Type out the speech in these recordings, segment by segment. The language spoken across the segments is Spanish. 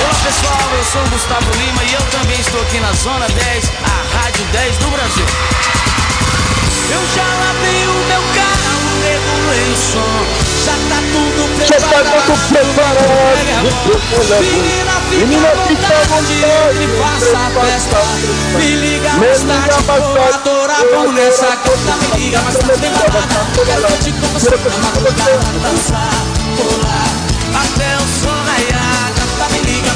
Olá pessoal, eu sou o Gustavo Lima e eu também estou aqui na Zona 10, a Rádio 10 do Brasil. Eu já lavei o meu carro, regulei o som, já tá tudo preparado. Já tá tudo preparado. Menina, fica à vontade, e faça a festa. Me liga mais tarde, vou adorar, vamos nessa conta. Me liga mais tarde, tem balada. Quero curtir com você na madrugada, dançar, pular, até o sol raiar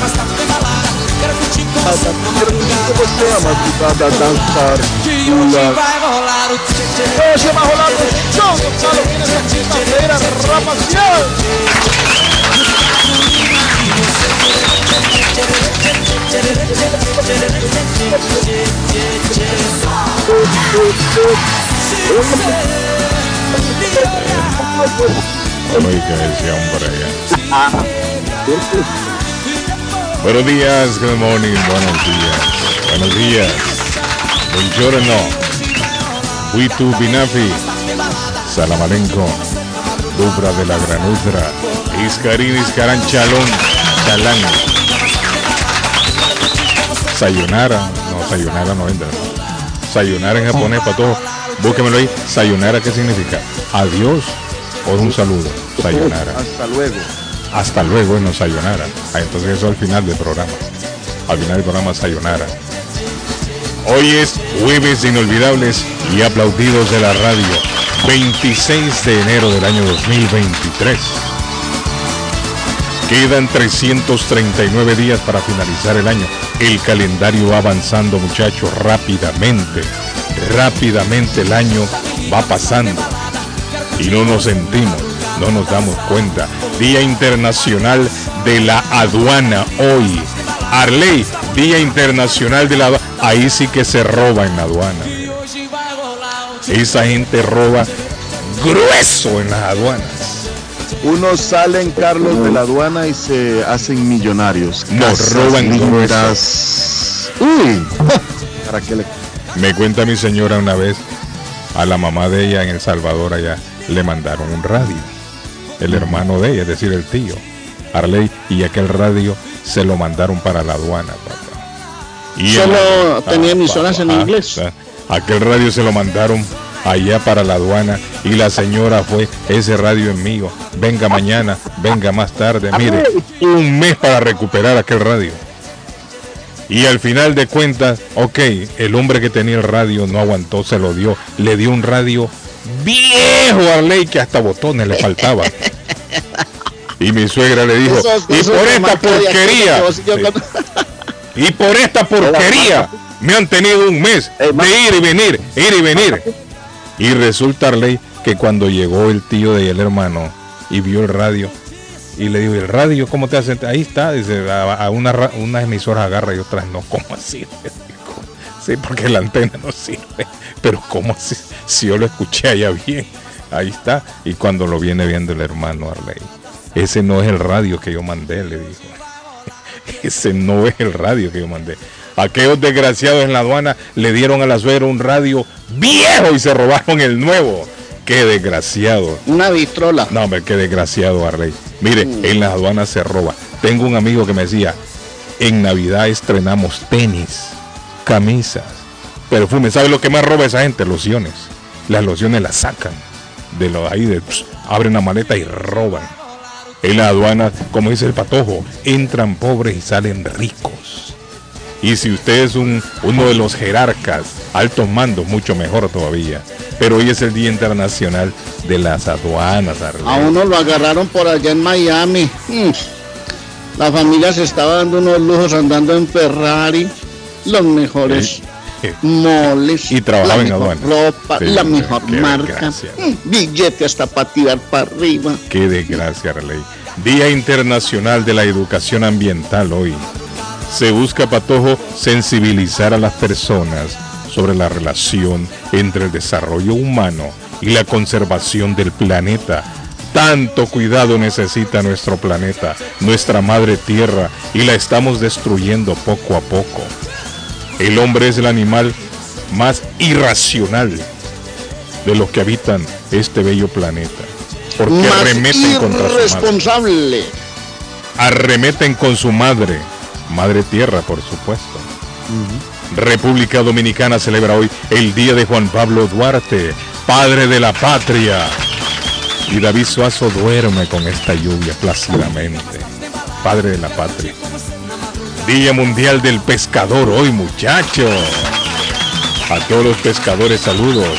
mas tá tudo embalada. Quero curtir com você na madrugada. Você é uma cidade a dançar. Que hoje vai rolar o tchê Hoje vai rolar o tchê Maluquinha, quinta-feira, rapaziada. Oh my guys, yeah, I'm Brian. Buenos días, good morning, buenos días. Buenos días. Buongiorno. Huitu Binafi. Salamalenco. Dubra de la Granudra. Iscarín, Iscarán, Chalón. Chalán. Sayonara. No, Sayonara no entra. Sayonara en japonés para todos. Búsquemelo ahí. Sayonara, ¿qué significa? Adiós o un saludo. Sayonara. Hasta luego. Hasta luego en los Sayonara. Ah, entonces eso al final del programa. Al final del programa Sayonara. Hoy es jueves inolvidables y aplaudidos de la radio. 26 de enero del año 2023. Quedan 339 días para finalizar el año. El calendario va avanzando muchachos rápidamente. Rápidamente el año va pasando y no nos sentimos, no nos damos cuenta. Día Internacional de la Aduana hoy. Arley, Día Internacional de la Aduana. Ahí sí que se roba en la aduana. Esa gente roba grueso en las aduanas. Unos salen, Carlos, de la aduana y se hacen millonarios. Nos roban lindas. Uy, ¿para qué le Me cuenta mi señora una vez a la mamá de ella en El Salvador allá le mandaron un radio. El hermano de ella, es decir, el tío, Arley, y aquel radio se lo mandaron para la aduana, papá. Y Solo el- tenía emisoras en ah, inglés. ah, Aquel radio se lo mandaron allá para la aduana y la señora fue, ese radio es mío, venga mañana, venga más tarde, mire, un mes para recuperar aquel radio. Y al final de cuentas, ok, el hombre que tenía el radio no aguantó, se lo dio. Le dio un radio viejo Arley que hasta botones le faltaba. Y mi suegra le dijo, y por esta porquería, yo sí, y por esta porquería me han tenido un mes Ey, ma- de ir y venir, ir y venir. Y resulta Arley que cuando llegó el tío de el hermano y vio el radio, y le digo, ¿el radio cómo te hace? Ahí está, dice, a, a una, unas emisoras agarra y otras no, ¿cómo así? Sí, porque la antena no sirve, pero ¿cómo? Si yo lo escuché allá bien, ahí está. Y cuando lo viene viendo el hermano Arley, ese no es el radio que yo mandé, le dijo. Ese no es el radio que yo mandé. Aquellos desgraciados en la aduana le dieron a la suegra un radio viejo y se robaron el nuevo. Qué desgraciado. Una vitrola. No, hombre, qué desgraciado, Arley. Mire, en las aduanas se roba. Tengo un amigo que me decía, en Navidad estrenamos tenis, camisas, perfumes. ¿Sabe lo que más roba esa gente? Lociones. Las lociones las sacan de lo ahí, de, abren la maleta y roban. En la aduana, como dice el patojo, entran pobres y salen ricos. Y si usted es un, uno de los jerarcas, altos mandos, mucho mejor todavía. Pero hoy es el Día Internacional de las Aduanas. A uno lo agarraron por allá en Miami. Mm. La familia se estaba dando unos lujos andando en Ferrari. Los mejores moles. Y trabajaba en aduana. ropa, Sí, la mejor marca. Billete hasta para tirar para arriba. Qué desgracia, Arley. Día Internacional de la Educación Ambiental hoy. se busca, Patojo, sensibilizar a las personas sobre la relación entre el desarrollo humano y la conservación del planeta. Tanto cuidado necesita nuestro planeta, nuestra madre tierra, y la estamos destruyendo poco a poco. El hombre es el animal más irracional de los que habitan este bello planeta. Porque Más arremeten contra su madre. irresponsable. Arremeten con su madre, madre tierra, por supuesto. República Dominicana celebra hoy el día de Juan Pablo Duarte, padre de la patria. Y David Suazo duerme con esta lluvia plácidamente, padre de la patria. Día Mundial del Pescador hoy, muchachos. A todos los pescadores, saludos.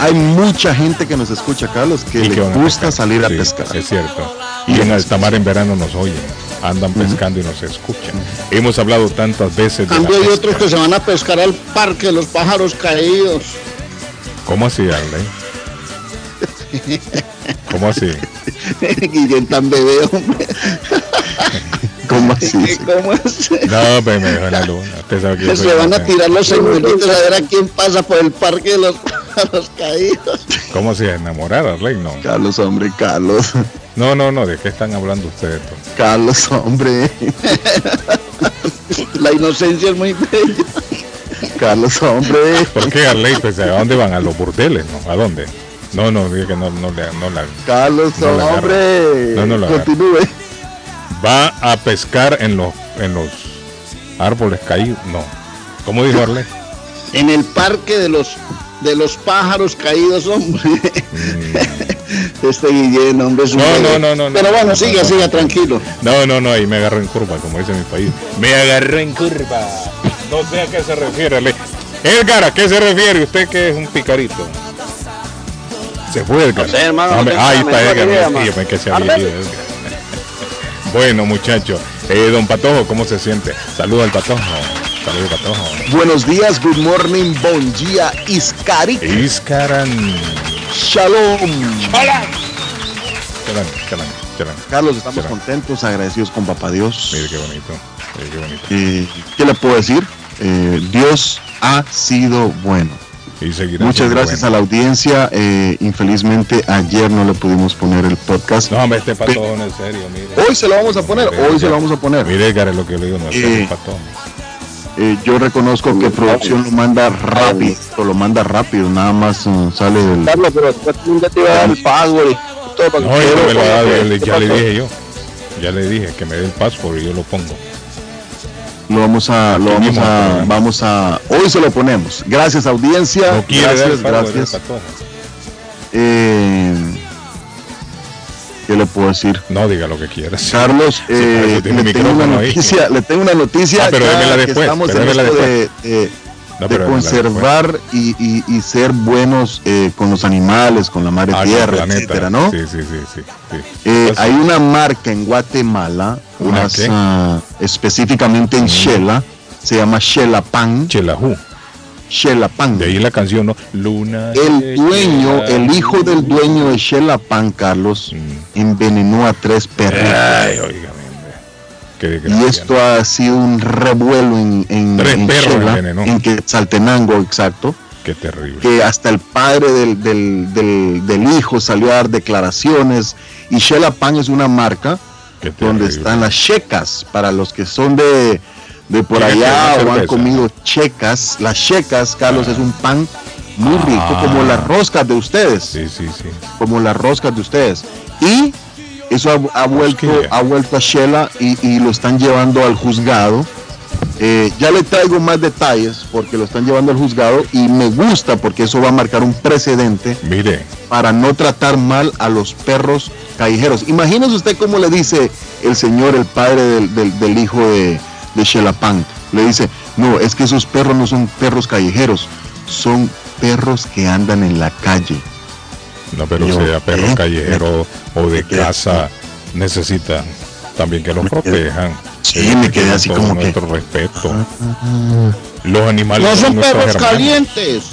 Hay mucha gente que nos escucha, Carlos, que le que gusta pescar. salir a Sí, pescar. Es cierto. Y en altamar en verano nos oyen, andan pescando y nos escuchan. Hemos hablado tantas veces de Cambio hay pesca. otros que se van a pescar al parque de los pájaros caídos. ¿Cómo así, Arley? ¿Cómo así? Guillén tan bebé, hombre. ¿Cómo así? No, pues me dejó en la luna. Que se van a tirar los señuelitos a ver a quién pasa por el parque de los caídos. ¿Cómo así? ¿Enamorar, Arley? No. Carlos, hombre, Carlos. No, no, no. ¿De qué están hablando ustedes? pues? Carlos, hombre. La inocencia es muy bella. Carlos, hombre. ¿Por qué, Arley? Pues, ¿a dónde van? ¿A los burdeles? ¿No? ¿A dónde? No, no, diga que no, no, le, no la... Carlos, No la agarro. hombre. No, no la. Continúe. Va a pescar en los, en los árboles caídos. No. ¿Cómo dijo Arley? En el parque de los de los pájaros caídos, hombre. Este Guillén, hombre, es un Mm. No, no, no, no. Pero bueno, No, siga, no, siga, tranquilo. No, no, no, ahí me agarró en curva, como dice mi país. Me agarró en curva. No sé a qué se refiere. Le- Edgar, ¿a qué se refiere? Usted que es un picarito. Se fue Edgar. No sé, hermano, ahí está Edgar. que se había ido Edgar. Bueno, muchachos. Eh, don Patojo, ¿cómo se siente? Saludos al Patojo. Saludos, Patojo. Buenos días, good morning, bon día, Iskari, Iscaran. shalom. Chalan, chalan, chalan. Carlos, estamos contentos, agradecidos con Papá Dios. Mire qué bonito. Mire qué bonito. Eh, ¿Qué le puedo decir? Eh, Dios ha sido bueno. Y seguirá Muchas gracias bueno. a la audiencia. Eh, infelizmente ayer no le pudimos poner el podcast. No, hombre, este Patojo no es serio, mire. Hoy se lo vamos a poner, Mire, hoy se lo vamos a poner. Mire, Edgar, lo que le digo, no es Eh, Patojo. Eh, yo reconozco que producción lo manda rápido, lo manda rápido, nada más eh, sale el... Carlos, pero día te iba a dar el password y todo para No, que me lo ha dado, pues, ya le, ¿qué ya le dije yo. Ya le dije que me dé el password y yo lo pongo. Lo vamos a, lo vamos a, ¿no? vamos a, hoy se lo ponemos. Gracias audiencia, No gracias, gracias. Eh, ¿Qué le puedo decir? No diga lo que quieras. Carlos, eh, le, tengo una micrófono ahí. noticia, le tengo una noticia Ah, pero que después, estamos pero en esto de, de- No, de conservar y, y- y ser buenos eh, con los animales, con la madre Ah, tierra, etcétera, ¿no? Sí, sí, sí, sí. sí. Eh, Pues, hay una marca en Guatemala, ¿Una unas, qué? ah, específicamente en Shela, se llama Shela Pan, Chelajú. Shela Pan. De ahí la canción, ¿no? Luna. El dueño, el hijo del dueño de Shela Pan, Carlos, Mm. envenenó a tres perros. Ay, oígame, hombre. Qué Y esto ha sido un revuelo en, en, Tres en perros Shela, envenenó. en Quetzaltenango, exacto. ¿no? Qué terrible. que hasta el padre del, del, del, del hijo salió a dar declaraciones y Shela Pan es una marca donde están las checas para los que son de, de por allá o han comido checas las checas Carlos es un pan muy rico Ah. como las roscas de ustedes. Sí, sí, sí. como las roscas de ustedes. Y eso ha, ha vuelto ha vuelto a Shela y, y lo están llevando al juzgado. Eh, ya le traigo más detalles porque lo están llevando al juzgado y me gusta porque eso va a marcar un precedente Mire, para no tratar mal a los perros callejeros. Imagínese usted cómo le dice el señor, el padre del, del- del hijo de, de Shelapan. Le dice, no, es que esos perros no son perros callejeros, son perros que andan en la calle. no, pero Yo, sea perro ¿eh? callejero o de ¿Qué? casa, necesitan también que los protejan. Sí, me quedé así como que- nuestro respeto. Los animales No son perros hermanos. calientes.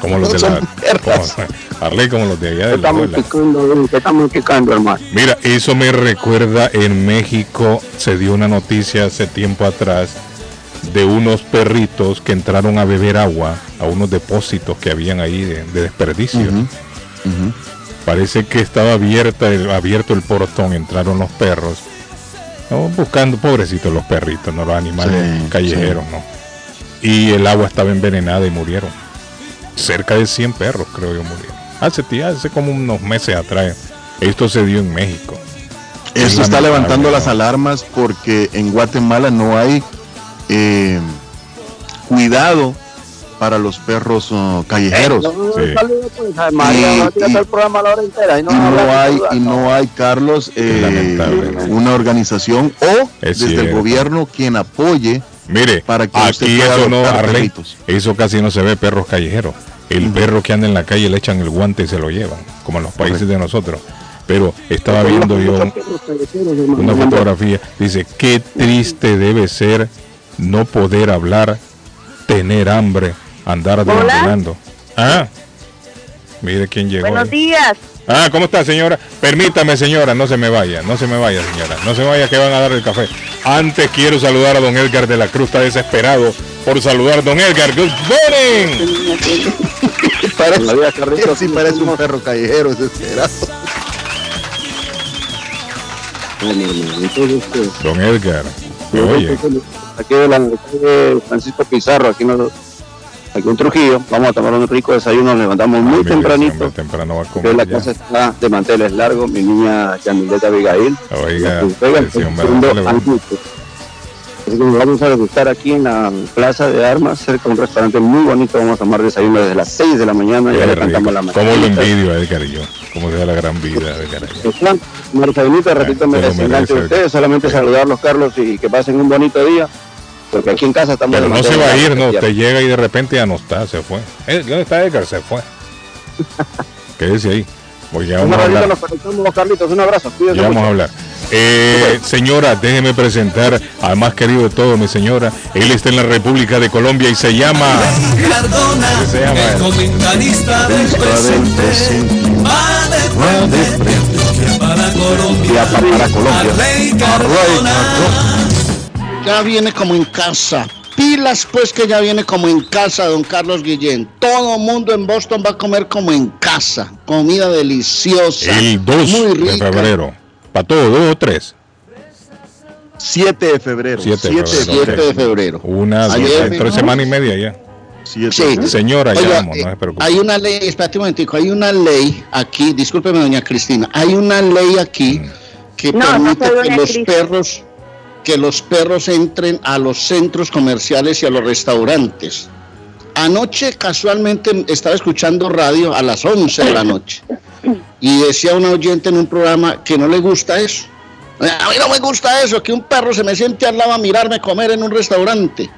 Como los de la. como- Arley, como los de allá de Estamos picando, ¿qué estamos picando, hermano? Mira, eso me recuerda en México se dio una noticia hace tiempo atrás de unos perritos que entraron a beber agua a unos depósitos que habían ahí de, de desperdicio. Parece que estaba abierta el- abierto el portón, entraron los perros, ¿no? buscando, pobrecitos los perritos, no los animales Sí, callejeros, ¿no? Y el agua estaba envenenada y murieron. Cerca de 100 perros, creo yo, murieron. Hace, hace como unos meses atrás. Esto se dio en México. Esto está levantando las alarmas porque en Guatemala no hay eh, cuidado para los perros uh, callejeros. Y- no, hay de y no hay Carlos eh, una organización o Es desde el gobierno quien apoye Mire, Para que aquí eso no, Arley, eso casi no se ve perros callejeros. El perro que anda en la calle le echan el guante y se lo llevan, como en los países de nosotros. Pero estaba viendo yo un- una fotografía, dice, qué triste debe ser no poder hablar, tener hambre, andar deambulando. Ah, mire quién llegó. Buenos ahí. días. Ah, ¿cómo está, señora? Permítame, señora, no se me vaya, no se me vaya, señora, no se me vaya que van a dar el café. Antes quiero saludar a don Edgar de la Cruz, está desesperado por saludar. Don Edgar, good morning. parece, sí parece un perro callejero desesperado. Don Edgar, ¿me oye? Aquí de la Francisco Pizarro, aquí, no, aquí en Trujillo, vamos a tomar un rico desayuno, nos levantamos muy tempranito. temprano va a comer la casa está de manteles largos, mi niña Yamileta Abigail. Oiga. Así que nos vamos a degustar aquí en la Plaza de Armas, cerca de un restaurante muy bonito. Vamos a tomar desayuno desde las 6 de la mañana. Qué Ya le cantamos la ¿Cómo lo envidio a Edgar y yo? ¿Cómo se da la gran vida de y? Pues, plan, tomar desayunito, de ratito me desengancho de ustedes. Solamente Sí. saludarlos, Carlos, y que pasen un bonito día. Porque aquí en casa estamos... Pero no se va a ir, no, usted llega y de repente ya no está, se fue. Eh, ¿Dónde está Edgar? Se fue. Quédese ahí. Pues ya Un vamos a hablar. nos conectamos, Carlitos. Un abrazo. Cuídense Ya vamos a mucho. hablar. Eh, señora, déjeme presentar al más querido de todo, mi señora. Él está en la República de Colombia y se llama. Cardona, ¿Qué se llama el comentarista del presente, va de frente, para Colombia, para Colombia. Arley Cardona. Ya viene como en casa. Pilas pues que ya viene como en casa, don Carlos Guillén. Todo mundo en Boston va a comer como en casa. Comida deliciosa. El 2 muy de rica. febrero. ¿Para todo? ¿Dos o tres? 7 de febrero. 7 de 7 febrero. 7 de febrero. Una, dos, tres semanas y media ya. Siete Sí. de. Señora, ya vamos, no eh, se preocupe. hay una ley, espérate un momentico, hay una ley aquí, discúlpeme doña Cristina, hay una ley aquí Mm. que No, permite que los perros que los perros entren a los centros comerciales y a los restaurantes. Anoche casualmente estaba escuchando radio a las 11 de la noche y decía una oyente en un programa que no le gusta eso. A mí no me gusta eso, que un perro se me siente al lado a mirarme comer en un restaurante.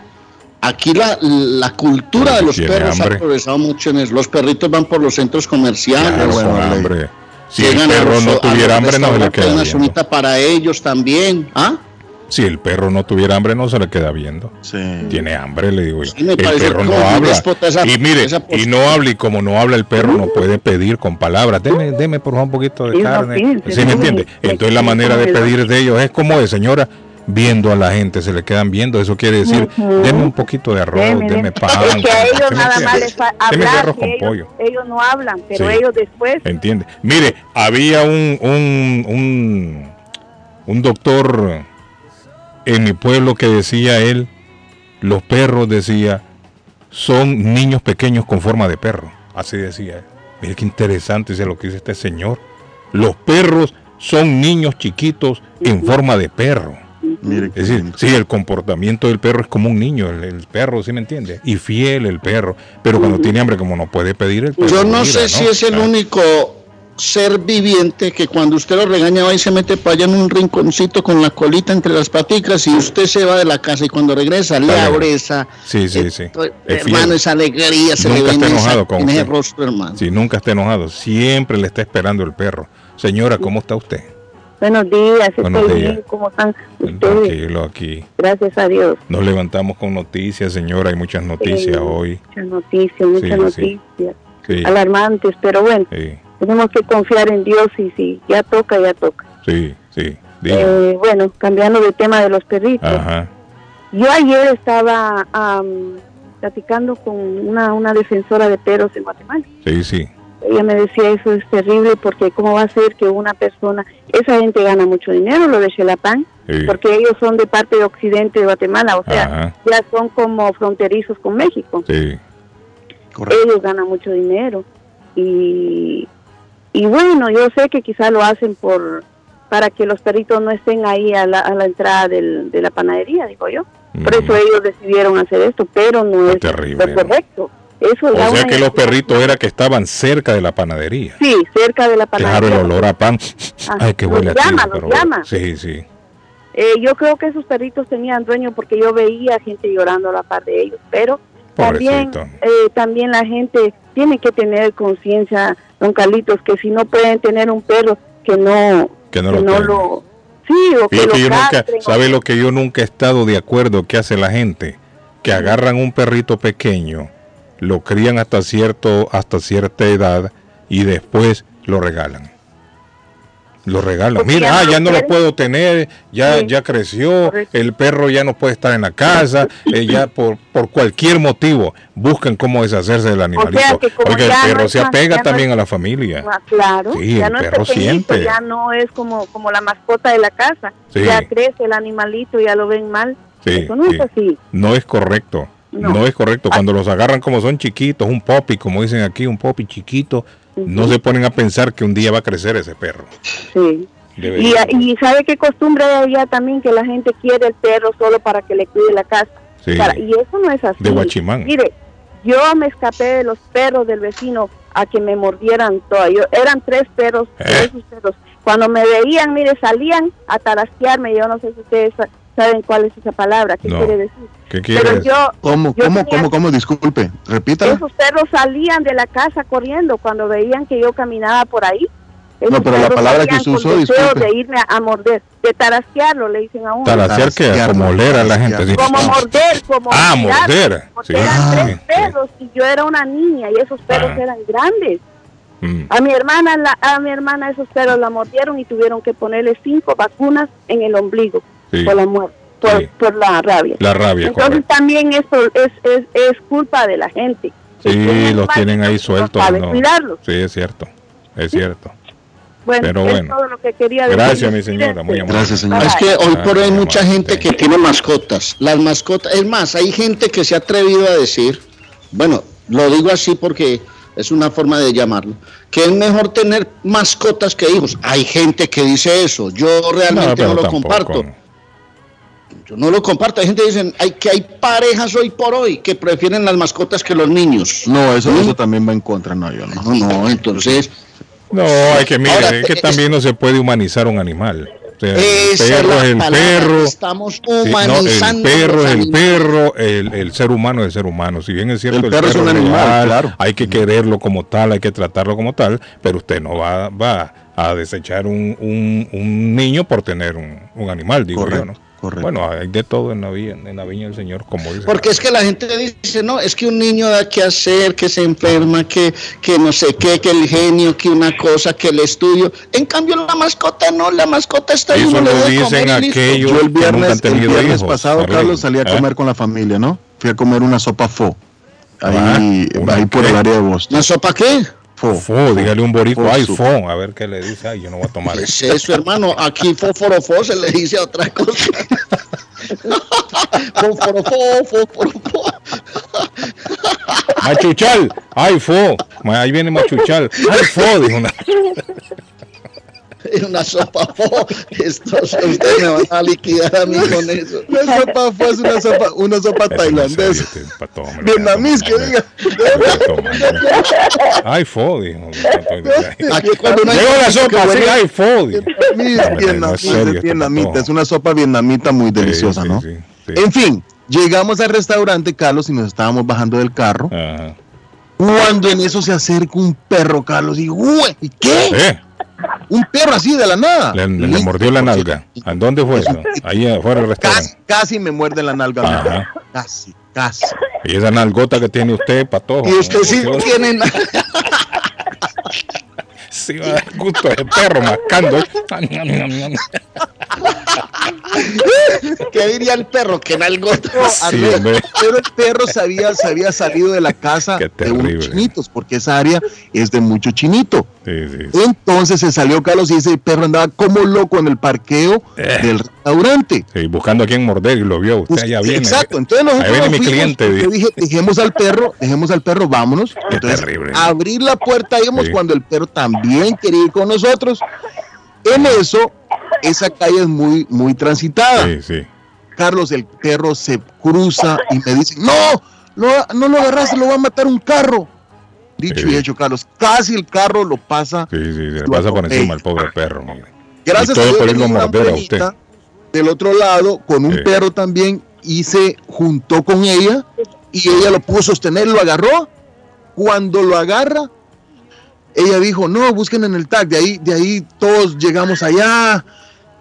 Aquí la, la cultura de los perros hambre. ha progresado mucho en eso. Los perritos van por los centros comerciales. Claro, bueno, hambre. Si el a perro los- no tuviera hambre, no le queda una para ellos también. ¿Ah? Si el perro no tuviera hambre, no se le queda viendo. Sí. Tiene hambre, le digo yo. Sí, el perro no habla. esa- y mire, y no habla, y como no habla el perro, no puede pedir con palabras. Deme, deme por favor un poquito de carne. ¿Sí me entiende? Entonces la manera de pedir de ellos es como de señora, viendo a la gente, se le quedan viendo. Eso quiere decir, deme un poquito de arroz, Deme, deme deme. pan. Es que a ellos ¿Sí me nada más les hablar, arroz con ellos, pollo. ellos no hablan, pero Sí. ellos después ¿Entiende? Mire, había un, un, un, un doctor en mi pueblo que decía él, los perros, decía, son niños pequeños con forma de perro. Así decía él. Mire qué interesante es lo que dice este señor. Los perros son niños chiquitos en forma de perro. Mire qué Es decir, sí, el comportamiento del perro es como un niño, el, el perro, ¿sí me entiende? Y fiel el perro, pero cuando tiene hambre, como no puede pedir el perro. Yo no mira, sé si es el Ah. único ser viviente que cuando usted lo regaña va y se mete para allá en un rinconcito con la colita entre las paticas y usted se va de la casa y cuando regresa le abre esa Sí, sí, eh, sí. Es hermano esa alegría se Nunca le está esa- enojado con en ese rostro hermano Si nunca está enojado, siempre le está esperando el perro. Señora, ¿cómo está usted? Buenos días, Buenos estoy días. bien. ¿Cómo están ustedes? Tranquilo aquí. Gracias a Dios. Nos levantamos con noticias, señora. Hay muchas noticias Sí. hoy. Muchas noticias, muchas Sí, sí. noticias Sí, alarmantes, pero bueno, sí, tenemos que confiar en Dios y si ya toca, ya toca. sí. sí. Eh, bueno, cambiando de tema de los perritos. Ajá. Yo ayer estaba am, platicando con una, una defensora de perros en Guatemala. Sí, sí. Ella me decía, eso es terrible porque cómo va a ser que una persona, esa gente gana mucho dinero, lo de Xelapan, Sí. porque ellos son de parte de occidente de Guatemala, o sea, Ajá. ya son como fronterizos con México. Sí. Correcto. Ellos ganan mucho dinero. Y, y bueno, yo sé que quizá lo hacen por para que los perritos no estén ahí a la, a la entrada del- de la panadería, digo yo. Por eso Mm. ellos decidieron hacer esto, pero no es terrible, lo correcto. Eso O sea que los perritos era que estaban cerca de la panadería. Sí, cerca de la Claro, panadería. el olor a pan. Ah, Ay, que huele a llama, tiro, los pero llama. Sí, sí. Eh, yo creo que esos perritos tenían dueño porque yo veía gente llorando a la par de ellos, pero también, eh, también la gente tiene que tener conciencia, don Carlitos, que si no pueden tener un perro, que no, Que no que lo no lo... Sí, o que lo que yo nunca, ¿sabe lo que yo nunca he estado de acuerdo que hace la gente? Que agarran un perrito pequeño, lo crían hasta cierto, hasta cierta edad y después lo regalan. Lo regalan. Porque Mira, ya ah, no ya lo no lo puedo tener, ya, Sí. ya creció, el perro ya no puede estar en la casa, eh, ya por, por cualquier motivo buscan cómo deshacerse del animalito. que como Porque el no perro se apega también a la familia. Ah, claro, Sí, ya el no perro siente. ya no es como, como la mascota de la casa, Sí. ya crece el animalito, ya lo ven mal. Sí, Eso no es así. No es correcto. No, No. es correcto. Cuando los agarran como son chiquitos, un popi, como dicen aquí, un popi chiquito, no se ponen a pensar que un día va a crecer ese perro. Sí. Y, y sabe qué costumbre allá también que la gente quiere el perro solo para que le cuide la casa. Sí. Para- y eso no es así. De Guachimán. Mire, yo me escapé de los perros del vecino a que me mordieran todo. Yo, eran tres perros, Eh. tres perros. Cuando me veían, mire, salían a tarasquearme. Yo no sé si ustedes saben cuál es esa palabra, qué No. quiere decir. ¿Qué Pero quieres? yo, ¿Cómo, yo cómo, tenía- cómo, cómo? Disculpe, repítala. esos perros salían de la casa corriendo cuando veían que yo caminaba por ahí. Esos No, pero la palabra que con usó, deseo disculpe. de irme a, a morder, de tarasquearlo, le dicen a uno. Tarasquear, como oler a la gente. sí. Como morder, como Ah, mirar, morder. Porque Sí. eran Ah, tres sí. perros y yo era una niña y esos perros Ah. eran grandes. Mm. A mi hermana, la, a mi hermana esos perros la mordieron y tuvieron que ponerle cinco vacunas en el ombligo Sí. por la muerte, por, Sí. por la rabia. La rabia, Entonces correcto. también esto es, es, es culpa de la gente. Sí, tienen los tienen ahí no sueltos. saben no. cuidarlos. Sí, es cierto. Es cierto. Bueno, Pero es bueno. todo lo que quería decir. Gracias, mi señora. Muy amable. Gracias, señora. Es que hoy por hoy hay mucha sí. gente que tiene mascotas. Las mascotas, es más, hay gente que se ha atrevido a decir, bueno, lo digo así porque es una forma de llamarlo, que es mejor tener mascotas que hijos. Hay gente que dice eso. Yo realmente pero no, lo tampoco. comparto. Yo no lo comparto. Hay gente que dicen hay, que hay parejas hoy por hoy que prefieren las mascotas que los niños. No, eso, eso también va en contra, no, yo no. No, no, entonces No, hay que mirar, Ahora, es que es- también no se puede humanizar un animal. O sea, el perro es el perro. Estamos Sí, no, el humanizando. perro es el perro, el, el ser humano es el ser humano. Si bien es cierto, El perro es un animal, claro. hay que quererlo como tal, hay que tratarlo como tal, pero usted no va, va a desechar un, un, un niño por tener un, un animal, digo Correcto, yo, ¿no? Correcto. Bueno, hay de todo en la, viña, en la viña del Señor, como dice. Porque es que la gente dice, no, es que un niño da que hacer, que se enferma, que, que no sé qué, que el genio, que una cosa, que el estudio. En cambio, la mascota no, la mascota está ahí, Eso lo dicen aquellos- Yo el que nunca han viernes, el viernes hijos, pasado. Carlos, salí a ¿Eh? comer con la familia, ¿no? Fui a comer una sopa fo. Ahí, Ah, ¿una ahí por el área de Boston. ¿Una sopa qué? Fo. Fo, dígale un borico Fo, iPhone, a ver qué le dice. Ay, yo no voy a tomar ¿Qué eso. es eso, hermano? Aquí fósforo se le dice a otra cosa. fósforo fósforo Machuchal, ay, fo. Ahí viene Machuchal. Ay, fo, dijo una. una sopa fo. Estos, ustedes me van a liquidar a mí con eso. La sopa fo es una sopa, una sopa tailandesa. Vietnamís, que diga. Ay, fo, dijo. Aquí cuando no hay Llegó la sopa, sí, ay, fo. Vietnamita, es una sopa vietnamita muy deliciosa, ¿no? En fin, llegamos al restaurante, Carlos, y nos estábamos bajando del carro. Ajá. Cuando en eso se acerca un perro, Carlos, y digo, "Ué, ¿y qué? Un perro así de la nada. Le, mordió la nalga. ¿A dónde fue eso? Ahí afuera del Casi, restaurante. casi me muerde la nalga. Ajá. Casi, casi. Y esa nalgota que tiene usted, patojo. Y usted sí tiene Sí, va a dar gusto de perro mascando. ¿Qué diría el perro? Que nalgota. Sí, hombre. pero el perro se había, se había salido de la casa de unos chinitos, porque esa área es de mucho chinito. Sí, sí, sí. Entonces se salió Carlos y ese perro andaba como loco en el parqueo Eh. del restaurante. Sí, buscando a quien morder y lo vio. Usted allá viene. Exacto, entonces nosotros Ahí viene nos mi cliente. Yo dije, dejemos al perro, dejemos al perro, vámonos. Qué Entonces, terrible. abrir la puerta íbamos cuando el perro también quería ir con nosotros. En eso, esa calle es muy, muy transitada. Sí, sí. Carlos, el perro se cruza y me dice, no, no, no lo agarraste, lo va a matar un carro. Dicho y hecho, Carlos, casi el carro lo pasa. Sí, sí, se le pasa por encima al pobre perro. mire. Gracias Y todo a Dios por irlo a venía una morder a abuelita del otro lado con un Sí. perro también y se juntó con ella y ella lo pudo sostener, lo agarró. Cuando lo agarra, ella dijo, no, busquen en el tag. De ahí, de ahí todos llegamos allá.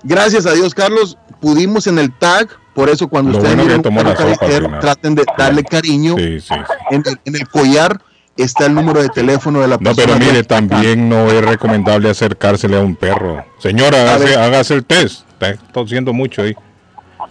Gracias a Dios, Carlos, pudimos en el tag. Por eso cuando Lo ustedes bueno miren un tomó la sopa traten de darle cariño. Sí, sí, sí. En, el, en el collar está el número de teléfono de la No, persona. pero mire, también no es recomendable acercársele a un perro. Señora, A hágase, hágase el test. Está tosiendo mucho ahí.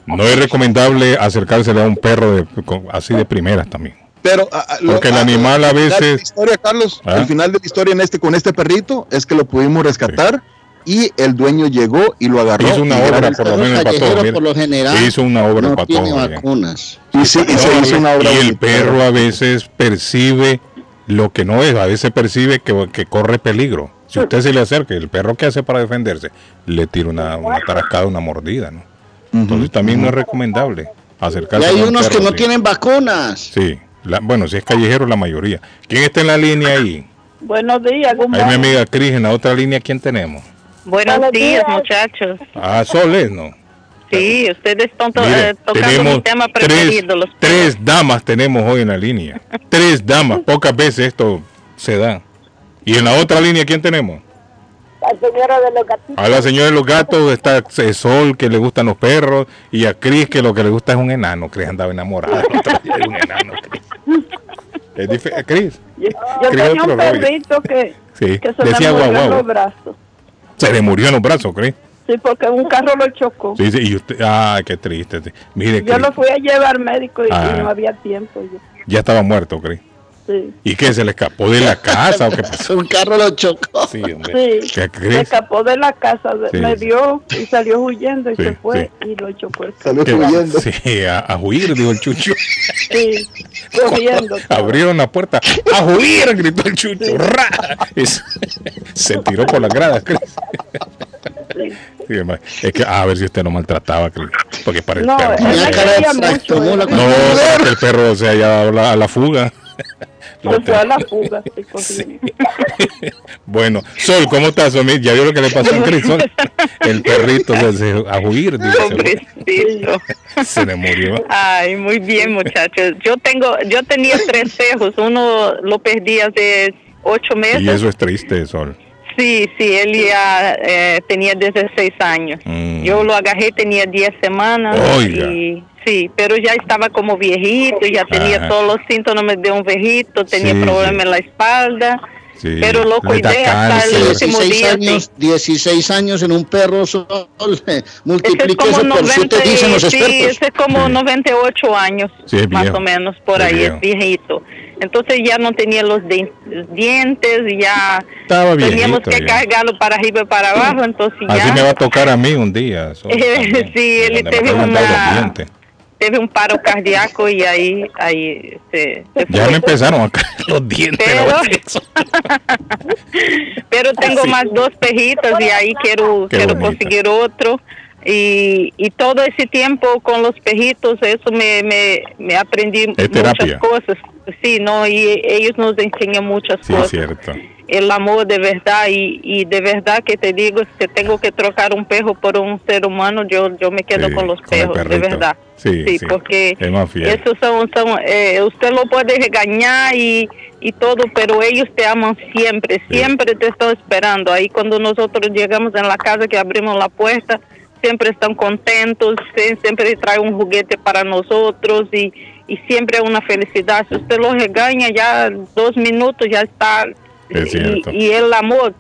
No es recomendable acercársele a un perro de- así de primeras también. Pero lo- Porque el animal a veces- la historia, Carlos, ¿Ah? el final de la historia en este con este perrito es que lo pudimos rescatar y el dueño llegó y lo agarró. Hizo una obra por a lo menos mire. por lo general, Hizo una obra no mire. vacunas. y sí, y se No, hizo una obra y el perro a veces percibe lo que no es, a veces percibe que, que corre peligro. Si usted se le acerca, y el perro que hace para defenderse, le tira una, una tarascada, una mordida, ¿no? Entonces también no es recomendable Y acercarse hay a un unos que perro no así. tienen vacunas. Sí, la- bueno, si es callejero la mayoría. ¿Quién está en la línea ahí? Buenos días, ¿cómo Ahí mi amiga Cris, en la otra línea, ¿quién tenemos? Buenos Buenos días, días. muchachos. Ah, Soles, ¿no? Sí, ustedes están to- Mire, eh, tocando tenemos mi tema tres, preferido, los tres damas tenemos hoy en la línea. Tres damas, pocas veces esto se da. Y en la otra línea, ¿quién tenemos? La señora de los gatitos. A la señora de los gatos está Sol, que le gustan los perros, y a Cris, que lo que le gusta es un enano. Cris andaba enamorada un enano. Cris. Eh, Cris, Yo, tenía un rollo. perrito que, sí, que se decía me guau murió en guau. los brazos. Se le murió en los brazos, Cris. Sí, porque un carro lo chocó. Sí, sí, y usted, ah, qué triste. Mire, Yo Cris, lo fui a llevar al médico y, y Ah. no había tiempo. yo- ya estaba muerto, Cris. Sí, ¿Y qué? ¿Se le escapó de la casa o qué pasó? Un carro lo chocó. Sí, hombre. sí. ¿Qué Se escapó de la casa, Sí, me sí. vio y salió huyendo y Sí, se fue sí. y lo chocó el carro. Salió huyendo. Sí, a, a huir, dijo el chucho. Sí, corriendo. Abrieron la puerta. ¡A huir! gritó el chucho. ¡Ra! Y se, se tiró por las gradas, Cris. Es que a ver si usted no maltrataba. Porque para el No, perro. No, para que el perro se haya dado la- a la fuga. La sí. Bueno, Sol, ¿cómo estás, Sol? Ya vio lo que le pasó a Cris, Sol. El perrito se, se- a huir, Pobrecito. se le murió. Ay, muy bien, muchachos. Yo tengo, yo tenía tres hijos. Uno lo perdí hace ocho meses. Y eso es triste, Sol. Sí, sí, él ya eh, tenía 16 años. Mm. Yo lo agarré, tenía 10 semanas. Oiga. Y, sí, pero ya estaba como viejito, ya tenía Ajá. todos los síntomas de un viejito, tenía Sí, problemas sí. en la espalda. Sí. Pero lo cuidé hasta el último 16 día. años, sí. 16 años en un perro sol. Ese es Multiplique como eso por 90, 7, dicen los sí, expertos. ese es como Sí. 98 años, Sí, es más o menos, por Es ahí, viejo. es viejito. Entonces ya no tenía los di- dientes, ya Estaba teníamos que ya. cargarlo para arriba y para abajo, entonces Así ya me va a tocar a mí un día. También, Sí, él dar una- teve un paro cardíaco y ahí, ahí se, se Ya me empezaron a caer los dientes. Pero-. Pero tengo Sí. más dos pejitos y ahí quiero, Qué quiero bonita. conseguir otro. Y, y todo ese tiempo con los pejitos, eso me, me, me aprendí muchas cosas. Sí, no, y ellos nos enseñan muchas Sí, cosas. cierto. El amor de verdad y, y de verdad que te digo, si tengo que trocar un perro por un ser humano, yo yo me quedo Sí, con los con perros, de verdad. Sí, sí. porque Es esos son, son eh, usted lo puede regañar y, y todo, pero ellos te aman siempre, siempre te están esperando. Ahí cuando nosotros llegamos en la casa, que abrimos la puerta, siempre están contentos, sie- siempre traen un juguete para nosotros y, y siempre una felicidad. Si usted los regaña, ya dos minutos ya está. Es y, y el amor.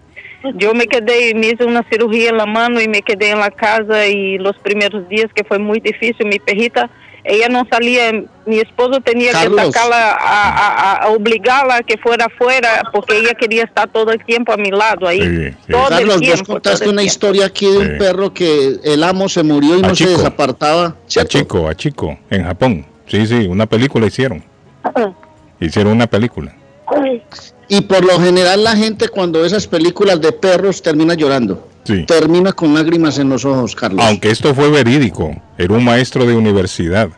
Yo me quedé, me hice una cirugía en la mano y me quedé en la casa y los primeros días que fue muy difícil, mi pejita, ella no salía, mi esposo tenía Carlos. que sacarla, a, a- a obligarla a que fuera afuera porque ella quería estar todo el tiempo a mi lado ahí. Sí, sí. Todo Carlos, el vos tiempo. contaste todo el una tiempo. historia aquí de un Sí. perro que el amo se murió y A no Chico. se desapartaba. A. Chico, a Chico, en Japón. Sí, sí, una película hicieron. Hicieron una película. Y por lo general la gente cuando ve esas películas de perros termina llorando. Sí. Termina con lágrimas en los ojos, Carlos. Aunque esto fue verídico, era un maestro de universidad.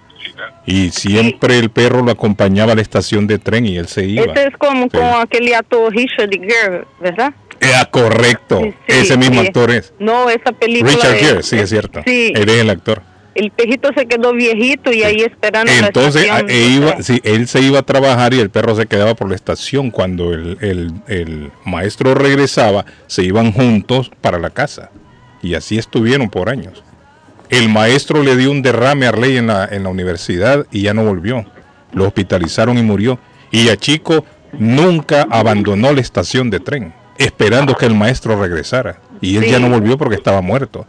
Y siempre el perro lo acompañaba a la estación de tren y él se iba. Este es como Sí. con aquel actor Richard Gere, ¿verdad? Era correcto. Sí, sí, Ese mismo sí. actor es. No, esa película. Richard es- Gere, sí, es cierto. Sí, Él es el actor. El pejito se quedó viejito y ahí esperando en la Entonces, estación. a- e sí, él se iba a trabajar y el perro se quedaba por la estación. Cuando el, el- el maestro regresaba, se iban juntos para la casa. Y así estuvieron por años. El maestro le dio un derrame a Arley en la, en la universidad y ya no volvió. Lo hospitalizaron y murió. Y a Chico nunca abandonó la estación de tren, esperando que el maestro regresara. Y él ya no volvió porque estaba muerto.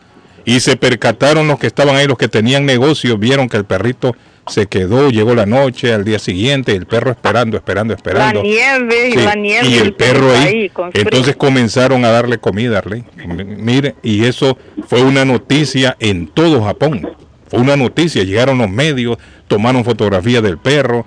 Y se percataron los que estaban ahí, los que tenían negocios, vieron que el perrito se quedó, llegó la noche, al día siguiente, el perro esperando, esperando, La esperando. nieve y la nieve. y el perro ahí. Entonces comenzaron a darle comida, Arley. Mire, y eso fue una noticia en todo Japón. Fue una noticia, llegaron los medios, tomaron fotografías del perro,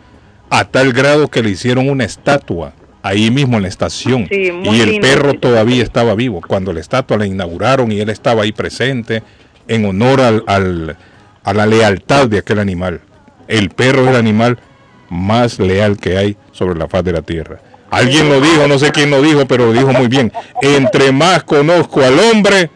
a tal grado que le hicieron una estatua ahí mismo en la estación. Sí, y el lindo, perro todavía estaba vivo. Cuando la estatua la inauguraron y él estaba ahí presente en honor al, al- a la lealtad de aquel animal. El perro es el animal más leal que hay sobre la faz de la tierra. Alguien lo dijo, no sé quién lo dijo, pero lo dijo muy bien. Entre más conozco al hombre,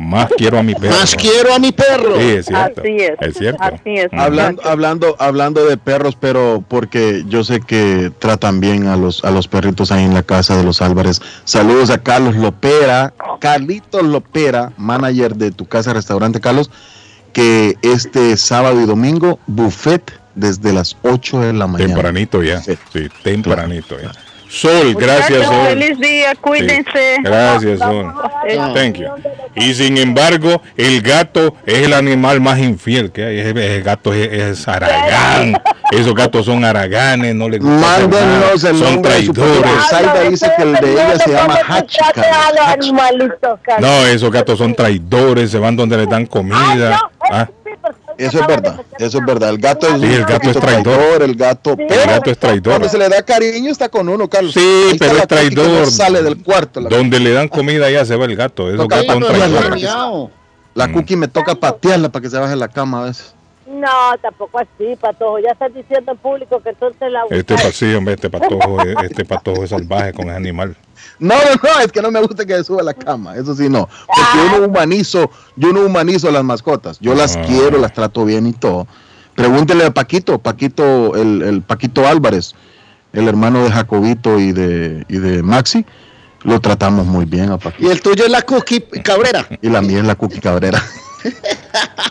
más quiero a mi perro. Más quiero a mi perro. Sí, es cierto. Así es. Es cierto. Así es. Hablando, hablando, hablando de perros, pero porque yo sé que tratan bien a los, a los perritos ahí en la casa de los Álvarez. Saludos a Carlos Lopera, Carlitos Lopera, manager de tu casa restaurante, Carlos, que este sábado y domingo, buffet desde las 8 de la mañana. Tempranito ya. Sí. Sí, tempranito ya. Sol, gracias, Sol. Feliz día, cuídense. Sí, Gracias, Sol. Thank you. Y sin embargo, el gato es el animal más infiel que hay. Ese gato es, es aragán. Esos gatos son araganes, no les gusta Mándenos el Son nombre traidores. Zaida dice que el de ella se llama Hachi, Carlos. animalitos, Carlos. No, esos gatos son traidores, se van donde les dan comida. Ah, Eso es verdad, eso es verdad. El gato es, Sí, el un gato es traidor. El gato, el pero gato es traidor. cuando se le da cariño está con uno, Carlos. Sí, Ahí pero es no traidor. sale del cuarto. La, Donde le dan comida ya se va el gato. Son patearla. traidores. Miau. la cookie me toca patearla para que se baje la cama a veces. No, tampoco así, Patojo. Ya estás diciendo en público que entonces la... Este pasillo, hombre, este patojo, es- este patojo es salvaje con ese animal. No, no, no, es que no me gusta que se suba a la cama, eso sí no. Porque yo no humanizo, yo no humanizo a las mascotas. Yo las Ah. quiero, las trato bien y todo. Pregúntele a Paquito, Paquito, el, el Paquito Álvarez, el hermano de Jacobito y de, y de Maxi. Lo tratamos muy bien a Y Paquito. el tuyo es la Cookie Cabrera. Y la mía es la Cookie Cabrera.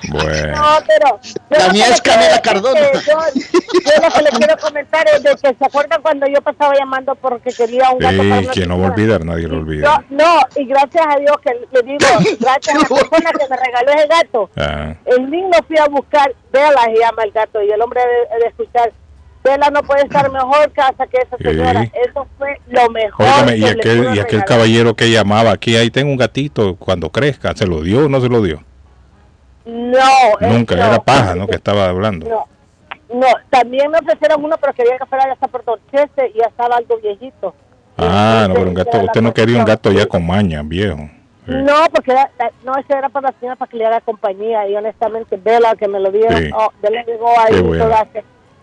Bueno. No, pero... La mía es Canela Cardona. Yo, yo lo que le quiero comentar es de que se acuerdan cuando yo pasaba llamando porque quería un gato Sí, no va a olvidar, nadie lo Yo, olvida. no, y gracias a Dios que le digo, gracias a la persona que me regaló ese gato, Ah, el niño fui a buscar, Vela se llama el gato, y el hombre de, de escuchar, Vela no puede estar mejor casa que esa Sí. señora. Eso fue lo mejor. óigame, y aquel, y aquel regalar. caballero que llamaba aquí, ahí tengo un gatito, cuando crezca, ¿se lo dio o no se lo dio? No, Nunca, no. era paja, ¿no? Que estaba hablando. No, no, también me ofrecieron uno, pero quería que fuera ya hasta por Dorchester y ya estaba algo viejito. Ah, no, pero un gato, usted no quería un gato ya con maña, viejo. Sí. No, porque era, no, ese era para la señora para que le haga compañía y honestamente Vela que me lo dieron, Sí. oh, Vela llegó ahí Qué bueno.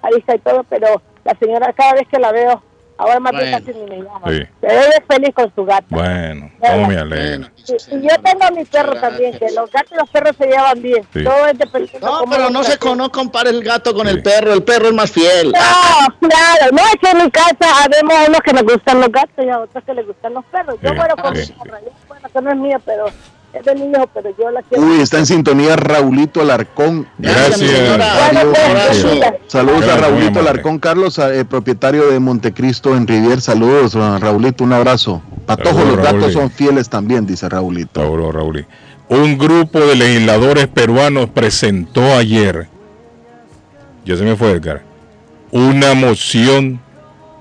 ahí está y todo, pero la señora cada vez que la veo Ahora más bien Bueno. casi ni me llama. Sí. Él es feliz con su gata. Bueno, cómo me alegra. Y, y yo tengo a mi perro también, que los gatos y los perros se llevan bien. Sí. Todo es dependiendo No, pero no se no compare el gato con el perro, el perro es más fiel. No, claro, no es que en mi casa habemos unos que les gustan los gatos y a otros que les gustan los perros. Yo Sí, muero con sí. mi perra, yo, bueno, que no es mía, pero es de mi hijo, pero yo la quiero. Uy, está en sintonía Raulito Alarcón. Gracias. Pues, Saludos, saludos a Gracias, muy Raulito. Alarcón, Carlos, eh, propietario de Montecristo en Rivier. Saludos, a Raulito, un abrazo. Patojo, Saludos, los gatos Raúl. son fieles también, dice Raulito. Raúl, Raúl. Un grupo de legisladores peruanos presentó ayer, ya se me fue Edgar, una moción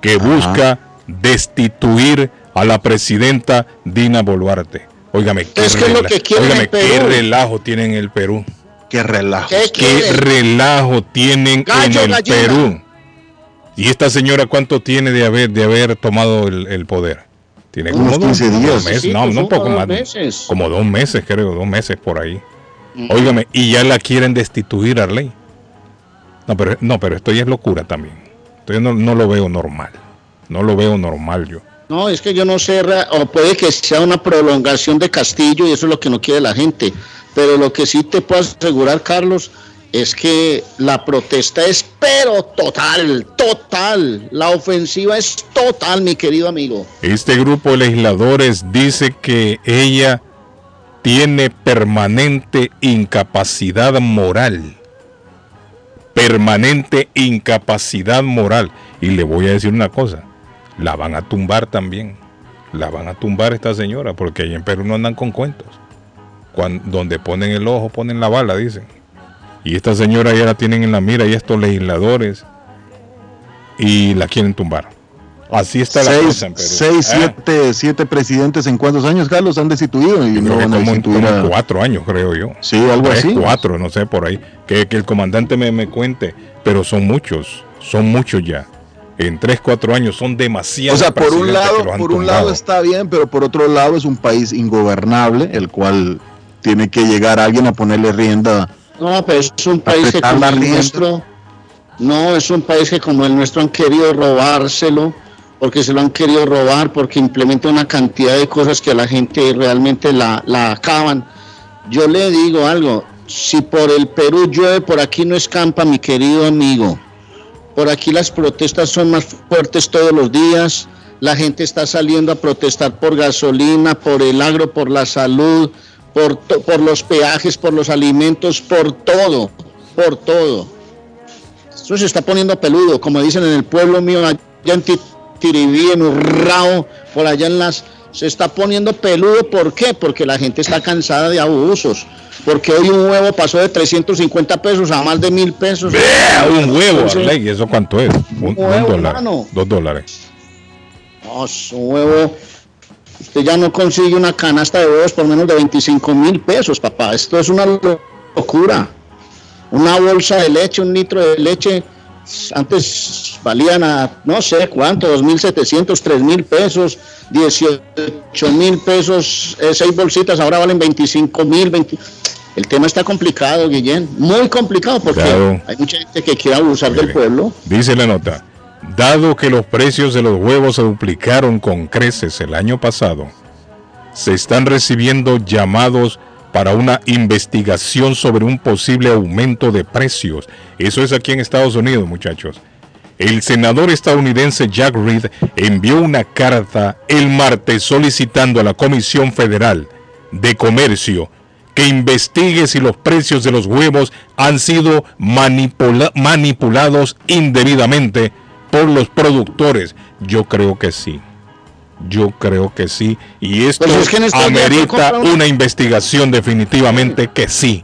que busca destituir a la presidenta Dina Boluarte. Óigame, qué, Es que lo que óigame, qué relajo tienen en el Perú. Qué relajo. ¿Qué relajo tienen Gallo, en el gallina. Perú. ¿Y esta señora cuánto tiene de haber, de haber tomado el, el poder? Tiene como Unos dos, 15 dos días. meses, Sí, no, pues no un poco más. meses. Como dos meses, creo, dos meses por ahí. Óigame, y ya la quieren destituir a ley. No, pero, no, pero esto ya es locura también. Esto yo no, no lo veo normal. No lo veo normal yo. No, es que yo no sé, o puede que sea una prolongación de Castillo y eso es lo que no quiere la gente. Pero lo que sí te puedo asegurar, Carlos, es que la protesta es pero total, total. La ofensiva es total, mi querido amigo. Este grupo de legisladores dice que ella tiene permanente incapacidad moral. Permanente incapacidad moral. Y le voy a decir una cosa, la van a tumbar también. La van a tumbar esta señora, porque ahí en Perú no andan con cuentos. Cuan- donde ponen el ojo, ponen la bala, dicen. Y esta señora ya la tienen en la mira y estos legisladores y la quieren tumbar. Así está la Seis, cosa en Perú. seis, ¿Eh? siete, siete presidentes en cuántos años, Carlos, han destituido y no van como, destituir a... cuatro años, creo yo. Sí, algo Tres, así. cuatro, no sé, por ahí. Que, que el comandante me, me cuente, pero son muchos, son muchos ya. En tres, cuatro años son O demasiados. sea, por un lado, por un lado está bien, pero por otro lado es un país ingobernable, el cual tiene que llegar alguien a ponerle rienda. No, pero es un país que como el nuestro, no, es un país que como el nuestro han querido robárselo, porque se lo han querido robar, porque implementa una cantidad de cosas que a la gente realmente la, la acaban. Yo le digo algo, si por el Perú llueve, por aquí no escampa, mi querido amigo. Por aquí las protestas son más fuertes todos los días. La gente está saliendo a protestar por gasolina, por el agro, por la salud, por, los peajes, por los alimentos, por todo, por todo. Eso se está poniendo peludo, como dicen en el pueblo mío, allá en Ti- Tiribí, en Urrao, por allá en las... Se está poniendo peludo, ¿por qué? Porque la gente está cansada de abusos. Porque hoy un huevo pasó de 350 pesos a más de mil pesos. Un huevo, Entonces, ¿y eso cuánto es? Un, un huevo, dólar. hermano. Dos dólares. No, un huevo. Usted ya no consigue una canasta de huevos por menos de 25 mil pesos, papá. Esto es una locura. Una bolsa de leche, un litro de leche, antes valían a no sé cuánto, 2.700, 3.000 pesos, 18 mil pesos, eh, seis bolsitas, ahora valen 25 mil. 20... El tema está complicado, Guillén, muy complicado porque Claro. hay mucha gente que quiere abusar del pueblo. Dice la nota, dado que los precios de los huevos se duplicaron con creces el año pasado, se están recibiendo llamados para una investigación sobre un posible aumento de precios. Eso es aquí en Estados Unidos, muchachos. El senador estadounidense Jack Reed envió una carta el martes solicitando a la Comisión Federal de Comercio que investigue si los precios de los huevos han sido manipula- manipulados indebidamente por los productores. Yo creo que sí. Yo creo que sí. Y esto Pues es que en estos días fue amerita una- una investigación definitivamente que sí.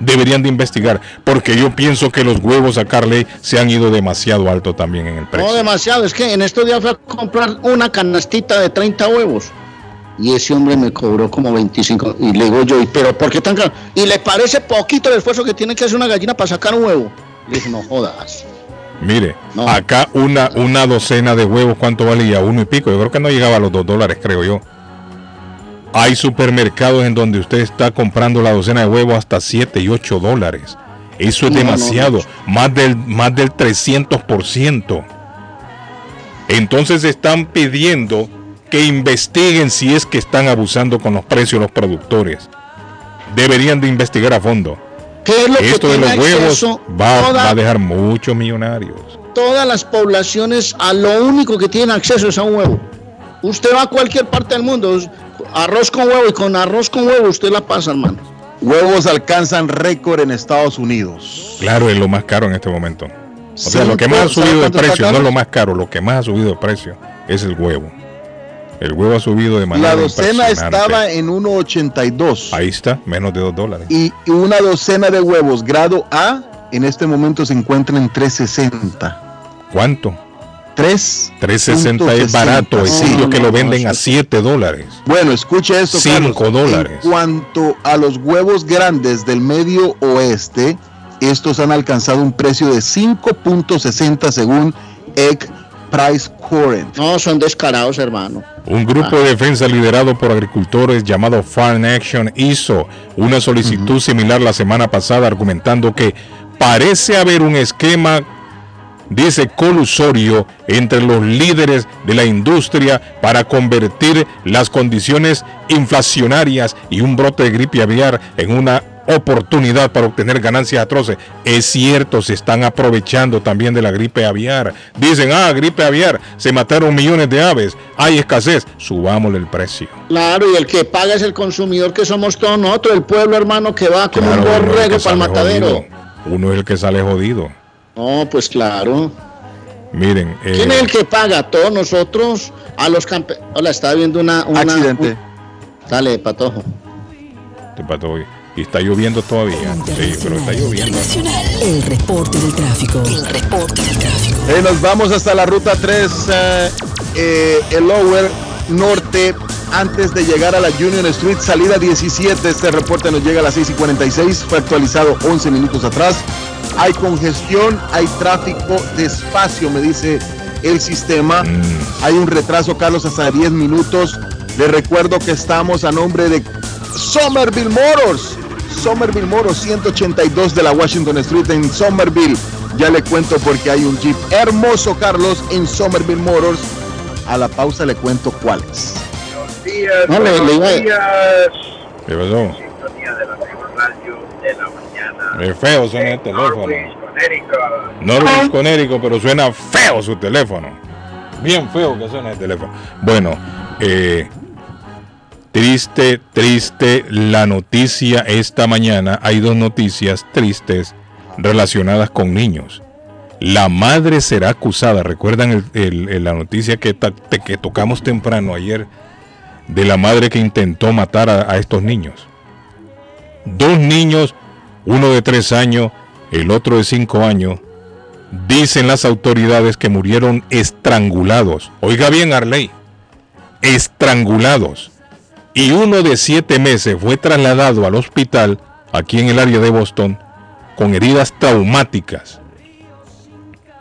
Deberían de investigar. Porque yo pienso que los huevos a Carley se han ido demasiado alto también en el precio. No demasiado, es que en estos días fui a comprar una canastita de 30 huevos. Y ese hombre me cobró como 25. Y le digo yo, ¿y pero por qué tan caro? Y le parece poquito el esfuerzo que tiene que hacer una gallina para sacar un huevo. Le dije, no jodas. Mire, acá una, una docena de huevos, ¿cuánto valía? Uno y pico. Yo creo que no llegaba a los dos dólares, creo yo. Hay supermercados en donde usted está comprando la docena de huevos hasta 7 y 8 dólares. Eso es No, no, demasiado. Más del, más del 300%. Entonces están pidiendo que investiguen si es que están abusando con los precios los productores. Deberían de investigar a fondo. ¿Qué es lo Esto que de los tiene huevos acceso va, toda- va a dejar muchos millonarios. todas las poblaciones a lo único que tienen acceso es a un huevo. Usted va a cualquier parte del mundo, arroz con huevo y con arroz con huevo usted la pasa, hermano. Huevos alcanzan récord en Estados Unidos. Claro, es lo más caro en este momento. O sea, lo que más ha ¿sabe subido de precio, no caro? lo más caro, lo que más ha subido de precio es el huevo. El huevo ha subido de manera La docena estaba en 1.82 Ahí está, menos de 2 dólares. y una docena de huevos grado A en este momento se encuentra en 360. ¿Cuánto? 3 360 es barato, hay Sí. sitios que lo venden a 7 dólares. Bueno, escuche esto, Cinco Carlos. dólares. En cuanto a los huevos grandes del medio oeste, estos han alcanzado un precio de 5.60 según Egg Price Current. No, son descarados, hermano. Un grupo de defensa liderado por agricultores llamado Farm Action hizo una solicitud similar la semana pasada argumentando que parece haber un esquema, dice, colusorio entre los líderes de la industria para convertir las condiciones inflacionarias y un brote de gripe aviar en una oportunidad para obtener ganancias atroces. Es cierto, se están aprovechando también de la gripe aviar. Dicen, ah, gripe aviar, se mataron millones de aves, hay escasez, subámosle el precio. Claro, y el que paga es el consumidor que somos todos nosotros, el pueblo, hermano, que va como Claro, un borrego para el matadero. jodido. Uno es el que sale jodido. No, pues claro. Miren, eh, ¿Quién es el que paga? Todos nosotros, a los campe... Hola, estaba viendo una... una Accidente. un- Dale, patojo. te pato hoy. Y está lloviendo todavía. Sí, pero está lloviendo. El reporte del tráfico. El reporte del tráfico. Eh, nos vamos hasta la ruta 3, eh, eh, el Lower Norte, antes de llegar a la Union Street, salida 17. Este reporte nos llega a las 6 y 46, fue actualizado 11 minutos atrás. Hay congestión, hay tráfico despacio, me dice el sistema. Hay un retraso, Carlos, hasta 10 minutos. Les recuerdo que estamos a nombre de Somerville Motors. Somerville Motors 182 de la Washington Street en Somerville. Ya le cuento porque hay un Jeep hermoso, Carlos, en Somerville Motors. A la pausa le cuento cuáles. días, No, le- buenos le iba a- días. ¿Qué pasó? Sintonía de la radio de la mañana. Es feo suena el teléfono. Norwich Conérico, pero suena feo su teléfono. Bien feo que suena el teléfono. Bueno, eh, triste, triste la noticia esta mañana. Hay dos noticias tristes relacionadas con niños. La madre será acusada. ¿Recuerdan la noticia que tocamos temprano ayer de la madre que intentó matar a, a estos niños? Dos niños, uno de tres años, el otro de cinco años, dicen las autoridades que murieron estrangulados. Oiga bien, Arley, estrangulados. Y uno de siete meses fue trasladado al hospital aquí en el área de Boston con heridas traumáticas.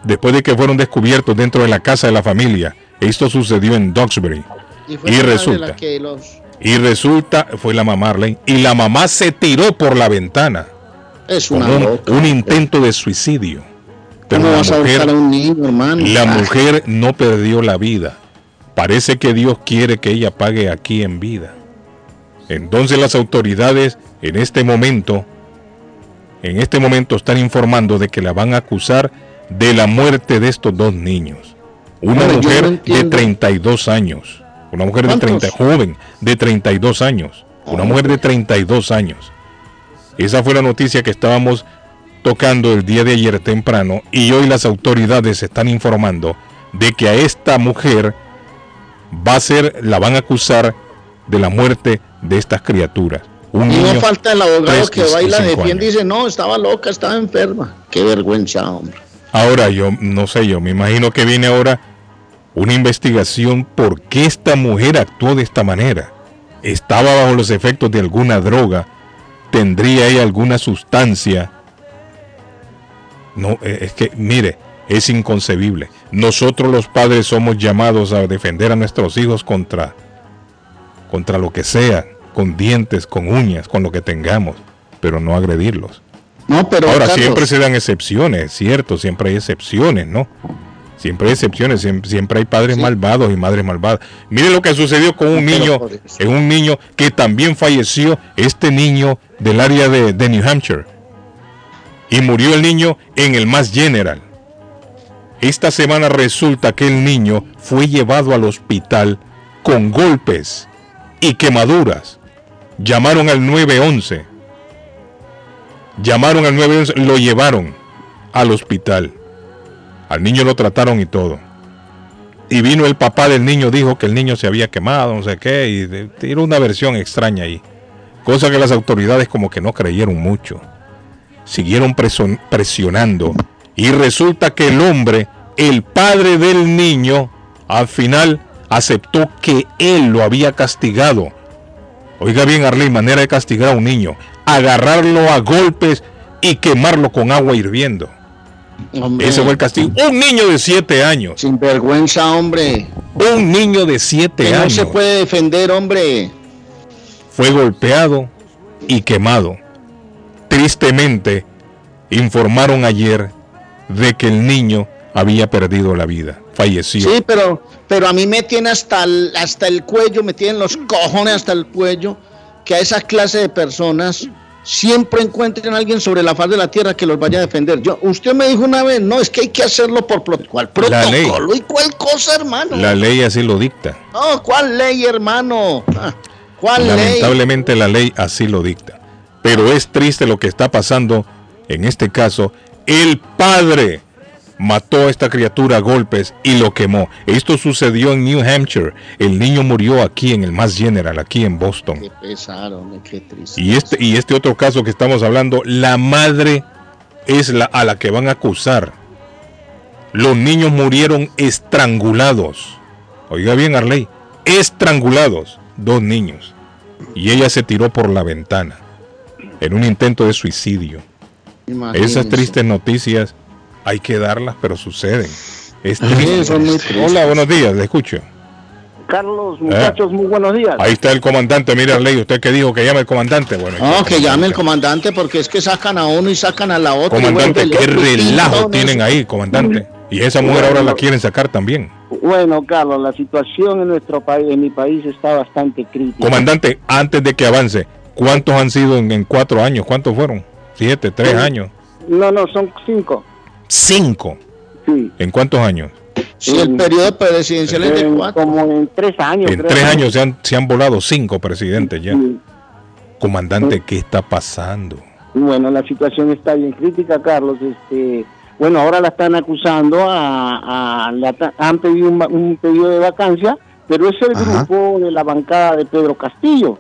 Después de que fueron descubiertos dentro de la casa de la familia. Esto sucedió en Duxbury. fue Y la resulta. la que los- Y resulta, fue la mamá Arley, y la mamá se tiró por la ventana. Es una un, intento de suicidio. Pero ¿Cómo la vas a mujer, a un niño, hermano? la Ah, mujer no perdió la vida. Parece que Dios quiere que ella pague aquí en vida. Entonces las autoridades en este momento, en este momento están informando de que la van a acusar de la muerte de estos dos niños. Una Bueno, yo no mujer de entiendo. 32 años. Una mujer de ¿Cuántos? 30, joven, de 32 años. Una mujer de 32 años. Esa fue la noticia que estábamos tocando el día de ayer temprano y hoy las autoridades están informando de que a esta mujer va a ser, la van a acusar de la muerte de estas criaturas. Un Y niño, no falta el abogado que y va y la cinco defiende y dice, no, estaba loca, estaba enferma. Qué vergüenza, hombre. Ahora yo no sé, yo me imagino que viene ahora una investigación por qué esta mujer actuó de esta manera. Estaba bajo los efectos de alguna droga, tendría ella alguna sustancia. No, eh, es que mire, es inconcebible. Nosotros los padres somos llamados a defender a nuestros hijos contra contra lo que sea, con dientes, con uñas, con lo que tengamos, pero no agredirlos. No, pero Ahora Carlos, siempre se dan excepciones, cierto, siempre hay excepciones, ¿no? Siempre hay excepciones, siem- siempre, hay padres malvados y madres malvadas. Mire lo que sucedió con un niño, es un niño que también falleció, este niño del área de, de New Hampshire. Y murió el niño en el Mass General. Esta semana resulta que el niño fue llevado al hospital con golpes y quemaduras. Llamaron al 911. Llamaron al 911, lo llevaron al hospital. Al niño lo trataron y todo. Y vino el papá del niño, dijo que el niño se había quemado, no sé qué, y tiró una versión extraña ahí. Cosa que las autoridades como que no creyeron mucho. Siguieron presionando. Y resulta que el hombre, el padre del niño, al final aceptó que él lo había castigado. Oiga bien, Arley, manera de castigar a un niño. Agarrarlo a golpes y quemarlo con agua hirviendo. Hombre, Ese fue el castigo. Un niño de siete años. Sin vergüenza, hombre. Un niño de siete Que no años se puede defender, hombre. fue golpeado y quemado. Tristemente, informaron ayer de que el niño había perdido la vida. Falleció. Sí, pero, pero a mí me tiene hasta el, hasta el cuello, me tienen los cojones hasta el cuello, que a esa clase de personas siempre encuentren a alguien sobre la faz de la tierra que los vaya a defender. Yo, usted me dijo una vez, no, es que hay que hacerlo por pro- ¿cuál La ley. protocolo y cuál cosa, hermano. La ley así lo dicta. No, ¿cuál ley, hermano? Ah, ¿Cuál ley? Lamentablemente la ley así lo dicta. Pero es triste lo que está pasando. En este caso, el padre mató a esta criatura a golpes y lo quemó. Esto sucedió en New Hampshire. El niño murió aquí en el Mass General, aquí en Boston. Qué pesar, hombre, qué triste. Y este, y este otro caso que estamos hablando, la madre es la a la que van a acusar. Los niños murieron estrangulados. Oiga bien, Arley, estrangulados, dos niños. Y ella se tiró por la ventana en un intento de suicidio. Imagínense. Esas tristes noticias hay que darlas, pero suceden. Es Sí, triste. son muy tristes. Hola, buenos días, le escucho. Carlos, muchachos, muy buenos días. Ahí está el comandante, mire Arley, usted que dijo que llame el comandante. Bueno, No, que llame el comandante. porque es que sacan a uno y sacan a la otra. Comandante, qué relajo pintones. tienen ahí, comandante. Y esa mujer ahora la quieren sacar también. Bueno, Carlos, la situación en nuestro país, en mi país, está bastante crítica. Comandante, antes de que avance, ¿cuántos han sido en, en cuatro años? ¿Cuántos fueron? ¿Siete? ¿Tres años? No, no, son cinco. ¿Cinco? Sí. ¿En cuántos años? Sí, el periodo presidencial es de En- cuatro. Como en tres años. En creo. tres años se han, se han volado cinco presidentes ya. Sí. Comandante, ¿qué está pasando? Bueno, la situación está bien crítica, Carlos. Este, bueno, ahora la están acusando, a, a- la han pedido un, un pedido de vacancia, pero es el Ajá. grupo de la bancada de Pedro Castillo.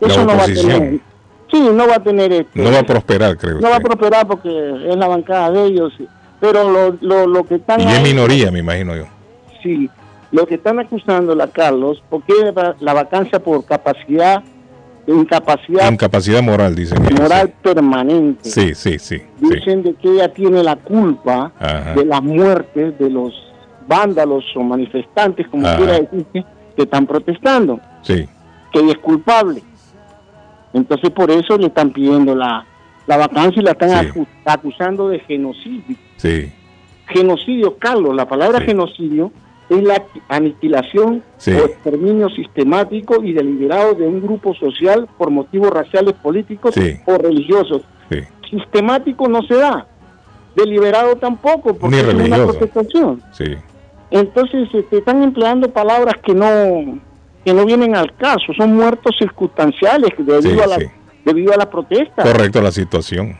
La Eso no va a oposición. tener. Sí, no va a tener. Este, No va a prosperar, creo. no va a prosperar porque es la bancada de ellos. Pero lo, lo, lo que están Y es minoría, me imagino yo. Sí, lo que están acusándola, Carlos, porque la vacancia por capacidad, incapacidad Incapacidad moral, dicen. moral permanente. Sí, sí, sí. sí. Dicen de que ella tiene la culpa Ajá. de las muertes de los vándalos o manifestantes, como Ajá. quiera decirse, que están protestando, Sí, que ella es culpable. Entonces por eso le están pidiendo la, la vacancia y la están Sí. acusando de genocidio. Sí, Genocidio, Carlos, la palabra Sí. genocidio es la aniquilación Sí. o exterminio sistemático y deliberado de un grupo social por motivos raciales, políticos Sí. o religiosos. sí. Sistemático no se da, deliberado tampoco, porque Ni es una protestación. sí. Entonces este, están empleando palabras que no que no vienen al caso, son muertos circunstanciales debido, a, la, debido a la protesta. Correcto la situación.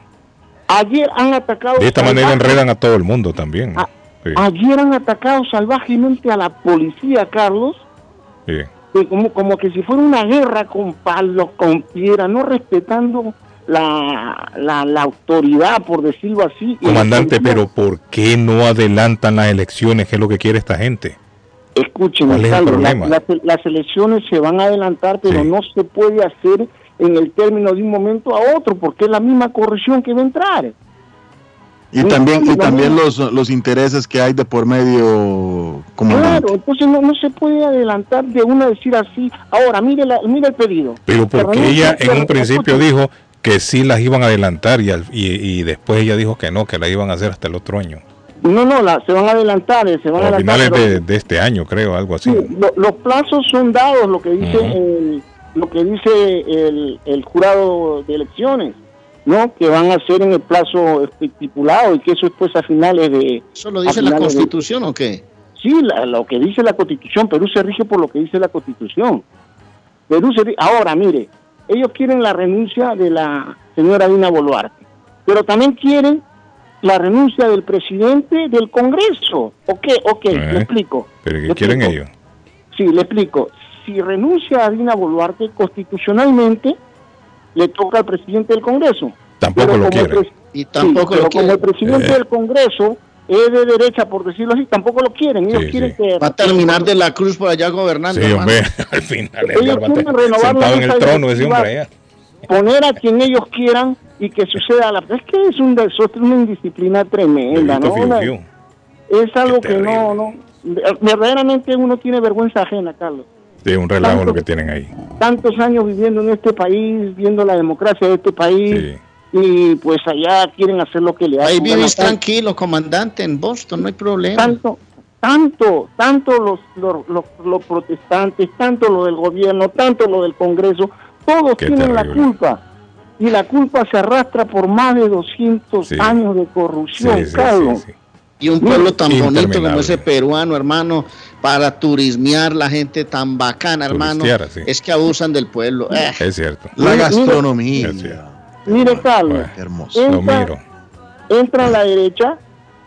Ayer han atacado... De esta manera enredan a todo el mundo también. Ah, Sí, Ayer han atacado salvajemente a la policía, Carlos, sí. como, como que si fuera una guerra con palos, con piedra, no respetando la, la, la autoridad, por decirlo así. Comandante, pero ¿por qué no adelantan las elecciones? ¿Qué es lo que quiere esta gente? Escúcheme, ¿Cuál es Carlos, la- las elecciones se van a adelantar, pero Sí. no se puede hacer en el término de un momento a otro, porque es la misma corrección que va a entrar. Y también, y también los, los intereses que hay de por medio, comandante. Claro, entonces no, no se puede adelantar de una decir así. Ahora, mire, la, mire el pedido. Pero porque Pero no- ella en un principio dijo que sí las iban a adelantar y, al- y, y después ella dijo que no, que la iban a hacer hasta el otro año. No, no, la- se van a adelantar, eh, se van a adelantar. finales pero- de, de este año, creo, algo así. Sí, lo- los plazos son dados, lo que dice el, lo que dice el, el jurado de elecciones, ¿no? Que van a ser en el plazo estipulado y que eso es pues a finales de... ¿Eso lo dice la de- Constitución o qué? Sí, la- lo que dice la Constitución, Perú se rige por lo que dice la Constitución. Perú se ri- Ahora, mire, ellos quieren la renuncia de la señora Dina Boluarte, pero también quieren la renuncia del presidente del Congreso. ¿O qué? Ok, Eh, le explico. Pero ¿qué quieren explico. ellos? Sí, le explico. Si renuncia a Dina Boluarte, constitucionalmente le toca al presidente del Congreso. Tampoco lo como pres- Y Sí, tampoco pero lo como quiere. el presidente Eh. del Congreso es de derecha, por decirlo así, tampoco lo quieren. Ellos Sí, quieren sí. que... Va a terminar de la cruz por allá gobernando. Sí, hombre, al final Ellos quieren renovar la sentado en el trono ese directiva. hombre allá. poner a quien ellos quieran y que suceda la... Es que es un desastre, una indisciplina tremenda, ¿no? fiu, Una- fiu. es algo que no, no... Verdaderamente uno tiene vergüenza ajena, Carlos. Sí, un relajo Tanto- lo que tienen ahí. Tantos años viviendo en este país, viendo la democracia de este país, Sí. y pues allá quieren hacer lo que le Ahí hacen. vivís tranquilo, comandante, en Boston, no hay problema. tanto, tanto, tanto los, los, los, los protestantes, tanto lo del gobierno, tanto lo del Congreso, todos Qué tienen la terrible. culpa. Y la culpa se arrastra por más de 200 Sí. años de corrupción, sí, sí, Carlos. sí. Y un pueblo tan bonito como ese peruano, hermano, para turismear la gente tan bacana, hermano, sí. es que abusan del pueblo. Eh, Es cierto. La gastronomía. Es cierto. Mire, Carlos, Bueno, hermoso. Lo entra, miro. entra a la derecha,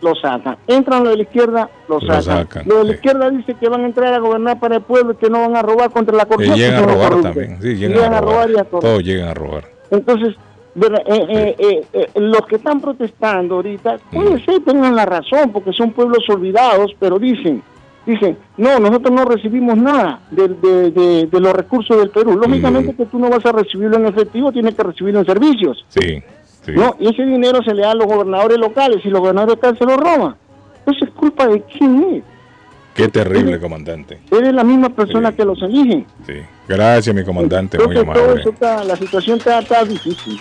lo sacan. Entran lo de la izquierda, lo Lo sacan. sacan, Lo de la sí. izquierda dice que van a entrar a gobernar para el pueblo y que no van a robar contra la Y corrupción. llegan a robar también. Sí, Y llegan, a robar. y a correr. Todos llegan a robar. Entonces, eh, eh, eh, eh, los que están protestando ahorita, puede Mm. ser, tengan la razón, porque son pueblos olvidados, pero dicen, dicen, no, nosotros no recibimos nada de, de- de- de los recursos del Perú. Lógicamente que tú no vas a recibirlo en efectivo, tienes que recibirlo en servicios. Sí. sí. ¿no? Y ese dinero se le da a los gobernadores locales y los gobernadores locales se lo roban. Entonces, ¿culpa de quién es? Qué terrible, comandante. Eres la misma persona Sí. que los elige. Sí. Gracias, mi comandante. Muy todo amable. eso está, la situación está, está difícil.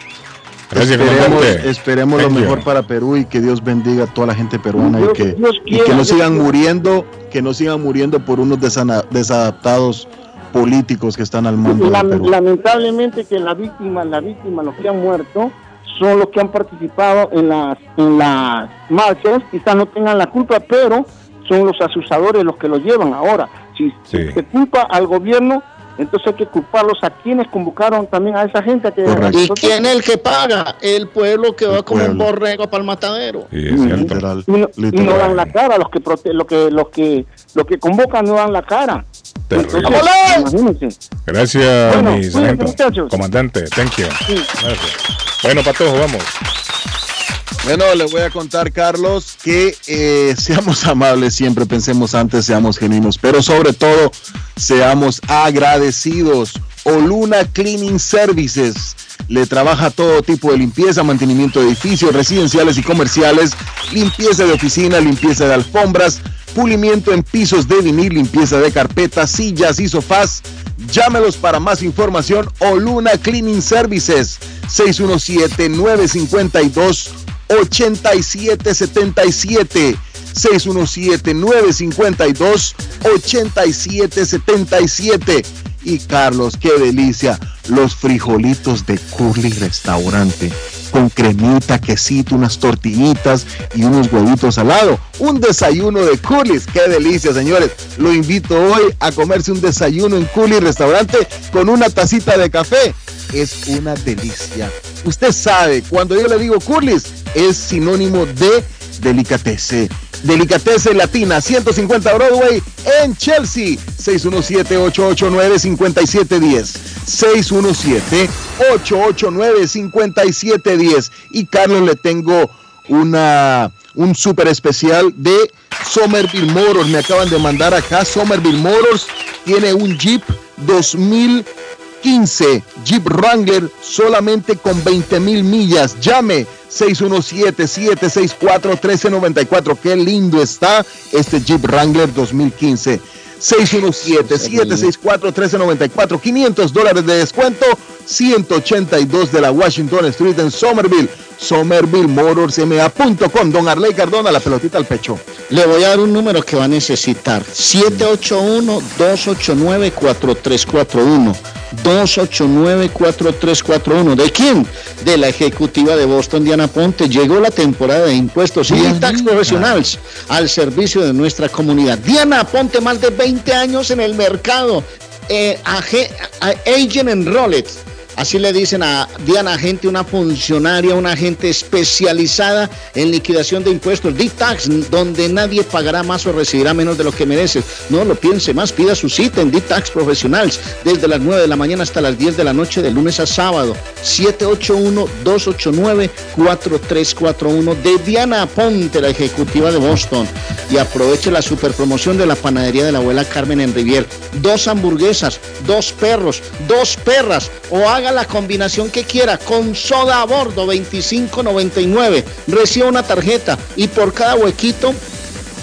Gracias, esperemos, esperemos lo mejor para Perú y que Dios bendiga a toda la gente peruana y Dios- que, Dios y que no sigan muriendo, que no sigan muriendo por unos desana- desadaptados políticos que están al mando Perú. lamentablemente que las víctimas, las víctimas, los que han muerto, son los que han participado en las, en las marchas, quizás no tengan la culpa, pero son los asusadores los que lo llevan ahora. Si Sí. se culpa al gobierno, entonces hay que culparlos a quienes convocaron también a esa gente a que. ¿Y quién es el que paga? El pueblo que va como un borrego para el matadero. Sí, es cierto. Literal, y no, y no literal. dan la cara, los que prote- lo que los que los que convocan no dan la cara. Terrible. Entonces, imagínense. Gracias, Bueno, mi cuídense, sargento. muchachos. Comandante, thank you. Sí. Gracias. Bueno, Patojo, vamos. Bueno, le voy a contar, Carlos, que eh, seamos amables siempre, pensemos antes, seamos genuinos, pero sobre todo seamos agradecidos. Oluna Cleaning Services le trabaja todo tipo de limpieza, mantenimiento de edificios residenciales y comerciales, limpieza de oficina, limpieza de alfombras, pulimiento en pisos de vinil, limpieza de carpetas, sillas y sofás. Llámelos para más información. Oluna Cleaning Services 617 952 8777 617-952-8777. Y Carlos, qué delicia, los frijolitos de Curly Restaurante, con cremita, quesito, unas tortillitas y unos huevitos al lado. Un desayuno de Curly's, qué delicia, señores. Lo invito hoy a comerse un desayuno en Curly Restaurante con una tacita de café. Es una delicia. Usted sabe, cuando yo le digo Curly's, es sinónimo de delicatese. Delicatese Latina, 150 Broadway en Chelsea, 617-889-5710. 617-889-5710. Y Carlos, le tengo una, un súper especial de Somerville Motors. Me acaban de mandar acá. Somerville Motors tiene un Jeep 2015 Jeep Wrangler solamente con 20 mil millas. Llame 617-764-1394. Qué lindo está este Jeep Wrangler 2015. 617-764-1394. 500 dólares de descuento. 182 de la Washington Street en Somerville. SomervilleMotorsMA.com. Don Arley Cardona, la pelotita al pecho. Le voy a dar un número que va a necesitar. 781-289-4341. 289-4341. ¿De quién? De la ejecutiva de Boston, Diana Ponte. Llegó la temporada de impuestos y tax profesionales al servicio de nuestra comunidad. Diana Ponte, más de 20 años en el mercado. Eh, agent Enrolled. Así le dicen a Diana Agente, una funcionaria, una agente especializada en liquidación de impuestos, D-Tax, donde nadie pagará más o recibirá menos de lo que merece. No lo piense más, pida su cita en D-Tax Professionals desde las 9 de la mañana hasta las 10 de la noche de lunes a sábado. 781-289-4341 de Diana Ponte, la ejecutiva de Boston. Y aproveche la superpromoción de la panadería de la abuela Carmen en Rivier. Dos hamburguesas, dos perros, dos perras o haga la combinación que quiera con soda a bordo 25.99. Reciba una tarjeta y por cada huequito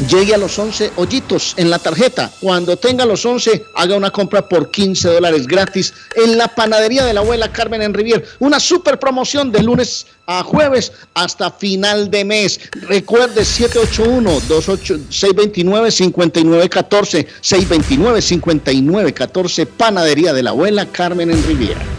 llegue a los 11 hoyitos en la tarjeta. Cuando tenga los 11, haga una compra por 15 dólares gratis en la panadería de la abuela Carmen en Rivier. Una super promoción de lunes a jueves hasta final de mes. Recuerde 781-629-5914. 629-5914. Panadería de la abuela Carmen en Riviera.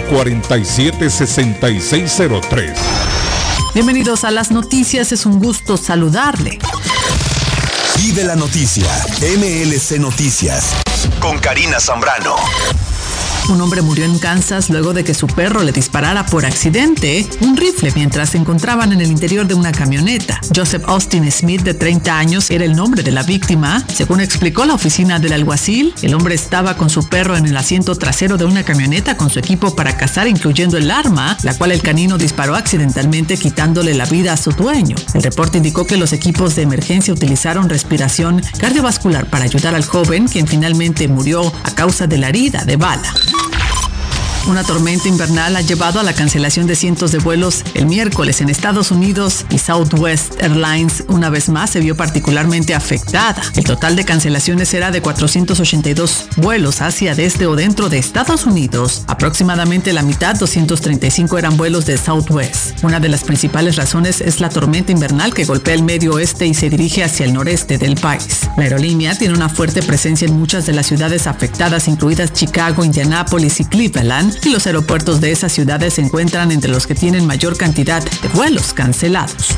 447-6603. Bienvenidos a las noticias, es un gusto saludarle. Vive la noticia, MLC Noticias, con Karina Zambrano. Un hombre murió en Kansas luego de que su perro le disparara por accidente un rifle mientras se encontraban en el interior de una camioneta. Joseph Austin Smith, de 30 años, era el nombre de la víctima. Según explicó la oficina del alguacil, el hombre estaba con su perro en el asiento trasero de una camioneta con su equipo para cazar, incluyendo el arma, la cual el canino disparó accidentalmente quitándole la vida a su dueño. El reporte indicó que los equipos de emergencia utilizaron respiración cardiovascular para ayudar al joven, quien finalmente murió a causa de la herida de bala. Una tormenta invernal ha llevado a la cancelación de cientos de vuelos el miércoles en Estados Unidos y Southwest Airlines una vez más se vio particularmente afectada. El total de cancelaciones era de 482 vuelos hacia, desde o dentro de Estados Unidos. Aproximadamente la mitad, 235, eran vuelos de Southwest. Una de las principales razones es la tormenta invernal que golpea el medio oeste y se dirige hacia el noreste del país. La aerolínea tiene una fuerte presencia en muchas de las ciudades afectadas, incluidas Chicago, Indianápolis y Cleveland, y los aeropuertos de esas ciudades se encuentran entre los que tienen mayor cantidad de vuelos cancelados.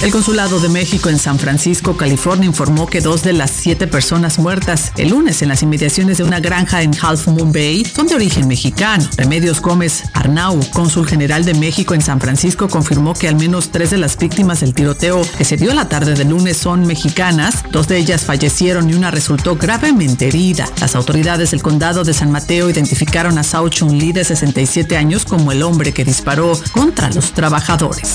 El Consulado de México en San Francisco, California, informó que dos de las siete personas muertas el lunes en las inmediaciones de una granja en Half Moon Bay son de origen mexicano. Remedios Gómez Arnau, cónsul general de México en San Francisco, confirmó que al menos tres de las víctimas del tiroteo que se dio la tarde del lunes son mexicanas. Dos de ellas fallecieron y una resultó gravemente herida. Las autoridades del condado de San Mateo identificaron a Sao Chun Lee de 67 años como el hombre que disparó contra los trabajadores.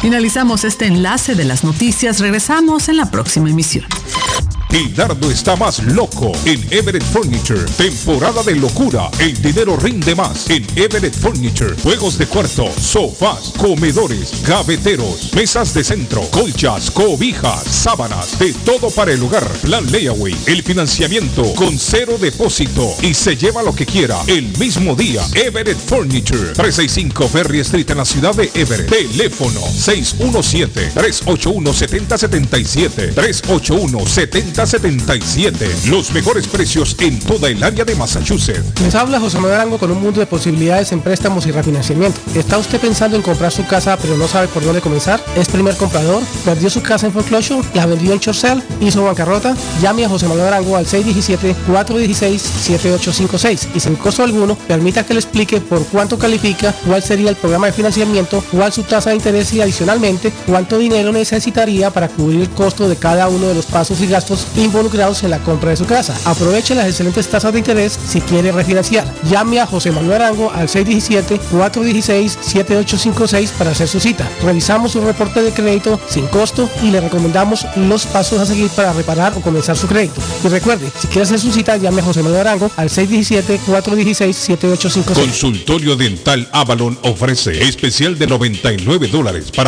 Finalizamos este enlace de las noticias. Regresamos en la próxima emisión. El está más loco en Everett Furniture. Temporada de locura. El dinero rinde más en Everett Furniture. Juegos de cuarto, sofás, comedores, gaveteros, mesas de centro, colchas, cobijas, sábanas, de todo para el hogar. Plan Layaway. El financiamiento con cero depósito y se lleva lo que quiera el mismo día. Everett Furniture. 365 Ferry Street en la ciudad de Everett. Teléfono 617 381 7077 381 70 6077. Los mejores precios en toda el área de Massachusetts. Les habla José Manuel Arango con un mundo de posibilidades en préstamos y refinanciamiento. ¿Está usted pensando en comprar su casa pero no sabe por dónde comenzar? ¿Es primer comprador? ¿Perdió su casa en foreclosure? ¿La vendió en Chorcel? ¿Hizo bancarrota? Llame a José Manuel Arango al 617-416-7856 y sin costo alguno permita que le explique por cuánto califica, cuál sería el programa de financiamiento, cuál su tasa de interés y adicionalmente cuánto dinero necesitaría para cubrir el costo de cada uno de los pasos y gastos involucrados en la compra de su casa. Aproveche las excelentes tasas de interés si quiere refinanciar. Llame a José Manuel Arango al 617-416-7856 para hacer su cita. Revisamos su reporte de crédito sin costo y le recomendamos los pasos a seguir para reparar o comenzar su crédito. Y recuerde, si quiere hacer su cita, llame a José Manuel Arango al 617-416-7856. Consultorio Dental Avalon ofrece especial de 99 dólares para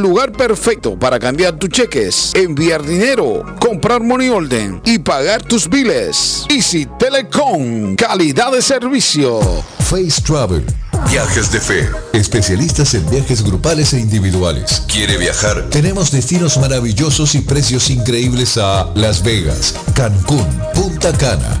lugar perfecto para cambiar tus cheques, enviar dinero, comprar money order y pagar tus biles. Easy Telecom. Calidad de servicio. Face Travel. Viajes de fe. Especialistas en viajes grupales e individuales. ¿Quiere viajar? Tenemos destinos maravillosos y precios increíbles a Las Vegas, Cancún, Punta Cana,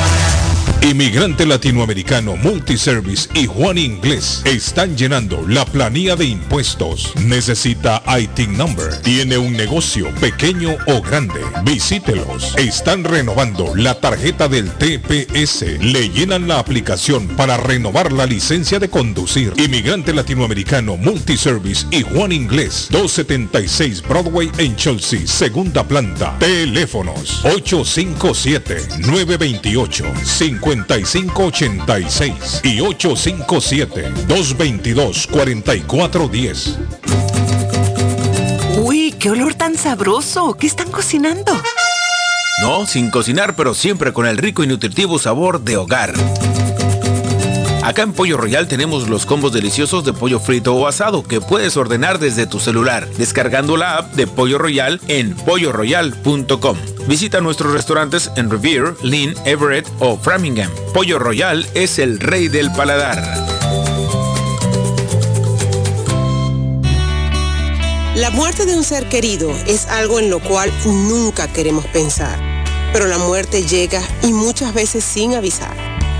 Inmigrante latinoamericano Multiservice y Juan Inglés están llenando la planilla de impuestos. Necesita IT number. Tiene un negocio pequeño o grande. Visítelos. Están renovando la tarjeta del TPS. Le llenan la aplicación para renovar la licencia de conducir. Inmigrante latinoamericano Multiservice y Juan Inglés. 276 Broadway en Chelsea, segunda planta. Teléfonos 857 928 50 5586 y 857-222-4410. Uy, qué olor tan sabroso. ¿Qué están cocinando? No, sin cocinar, pero siempre con el rico y nutritivo sabor de hogar. Acá en Pollo Royal tenemos los combos deliciosos de pollo frito o asado que puedes ordenar desde tu celular, descargando la app de Pollo Royal en polloroyal.com. Visita nuestros restaurantes en Revere, Lynn, Everett o Framingham. Pollo Royal es el rey del paladar. La muerte de un ser querido es algo en lo cual nunca queremos pensar, pero la muerte llega y muchas veces sin avisar.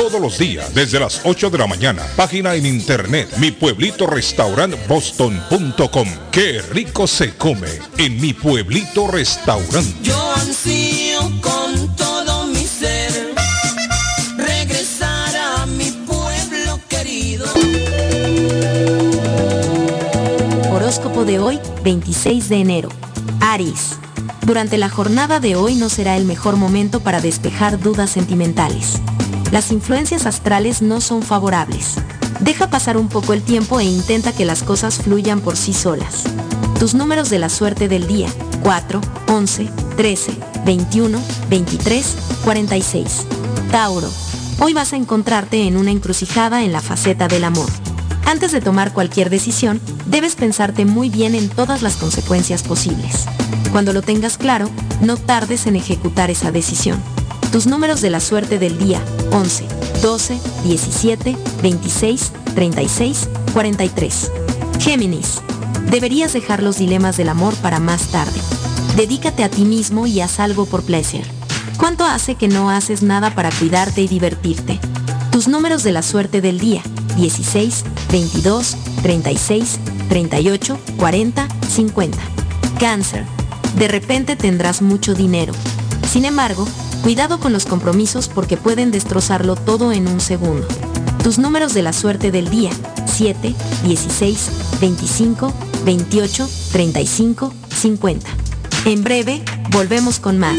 todos los días desde las 8 de la mañana. Página en internet mi pueblito restaurant boston.com. Qué rico se come en mi pueblito restaurante. Yo ansío con todo mi ser regresar a mi pueblo querido. Horóscopo de hoy, 26 de enero. Aries. Durante la jornada de hoy no será el mejor momento para despejar dudas sentimentales. Las influencias astrales no son favorables. Deja pasar un poco el tiempo e intenta que las cosas fluyan por sí solas. Tus números de la suerte del día, 4, 11, 13, 21, 23, 46. Tauro. Hoy vas a encontrarte en una encrucijada en la faceta del amor. Antes de tomar cualquier decisión, debes pensarte muy bien en todas las consecuencias posibles. Cuando lo tengas claro, no tardes en ejecutar esa decisión. Tus números de la suerte del día, 11, 12, 17, 26, 36, 43. Géminis. Deberías dejar los dilemas del amor para más tarde. Dedícate a ti mismo y haz algo por placer. ¿Cuánto hace que no haces nada para cuidarte y divertirte? Tus números de la suerte del día, 16, 22, 36, 38, 40, 50. Cáncer. De repente tendrás mucho dinero. Sin embargo, cuidado con los compromisos porque pueden destrozarlo todo en un segundo. Tus números de la suerte del día, 7, 16, 25, 28, 35, 50. En breve, volvemos con más.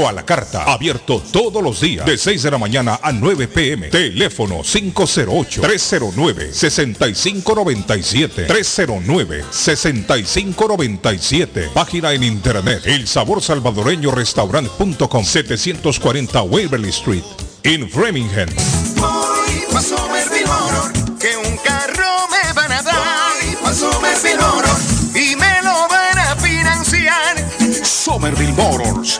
a la carta. Abierto todos los días de 6 de la mañana a 9 pm. Teléfono 508-309-6597. 309-6597. Página en internet. El sabor salvadoreño restaurant.com 740 Waverly Street. En Framingham. Voy pa' Somerville Motor, que un carro me van a dar. Voy pa' Somerville Motor, y me lo van a financiar. Somerville Motors.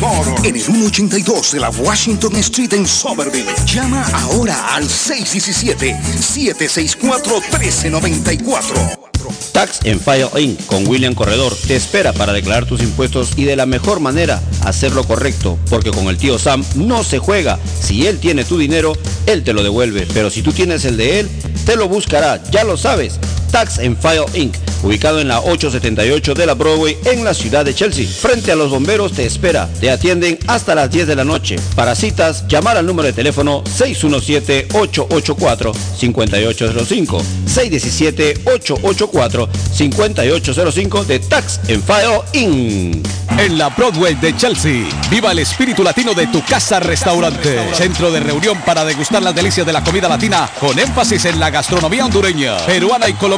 En el 182 de la Washington Street en Somerville. Llama ahora al 617-764-1394. Tax en File Inc. con William Corredor te espera para declarar tus impuestos y de la mejor manera hacerlo correcto, porque con el tío Sam no se juega. Si él tiene tu dinero, él te lo devuelve, pero si tú tienes el de él, te lo buscará, ya lo sabes. Tax en File Inc. ubicado en la 878 de la Broadway en la ciudad de Chelsea. Frente a los bomberos te espera. Te atienden hasta las 10 de la noche. Para citas, llamar al número de teléfono 617-884-5805. 617-884-5805 de Tax en File Inc. En la Broadway de Chelsea, viva el espíritu latino de tu casa restaurante. Centro de reunión para degustar las delicias de la comida latina con énfasis en la gastronomía hondureña, peruana y colombiana.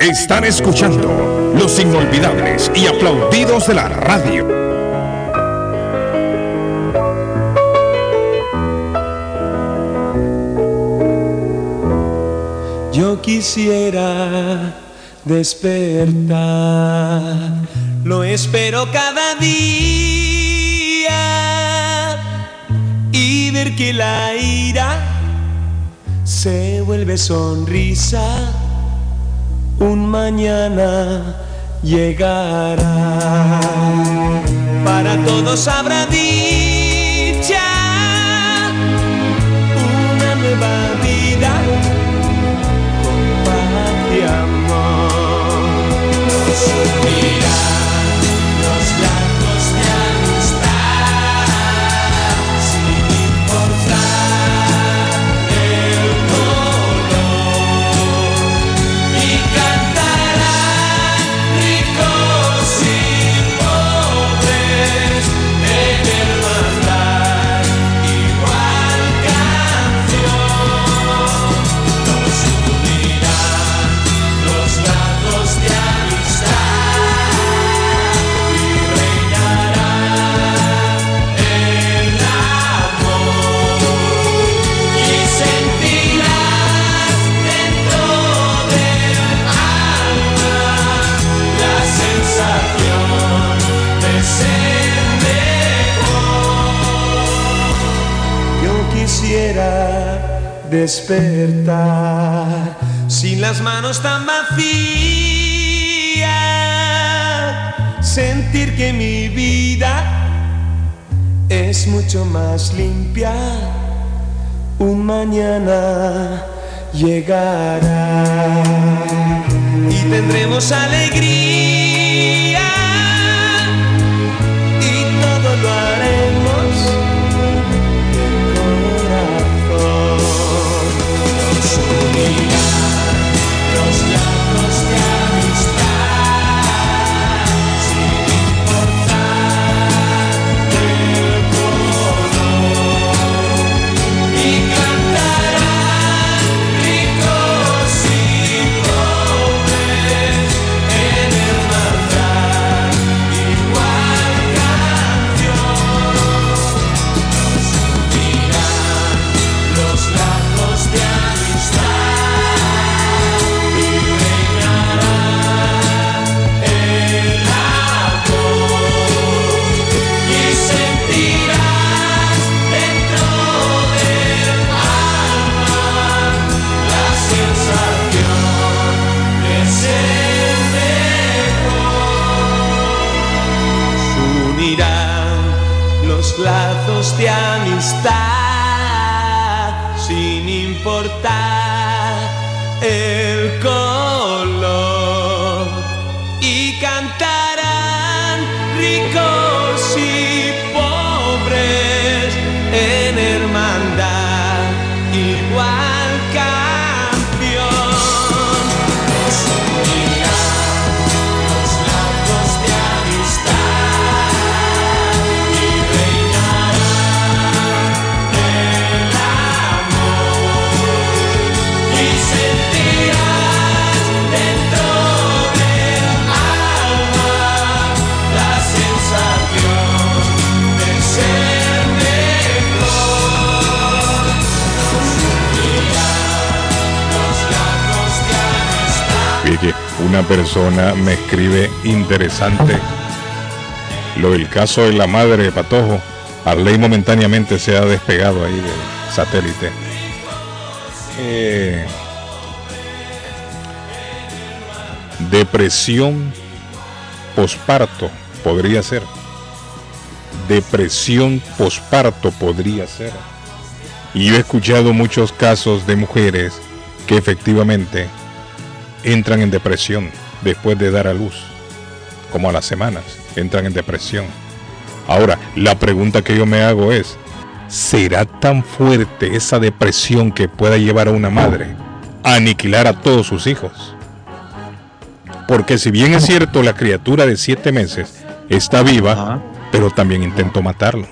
Están escuchando los inolvidables y aplaudidos de la radio. Yo quisiera despertar, lo espero cada día y ver que la ira se vuelve sonrisa. Un mañana llegará. Para todos habrá dicha, una nueva vida con paz y amor. Despertar sin las manos tan vacías, sentir que mi vida es mucho más limpia. Un mañana llegará y tendremos alegría amistad sin importar el una persona me escribe interesante lo del caso de la madre de Patojo. Arley momentáneamente se ha despegado ahí del satélite. Eh, depresión posparto podría ser. Depresión posparto podría ser. Y yo he escuchado muchos casos de mujeres que efectivamente entran en depresión después de dar a luz, como a las semanas, entran en depresión. Ahora, la pregunta que yo me hago es, ¿será tan fuerte esa depresión que pueda llevar a una madre a aniquilar a todos sus hijos? Porque si bien es cierto, la criatura de siete meses está viva, pero también intentó matarlo.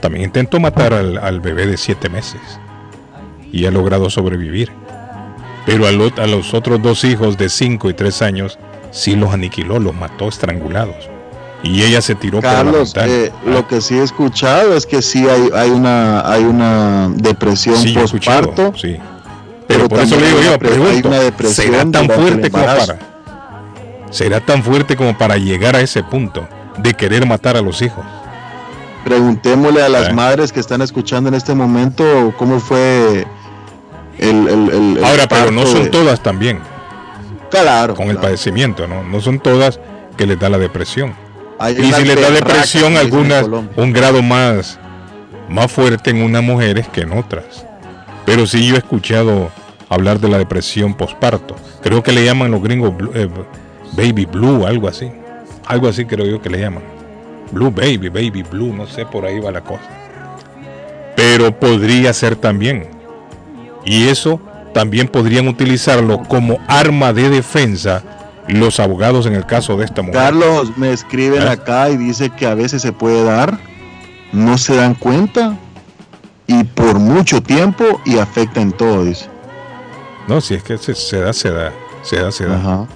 También intentó matar al, al bebé de siete meses. Y ha logrado sobrevivir. Pero a, a los otros dos hijos de 5 y 3 años sí los aniquiló, los mató estrangulados. Y ella se tiró Carlos, por la eh, ventana. lo que sí he escuchado es que sí hay, hay una hay una depresión Sí, postparto. sí. Pero por eso le digo yo, pregunto, una depresión ¿será tan fuerte como para será tan fuerte como para llegar a ese punto de querer matar a los hijos? Preguntémosle a las Eh. madres que están escuchando en este momento cómo fue el, el- el- el Ahora, pero no son de- todas también. Claro. Con el padecimiento, ¿no? No son todas que les da la depresión. Hay y si les da depresión, algunas, un grado más, más fuerte en unas mujeres que en otras. Pero sí yo he escuchado hablar de la depresión posparto. Creo que le llaman los gringos eh, baby blue, algo así. Algo así creo yo que le llaman. Blue baby, baby blue, no sé, por ahí va la cosa. Pero podría ser también. Y eso también podrían utilizarlo como arma de defensa los abogados en el caso de esta mujer. Carlos, me escriben ¿Eh? acá y dice que a veces se puede dar, no se dan cuenta y por mucho tiempo y afecta en todo, dice. No, si es que se, se da, se da, se da, se da. Ajá.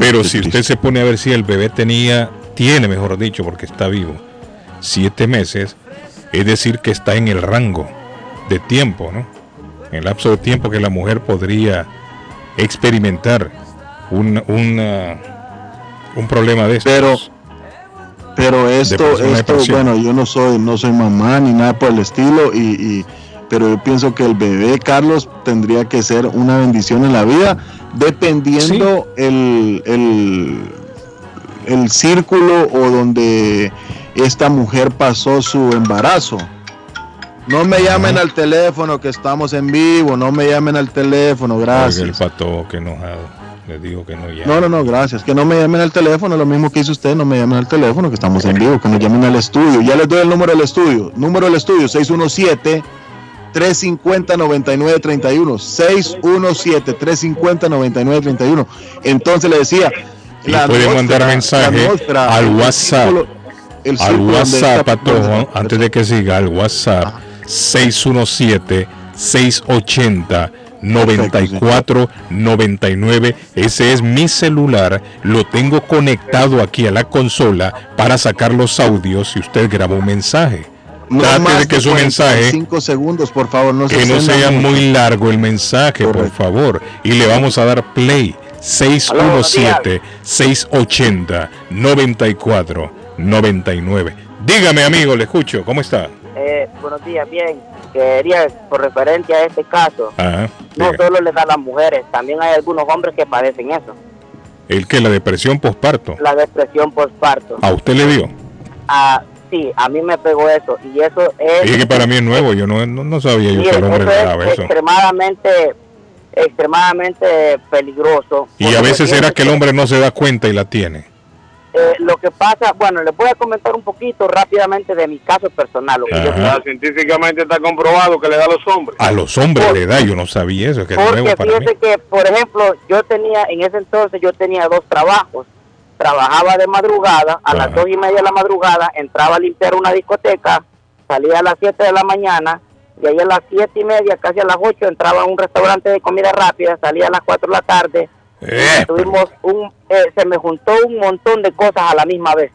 Pero si usted se pone a ver si el bebé tenía, tiene mejor dicho, porque está vivo, siete meses, es decir, que está en el rango de tiempo, ¿no? En el lapso de tiempo que la mujer podría experimentar un, una- un problema de estos. Pero, pero esto, esto, bueno, yo no soy, no soy mamá ni nada por el estilo, y, y- pero yo pienso que el bebé Carlos tendría que ser una bendición en la vida, dependiendo el, el, el círculo o donde esta mujer pasó su embarazo. No me llamen al teléfono que estamos en vivo, no me llamen al teléfono, gracias. el pato que enojado. Le digo que no ya. No, no, no, gracias. Que no me llamen al teléfono, lo mismo que hizo usted, no me llamen al teléfono, que estamos en vivo, que nos llamen al estudio. Ya les doy el número del estudio. Número del estudio, 617-350-9931. 617-350-9931. Entonces le decía... Y pueden mandar mensaje al WhatsApp. al círculo donde WhatsApp, Patojo, antes de que siga, al WhatsApp 617-680-9499. Ese es mi celular. Lo tengo conectado aquí a la consola para sacar los audios si usted graba un mensaje. No Trate más de que su 45 mensaje segundos, por favor, no se que no sea mucho. muy largo el mensaje, por favor. Y le vamos a dar play. 617-680-9499. Dígame, amigo, le escucho. ¿Cómo está? Eh, buenos días, bien. Quería, por referente a este caso, Ajá. no solo le da a las mujeres, también hay algunos hombres que padecen eso, El que la depresión posparto. la depresión postparto. ¿A usted le dio? Ah, sí, a mí me pegó eso y eso es, Dije que para mí es nuevo. Yo no, no, no sabía yo que el hombre le es daba eso. extremadamente, extremadamente peligroso. Y a veces será que el hombre no se da cuenta y la tiene. Eh, lo que pasa, bueno, les voy a comentar un poquito rápidamente de mi caso personal. Lo que yo Ajá. científicamente está comprobado que le da a los hombres. A los hombres le da. Yo no sabía eso. Que nuevo Porque para mí. fíjese que, por ejemplo, yo tenía, en ese entonces yo tenía dos trabajos. Trabajaba de madrugada, a las dos y media de la madrugada, entraba a limpiar una discoteca, salía a las 7 de la mañana, y ahí a las siete y media, casi a las 8, entraba a un restaurante de comida rápida, salía a las 4 de la tarde. Eh, Tuvimos un, eh, se me juntó un montón de cosas a la misma vez.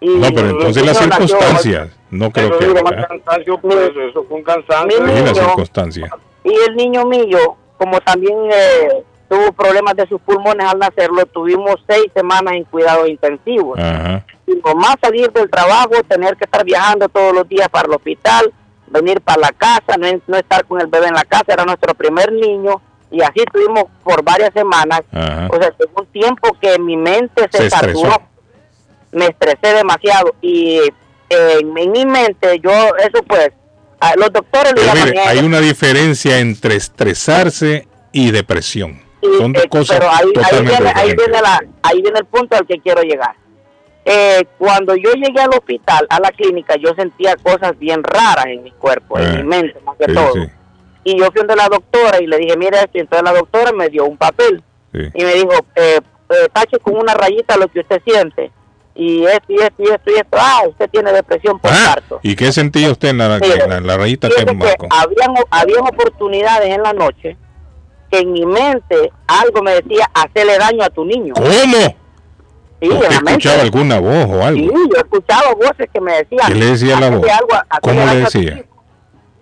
Y No, pero entonces las niño circunstancias. No creo que. Eso, cansancio, pues, eso fue un cansancio. Sí, las niño- circunstancias. y el niño mío, como también eh, tuvo problemas de sus pulmones al nacerlo, tuvimos seis semanas en cuidados intensivos. Ajá. Y nomás salir del trabajo, tener que estar viajando todos los días para el hospital, venir para la casa, no, no estar con el bebé en la casa, era nuestro primer niño. Y así tuvimos por varias semanas. Ajá. O sea, tuvo un tiempo que mi mente se, Se saturó. Me estresé demasiado. Y eh, en, mi mente, yo, eso pues, a los doctores le Pero mire, hay una diferencia entre estresarse y depresión. Y, Son dos eh, cosas pero ahí, ahí totalmente viene, ahí, viene la, ahí viene el punto al que quiero llegar. Eh, cuando yo llegué al hospital, a la clínica, yo sentía cosas bien raras en mi cuerpo, en mi mente, más que sí, todo. sí. Y yo fui donde la doctora y le dije, mira esto, y entonces la doctora me dio un papel Sí. y me dijo, eh, eh, tache con una rayita lo que usted siente. Y esto, y esto, y esto, y esto. Ah, usted tiene depresión por Ah, parto. ¿Y qué sentía usted en la, en la, en la rayita que que marcó? habían, habían oportunidades en la noche que en mi mente algo me decía hacerle daño a tu niño. ¿Cómo? Sí, ¿Usted en la mente. escuchaba alguna voz o algo? Sí, yo escuchaba voces que me decían. ¿Qué le decía la "Hacerle voz? algo ¿Cómo le decía?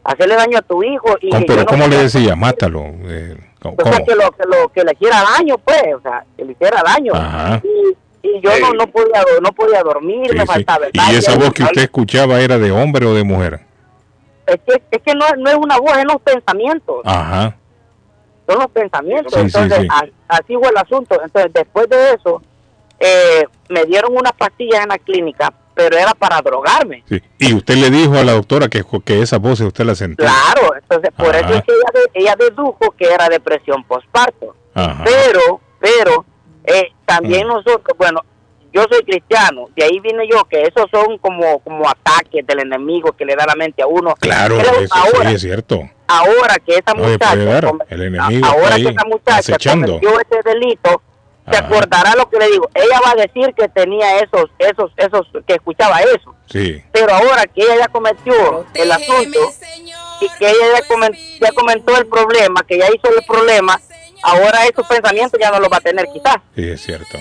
Hacerle daño a tu hijo. Y ¿Cómo- pero no ¿cómo le decía? Mátalo. eh, ¿Cómo? O sea, que lo, que lo que le hiciera daño, pues, o sea, que le hiciera daño. Ajá. Y, y yo no, no podía no podía dormir, Sí, me sí. faltaba el ¿Y esa voz que usted escuchaba era de hombre o de mujer? Es que, es que no, no es una voz, es los pensamientos. Ajá. son los pensamientos. Sí, sí, Entonces, así fue el asunto. Entonces, después de eso, eh, me dieron unas pastillas en la clínica, pero era para drogarme. Sí. Y usted le dijo a la doctora que, que esa voz usted la sentía. Claro, entonces por Ajá. eso es que ella, ella dedujo que era depresión postparto. Pero, pero, eh, también nosotros, bueno, yo soy cristiano, de ahí vine yo, que esos son como, como ataques del enemigo que le da la mente a uno. Claro, Creo eso ahora, sí es cierto. ahora que esa muchacha, dar. El enemigo ahora que esa muchacha cometió ese delito, se Ajá. acordará lo que le digo. Ella va a decir que tenía esos, esos, esos, que escuchaba eso. Sí. Pero ahora que ella ya cometió el asunto y que ella ya, comen- ya comentó el problema, que ya hizo el problema, ahora esos pensamientos ya no los va a tener quizás. Sí, es cierto.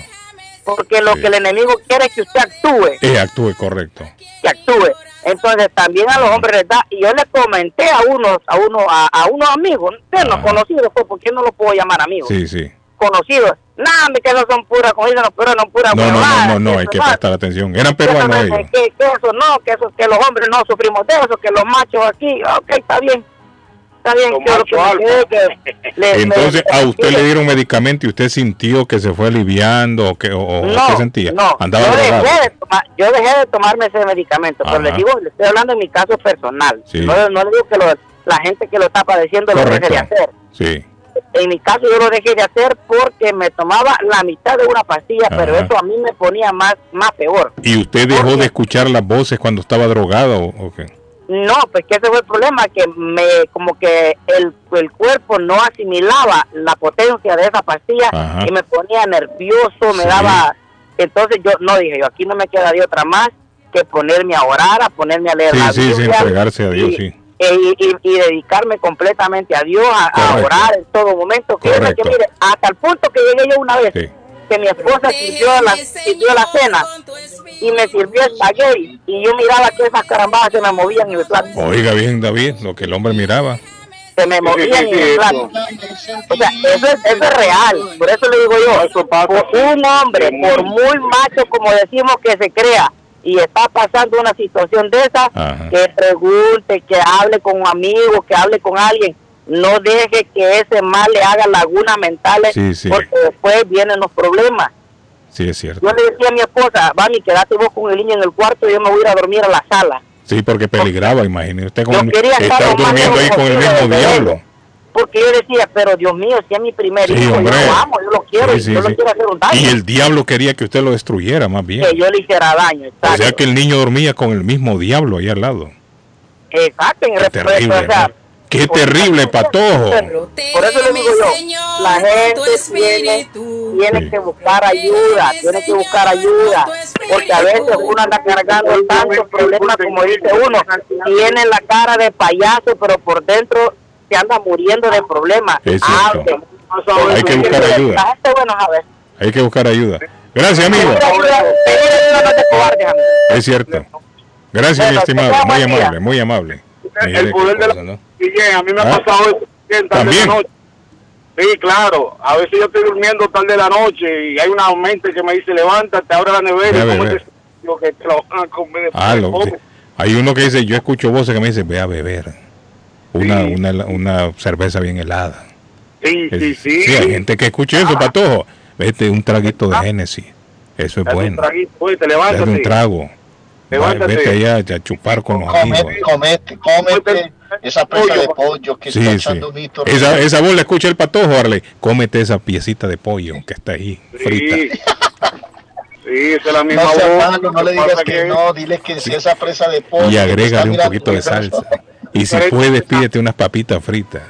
Porque lo que el enemigo quiere es que usted actúe, Eh, actúe correcto. que actúe. Entonces también a los hombres les da, y yo le comenté a unos, a uno, a, a unos amigos, de los conocidos, pues, porque no los puedo llamar amigos, Sí, sí. conocidos, nada, me que no son puras, como dicen los peruanos, no puras No, no, no, no, no, hay que prestar atención. Eran peruanos no, ellos. que, que eso no, que eso, que los hombres no sufrimos de eso, que los machos aquí, ok, está bien, está bien, Entonces, a usted le dieron medicamento y usted sintió que se fue aliviando o que o, o no, qué sentía. no, Andaba yo dejé, de tomar, yo dejé de tomarme ese medicamento, pero Ajá. le digo, le estoy hablando en mi caso personal. Sí. No, no le digo que lo- la gente que lo está padeciendo lo deje Correcto. de hacer. Sí. En mi caso yo lo dejé de hacer porque me tomaba la mitad de una pastilla, pero eso a mí me ponía más, más peor. ¿Y usted dejó de escuchar las voces cuando estaba drogado o, qué? No, pues que ese fue el problema, que me como que el, el cuerpo no asimilaba la potencia de esa pastilla Ajá. y me ponía nervioso, me Sí. daba... Entonces yo no dije, yo aquí no me queda de otra más que ponerme a orar, a ponerme a leer Sí, la sí, sí, Biblia entregarse a Dios, y, sí. E- y, y- y dedicarme completamente a Dios, a, a orar en todo momento. Fíjese Correcto. que mire, hasta el punto que llegué yo una vez, Sí. que mi esposa sirvió la, sirvió la cena y me sirvió espagueti y yo miraba que esas carambadas se me movían en el plato. Oiga bien, David, lo que el hombre miraba. se me movían en el plato. O sea, eso es, eso es real. Por eso le digo yo, por un hombre, por muy macho como decimos que se crea, y está pasando una situación de esa, que pregunte, que hable con un amigo, que hable con alguien. No deje que ese mal le haga lagunas mentales, Sí, sí. porque después vienen los problemas. Sí, es cierto. Yo le decía a mi esposa, Mami, quédate vos con el niño en el cuarto y yo me voy a ir a dormir a la sala. Sí, porque peligraba, imagínese usted con estar durmiendo ahí con el mismo diablo. Porque yo decía, pero Dios mío, si es mi primer Sí, hijo, hombre. yo lo amo, yo lo quiero, Sí, y sí, yo sí. no quiero hacer un daño. Y el diablo quería que usted lo destruyera, más bien. que yo le hiciera daño. O Exacto, sea que el niño dormía con el mismo diablo ahí al lado. exacto en Qué respeto, terrible, o sea. Qué terrible, patojo. Por eso le digo yo, la gente tiene, tiene que buscar ayuda, tiene que buscar ayuda, porque a veces uno anda cargando tantos problemas como dice uno, tiene la cara de payaso, pero por dentro se anda muriendo de problemas. Es cierto. Hable. Hay que buscar ayuda. La gente, bueno, a ver. Hay que buscar ayuda. Gracias, amigo. Es cierto. Gracias, mi estimado. Muy amable, muy amable. El poder de la a mí me ha Ah. pasado eso también, También. de noche. Sí, claro. A veces yo estoy durmiendo tarde de la noche y hay una mente que me dice, levántate, abre la nevera Ve y que te lo van a comer Ah, de lo- todo". hay uno que dice, yo escucho voces que me dicen, ve a beber. Una, una, una cerveza bien helada. Sí, Es- sí, sí. hay gente que escucha eso, patojo. Vete un traguito de Genesis. Eso es Date un bueno. traguito, oye, te un trago. Levántate. Vete allá a chupar con los amigos. Comete, comete, cómete esa presa de pollo que está Sí, sí. echando Víctor. Esa, esa voz la escucha el patojo, Arley. Cómete esa piecita de pollo que está ahí, frita. Sí. Sí, esa es la misma No sea voz. malo, no le que digas que no, dile que si esa presa de pollo. Y agrégale está un poquito de salsa. Y si puedes, pídete unas papitas fritas.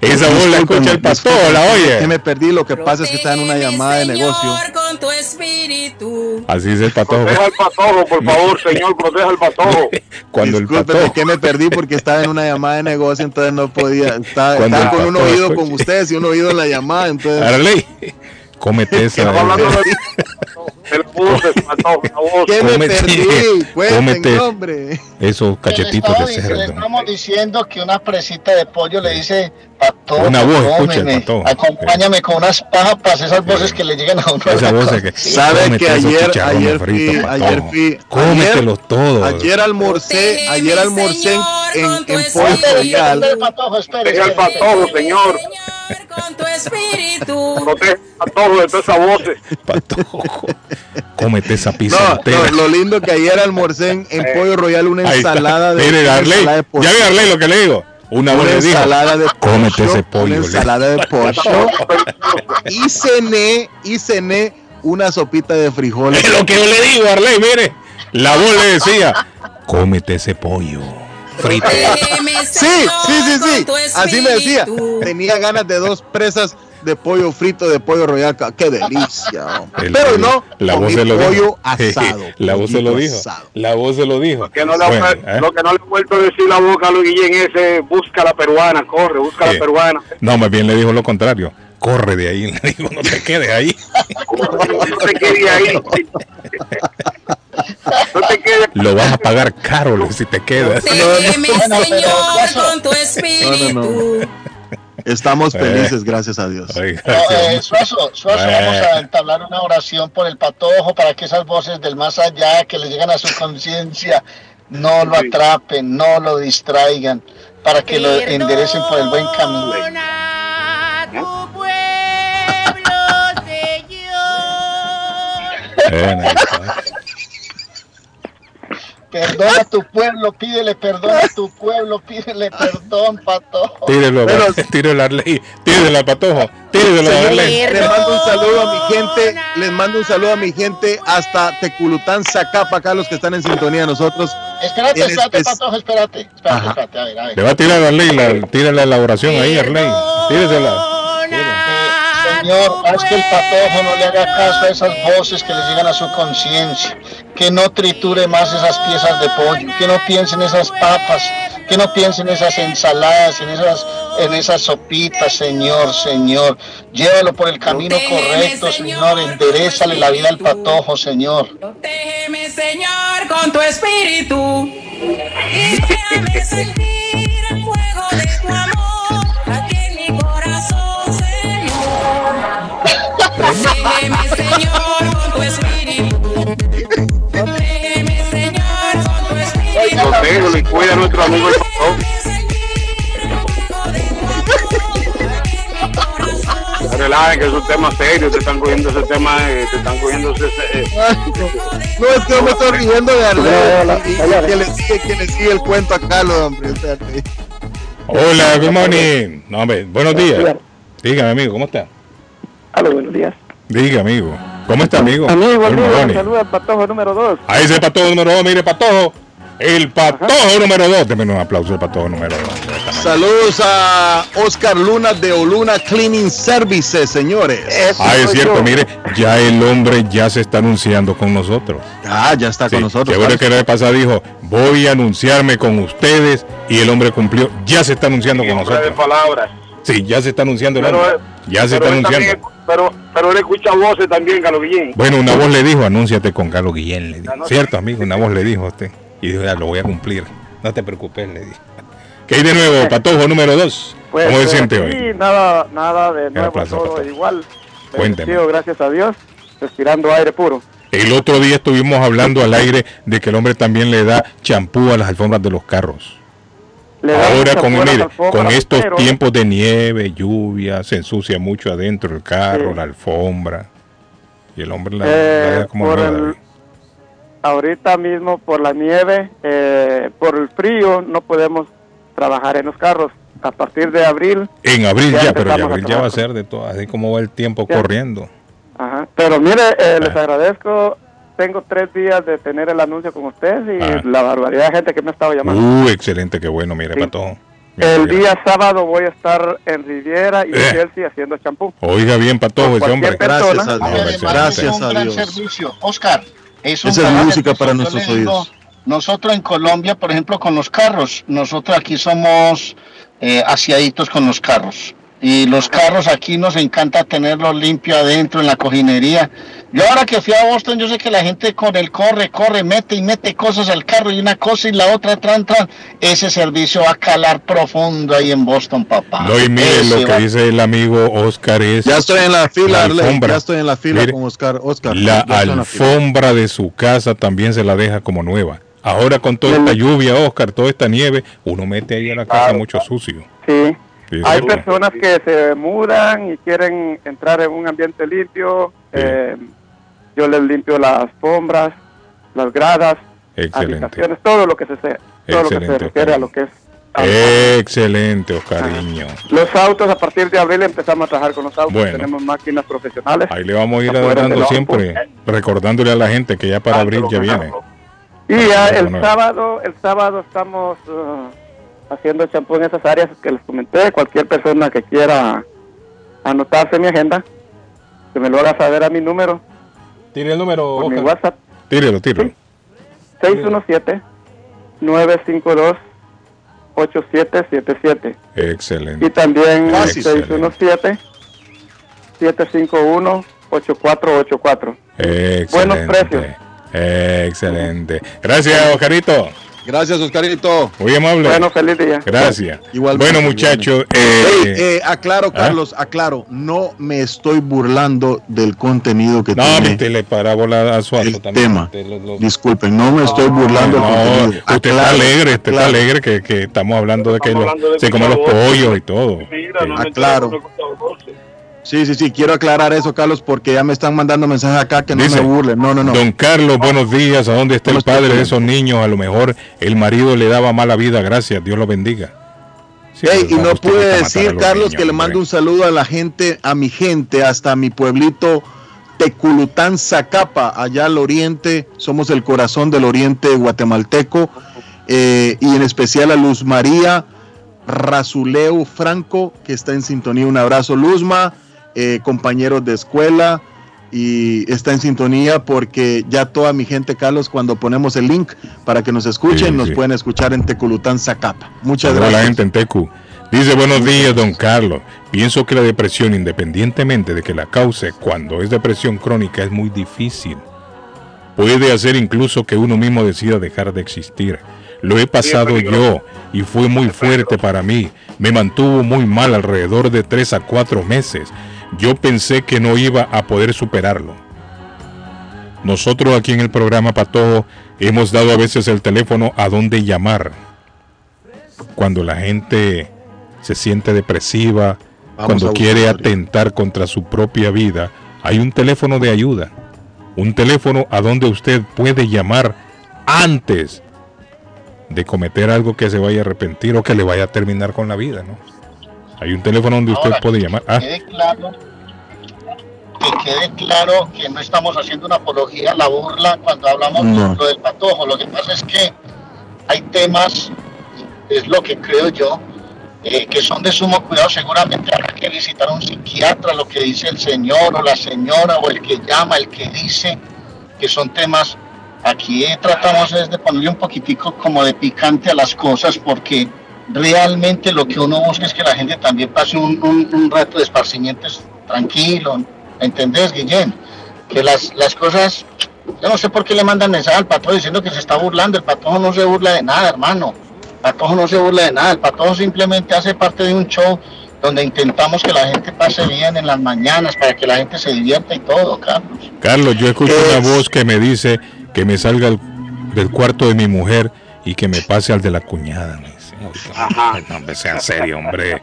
Esa voz la escucha el Disculpen, la Que oye. me perdí, lo que pasa es que está en una llamada de negocio. con tu espíritu. Así es el patojo. Proteja al patojo, por favor, señor, proteja al patojo. Cuando el patojo. que me perdí porque estaba en una llamada de negocio, entonces no podía. Estaba, con un oído escucha. con ustedes y un oído en la llamada, entonces. Arley, cómete esa. El patojo, la voz. ¿Qué me Cómete- perdí? Cuenten, hombre. esos cachetitos de dic- Le cerdo. estamos diciendo que una presita de pollo le dice patojo, Una voz, escucha el acompáñame con unas papas, esas voces que le llegan a uno. Esa voz que Sabe que ayer, ayer fui, ayer fui, Cómetelos todos. Ayer almorcé, ayer almorcé en, en, en Pollo Royal. espere, patojo, señor. Con tu espíritu. Proteja al patojo de todas esas voces. Patojo. Cómete esa pizza No, entera. no, lo lindo que ayer almorcé en, en Pollo Royal una Ahí está. ensalada de, Mire, una Arley, ensalada de pollo. ya ve Arley lo que le digo. Una Una dijo, ensalada de cómete ese pollo. Una ensalada de pollo. y cené, y cené una sopita de frijoles. Es lo que yo le digo, Arley, mire. La voz le decía, cómete ese pollo. Frito. Sí, sí, sí, sí. Así me decía. Tenía ganas de dos presas de pollo frito de pollo royal. Qué delicia. hombre. El Pero no, la voz se lo pollo dijo. asado. La voz se lo dijo. asado. La voz se lo dijo. Que no le ha- Bueno, ¿eh? Lo que no le he vuelto a decir la boca a Luis Guillén es eh, busca la peruana, corre, busca Sí. la peruana. No, más bien le dijo lo contrario. Corre de ahí, le dijo, no te quedes ahí. No te quería ahí. No te quedes. Lo vas a pagar caro si te quedas. Protégeme, Bueno, pero Señor, con tu espíritu. Estamos Eh. felices, gracias a Dios. Ay, No, gracias. eh, Suazo, Suazo, Bueno. vamos a entablar una oración por el patojo para que esas voces del más allá que le llegan a su conciencia no lo atrapen, no lo distraigan, para que lo enderecen por el buen camino. tu pueblo, Bueno, ahí está. Perdona a tu pueblo, pídele perdón a tu pueblo, pídele perdón, patojo. Tírelo, Pero- tírelo a Arley. Tírelo al patojo. Tírelo a Arley. Les mando un saludo a mi gente, les mando un saludo a mi gente hasta Teculután, Zacapa, acá los que están en sintonía de nosotros. Espérate, espérate, patojo, espérate. Espérate, Ajá. espérate, a ver, a ver. Le va a tirar a Arley. La, tírale la oración ahí, Arley. Tíresela. Señor, haz que el patojo no le haga caso a esas voces que le llegan a su conciencia, que no triture más esas piezas de pollo, que no piense en esas papas, que no piense en esas ensaladas, en esas, en esas sopitas, Señor, Señor. Llévalo por el camino correcto, Señor, enderezale la vida al patojo, Señor. Protégeme, Señor, con tu espíritu. Y déjame sentir el fuego de tu amor aquí en mi corazón, Señor. Protégeme, Señor, con tu espíritu. Protégelo y cuida a nuestro amigo el relajen, que es un tema serio, te están cogiendo ese tema, eh, te están cogiendo ese... eh, No, es que yo me estoy riendo de Arley que, le sigue, que le sigue el cuento a Carlos, hombre. Hola, good morning. No, hombre, buenos días. Dígame, amigo, ¿cómo está? Aló, buenos días. Diga, amigo. ¿Cómo está, amigo? Amigo, morning. Saluda al patojo número 2. Ahí ese patojo número dos, mire, patojo. El patojo número dos. Deme un aplauso al patojo número dos. Saludos a Oscar Luna de Oluna Cleaning Services, señores. Ah, es cierto, mire, ya el hombre ya se está anunciando con nosotros. Ah, ya está con nosotros. Seguro que la vez pasada dijo, voy a anunciarme con ustedes y el hombre cumplió, ya se está anunciando con hombre de nosotros. palabras. Sí, ya se está anunciando el Pero, hombre. Ya se está también- anunciando. pero, pero él escucha voces también, Carlos Guillén. Bueno, una voz le dijo, anúnciate con Carlos Guillén, le dijo. Cierto, amigo, una voz le dijo a usted. Y dijo, ya lo voy a cumplir. No te preocupes, le dije. ¿Qué hay de nuevo, patojo número dos? Pues, ¿Cómo se eh, siente sí, hoy? nada, nada de nuevo, plaza, todo pastor? igual. Cuénteme. Bendecido, gracias a Dios, respirando aire puro. El otro día estuvimos hablando al aire de que el hombre también le da champú a las alfombras de los carros. Le da Ahora con, mire, estos pero- tiempos de nieve, lluvia, se ensucia mucho adentro el carro, Sí. la alfombra. Y el hombre la, Eh, la deja como por nueva. el- ahorita mismo por la nieve, eh, por el frío, no podemos trabajar en los carros. A partir de abril, En abril ya ya, pero en empezamos a abril ya va a ser de todo, así como va el tiempo Ya. corriendo. Ajá. Pero mire, eh, Ah. les agradezco. Tengo tres días de tener el anuncio con ustedes y Ah. la barbaridad de gente que me ha estado llamando. Uh, excelente, qué bueno, mire, Sí. para todo. el día sábado voy a estar en Riviera y Eh. Chelsea haciendo champú. Oiga bien, para todo ese hombre. persona. Gracias a No, Dios. Gracias un a gran Dios. servicio. Oscar, es Esa es música para nuestros oídos. Nosotros en Colombia, por ejemplo, con los carros, nosotros aquí somos eh, aseaditos con los carros. Y los carros aquí nos encanta tenerlos limpio adentro en la cojinería. Yo ahora que fui a Boston, yo sé que la gente con el corre, corre, mete y mete cosas al carro y una cosa y la otra, tran, tran. Ese servicio va a calar profundo ahí en Boston, papá. No, y mire Ese lo va- que dice el amigo Oscar es. Ya estoy en la fila, Arley, alfombra. ya estoy en la fila Mire, con Oscar. Oscar La la alfombra de su casa también se la deja como nueva. Ahora con toda esta lluvia, Oscar, toda esta nieve, uno mete ahí a la casa mucho sucio. Sí. Hay personas que se mudan y quieren entrar en un ambiente limpio. eh, yo les limpio las alfombras, las gradas, Excelente. habitaciones, todo lo que se sea, todo lo que se Excelente, refiere a lo que es Excelente, Oscariño. los autos. A partir de abril empezamos a trabajar con los autos. Bueno. Tenemos máquinas profesionales. Ahí le vamos a ir auto. siempre, recordándole a la gente que ya para abril ya viene. Y ya el sábado, el sábado estamos uh, haciendo champú en esas áreas que les comenté. Cualquier persona que quiera anotarse en mi agenda, que me lo haga saber a mi número, Tire el número, por mi. WhatsApp, Tírelo, tírelo. 617-952-8777. Excelente. Y también Excelente. 617-751-8484. Excelente. Buenos precios. Excelente. Gracias, Oscarito. Gracias, Oscarito. Muy amable. Bueno, feliz día. Gracias. Igualmente, bueno, muchachos. Ey, eh, eh, aclaro, ¿Ah? Carlos, aclaro. No me estoy burlando del contenido que no, tiene métele parábola a su el también. tema. Disculpen, no me estoy burlando No, del contenido. usted está Aclaro, alegre, usted está aclaro. alegre que, que estamos hablando de que Estamos lo- hablando de se comen los pollos y todo. Aclaro. Sí, sí, sí, quiero aclarar eso, Carlos, porque ya me están mandando mensajes acá que no Dice, me burlen. No, no, no. Don Carlos, buenos días. ¿A dónde está el padre de esos niños? A lo mejor el marido le daba mala vida. Gracias. Dios lo bendiga. Sí, Ey, pero y no pude decir, los Carlos, niños, que le mando un saludo a la gente, a mi gente, hasta mi pueblito Teculután, Zacapa, allá al oriente. Somos el corazón del oriente guatemalteco. eh, y en especial a Luz María Razuleu Franco, que está en sintonía. Un abrazo, Luzma, eh, compañeros de escuela. Y está en sintonía porque ya toda mi gente, Carlos, cuando ponemos el link para que nos escuchen, Sí, nos sí. pueden escuchar en Teculután, Zacapa. Muchas Saludos a la gracias. gente en Tecu. Dice buenos días, don Carlos. Pienso que la depresión, independientemente de que la cause, cuando es depresión crónica, es muy difícil. Puede hacer incluso que uno mismo decida dejar de existir. Lo he pasado yo y fue muy fuerte para mí. Me mantuvo muy mal alrededor de tres a cuatro meses. Yo pensé que no iba a poder superarlo. Nosotros aquí en el programa Patojo hemos dado a veces el teléfono a dónde llamar cuando la gente se siente depresiva, Vamos cuando quiere atentar contra su propia vida, hay un teléfono de ayuda, un teléfono a donde usted puede llamar antes de cometer algo que se vaya a arrepentir o que le vaya a terminar con la vida, ¿no? Hay un teléfono donde usted Ahora, puede llamar. Ah, Que quede claro, que quede claro que no estamos haciendo una apología a la burla cuando hablamos No. de lo del patojo. Lo que pasa es que hay temas, es lo que creo yo, eh, que son de sumo cuidado. Seguramente habrá que visitar a un psiquiatra, lo que dice el señor o la señora o el que llama, el que dice, que son temas. Aquí tratamos es de ponerle un poquitico como de picante a las cosas porque realmente lo que uno busca es que la gente también pase un, un- un rato de esparcimiento es tranquilo. ¿Entendés, Guillén? Que las, las cosas, yo no sé por qué le mandan mensaje al patrón diciendo que se está burlando. El patrón no se burla de nada, hermano. Patojo no se burla de nada, el Patojo simplemente hace parte de un show donde intentamos que la gente pase bien en las mañanas para que la gente se divierta y todo, Carlos. Carlos, yo escucho una voz que me dice que me salga el- del cuarto de mi mujer y que me pase al de la cuñada. Oiga, No, hombre, sea serio, hombre.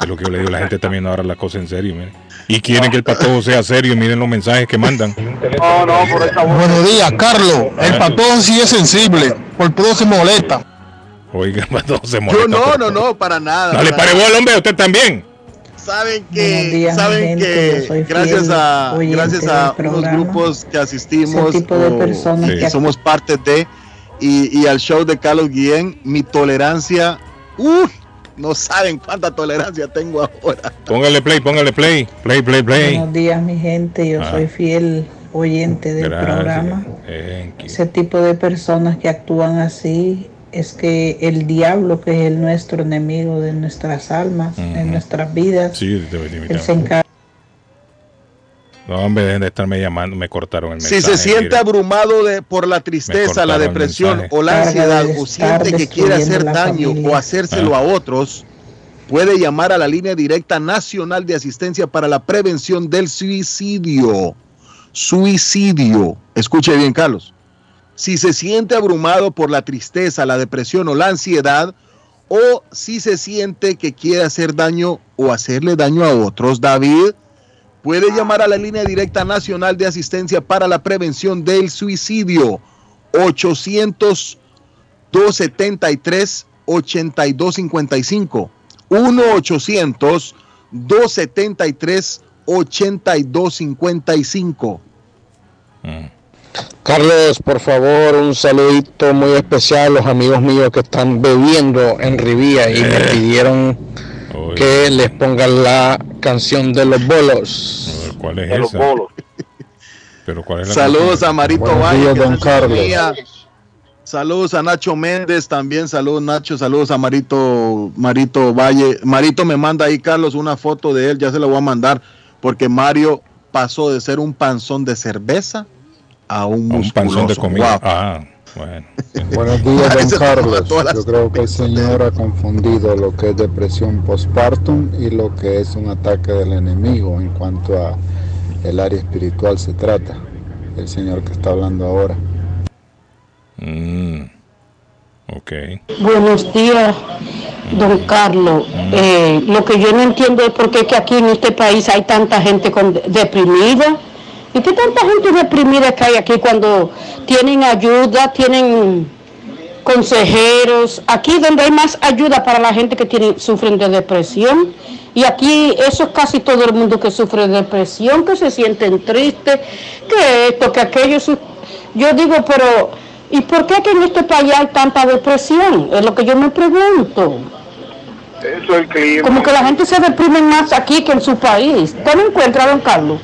Es lo que yo le digo, la gente también ahora la cosa en serio, mire. Y quieren que el patojo sea serio, y miren los mensajes que mandan. No, no, por esta Buenos días, Carlos. El patón sí es sensible, por todo se molesta. Oiga, el patojo se molesta. Yo no, por- no, no, para nada. No le para pare nada. bola, hombre, usted también. Saben que, días, saben gente, que gracias a, gracias a unos grupos que asistimos, Ese tipo de o personas que que- somos parte de, y, y al show de Carlos Guillén, mi tolerancia, uy, no saben cuánta tolerancia tengo ahora. Póngale play, póngale play. Play, play, play. Buenos días, mi gente. Yo Ah. soy fiel oyente del programa. Ese tipo de personas que actúan así es que el diablo, que es el nuestro enemigo de nuestras almas, en nuestras vidas, Sí, él se encarga. No, hombre, dejen de estarme llamando, me cortaron el mensaje. Si se siente mire. abrumado de, por la tristeza, la depresión o la ansiedad, o siente que quiere hacer daño familia. o hacérselo Ah. a otros, puede llamar a la línea directa nacional de asistencia para la prevención del suicidio. Suicidio. Escuche bien, Carlos. Si se siente abrumado por la tristeza, la depresión o la ansiedad, o si se siente que quiere hacer daño o hacerle daño a otros, David, puede llamar a la línea directa nacional de asistencia para la prevención del suicidio. 800 273 8255 1 800 273 8255 Carlos, por favor, un saludito muy especial a los amigos míos que están bebiendo en Rivía y me pidieron que les pongan la canción de los bolos. ¿Cuál es De los esa? bolos. Pero ¿cuál es la Saludos canción? a Marito Buenos Valle. días, don Carlos. sintonía. Saludos a Nacho Méndez también. Saludos Nacho. Saludos a Marito, Marito Valle. Marito me manda ahí, Carlos, una foto de él. Ya se la voy a mandar porque Mario pasó de ser un panzón de cerveza a un, Un panzón de musculoso. comida. Wow. Ah, bueno. Buenos días, don Carlos. Yo creo que el señor ha confundido lo que es depresión postpartum y lo que es un ataque del enemigo en cuanto a el área espiritual se trata. El señor que está hablando ahora. Mm, ok. Buenos días, don Carlos. Eh, lo que yo no entiendo es por qué que aquí en este país hay tanta gente con, deprimida. ¿Y qué tanta gente deprimida que hay aquí cuando tienen ayuda, tienen consejeros? Aquí donde hay más ayuda para la gente que tiene, sufren de depresión. Y aquí eso es casi todo el mundo que sufre de depresión, que se sienten tristes, que esto, que aquello. Yo digo, pero ¿y por qué que en este país hay tanta depresión? Es lo que yo me pregunto. Eso es el clima. Como que la gente se deprime más aquí que en su país. ¿Usted no encuentra, don Carlos?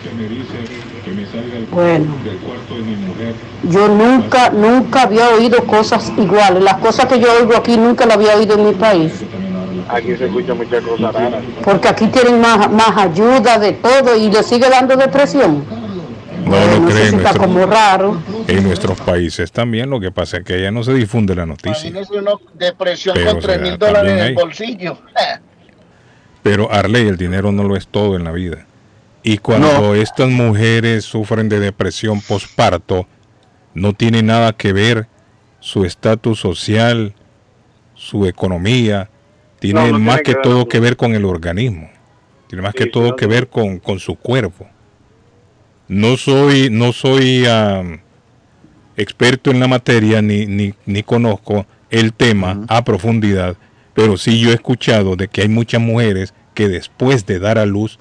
Bueno, yo nunca, nunca había oído cosas iguales. Las cosas que yo oigo aquí nunca las había oído en mi país. Aquí se escuchan muchas cosas raras. Porque aquí tienen más, más ayuda de todo y le sigue dando depresión. No, no No cree sé si en, está nuestro- como raro. en nuestros países también. Lo que pasa es que allá no se difunde la noticia. Uno depresión Pero con se 3 da mil dólares en el bolsillo. Pero Arley, el dinero no lo es todo en la vida. Y cuando estas mujeres sufren de depresión postparto, no tiene nada que ver su estatus social, su economía, tiene No, no tiene más que todo que ver con el organismo, tiene más que todo que ver con, con su cuerpo. No soy, no soy experto en la materia ni, ni, ni conozco el tema a profundidad, pero sí yo he escuchado de que hay muchas mujeres que después de dar a luz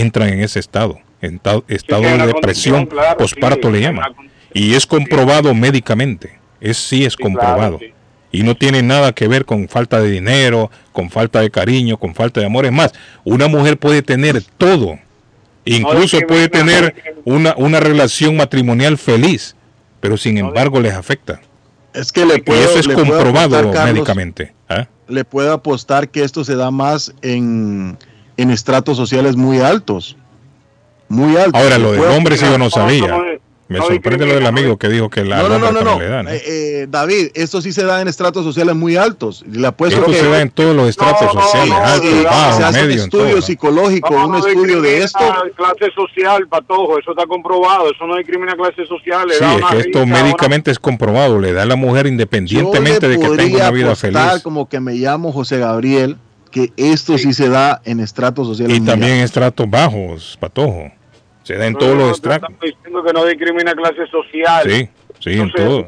entran en ese estado, en ta- estado de depresión claro, posparto sí, le llaman. Y es comprobado médicamente, es sí es comprobado. sí. Y no tiene nada que ver con falta de dinero, con falta de cariño, con falta de amor. Es más, una mujer puede tener todo. Incluso puede tener una, una relación matrimonial feliz, pero sin embargo les afecta. Es que le y puedo, eso es le puedo comprobado apostar, Carlos, médicamente. ¿ah? Le puedo apostar que esto se da más en, en estratos sociales muy altos. Muy altos. Ahora, lo del hombre sí yo no sabía. Me sorprende lo del amigo que dijo que la No, no, no, no, le dan. Eh, eh, David, esto sí se da en estratos sociales muy altos. Le apuesto Esto que se da en todos los estratos sociales, altos, Sí, bajos, se hace un medios, en estudio todo. psicológico, un estudio de esto. clase social, patojo, eso está comprobado, eso no discrimina clase social. Sí, es que esto médicamente es comprobado, le da a la mujer independientemente de que tenga una vida apostar, feliz. como que me llamo José Gabriel, que esto sí, se da en estratos sociales Y también en estratos bajos, patojo. Se da en No, todos no, los estratos. Estamos diciendo que no discrimina clase social. Sí, sí, en todo.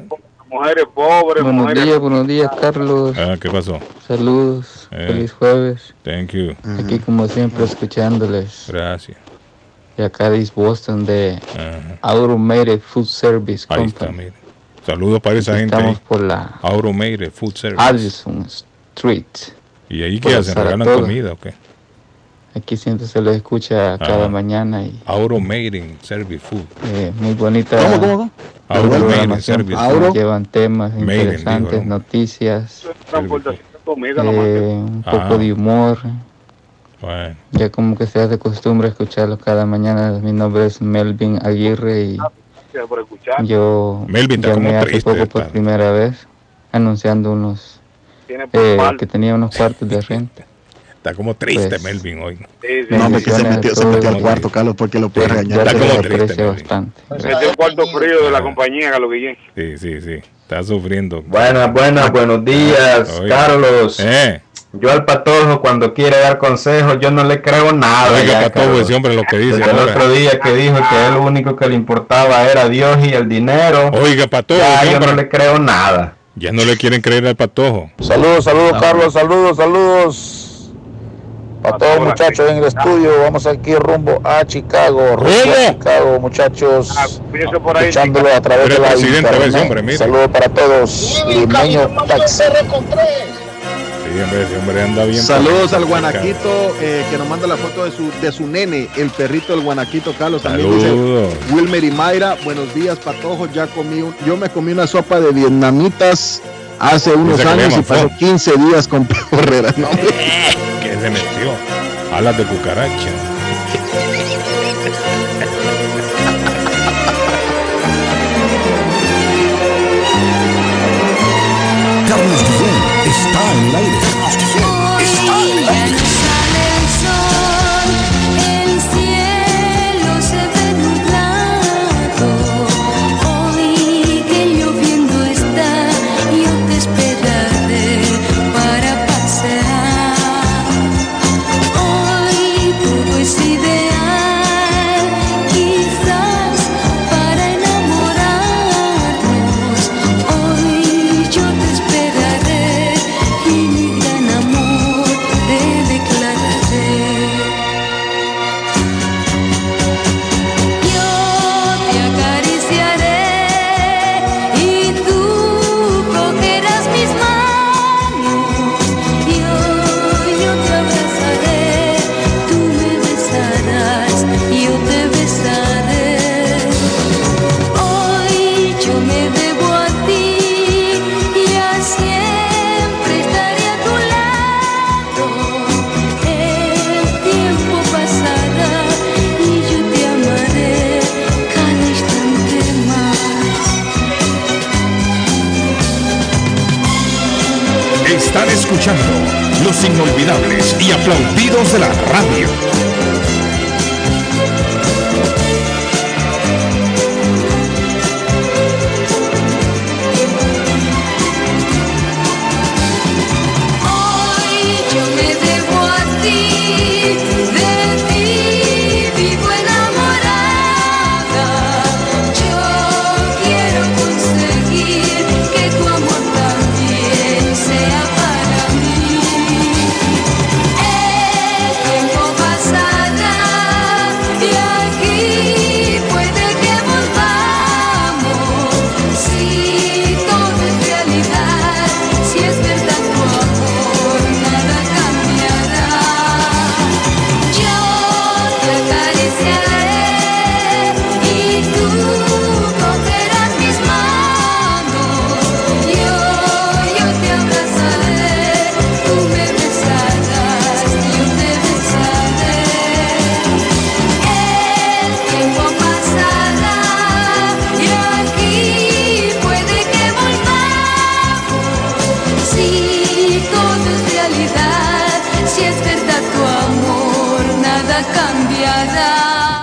Mujeres pobres, Buenos mujeres... días, buenos días, Carlos. Ah, ¿qué pasó? Saludos, Eh. feliz jueves. Thank you. Aquí como siempre escuchándoles. Gracias. De acá de East Boston de Ajá. Automated Food Service Ahí está, Company. mire. Saludos para esa Aquí gente. Estamos por la Automated Food Service. Addison Street. ¿Y ahí qué hacen? ¿Regalan comida o qué? Aquí siempre se lo escucha cada mañana y Automated Service Food. eh, muy bonita ¿Cómo, cómo, cómo? Service Auro. llevan temas Maiden, interesantes, ¿no? noticias, eh, un poco Ah. de humor. Bueno, Ya como que se hace costumbre escucharlos cada mañana. Mi nombre es Melvin Aguirre y Gracias por escuchar. yo Melvin llamé hace poco por primera vez anunciando unos eh, que tenía unos cuartos de renta. está como triste Pues- Melvin hoy. Sí, sí. No, hombre, que se metió, se metió al cuarto, Carlos, porque lo puede Ya regañar. Está se como triste, bastante. Ese es el cuarto frío de la compañía, Carlos Guillén. Sí, sí, sí. Está sufriendo. Buenas, buenas, buenos días, Oiga. Carlos. Eh, Yo al patojo cuando quiere dar consejos, yo no le creo nada. oiga, ya, patojo, ese hombre lo que dice Desde el otro día que dijo que él lo único que le importaba era Dios y el dinero, Oiga, patojo, ya yo no le creo nada. Ya no le quieren creer al patojo. Saludos, saludos, Carlos, saludos, saludos. Para todos los muchachos en el estudio, vamos aquí rumbo a Chicago, rumbo a Chicago, muchachos, Cuídense por ahí. escuchándolo a través de la internet. Saludos para todos, limeño taxi. Sí, hombre, ese hombre anda bien. Saludos al. Guanaquito eh, que nos manda la foto de su, de su nene, el perrito del Guanaquito, Carlos. También Saludos. dice Wilmer y Mayra, buenos días, Patojo. Ya comí, un- yo me comí una sopa de vietnamitas hace unos años y pasó pho. 15 días con Herrera. No. Que se metió. Alas de cucaracha. Están escuchando los inolvidables y aplaudidos de la radio.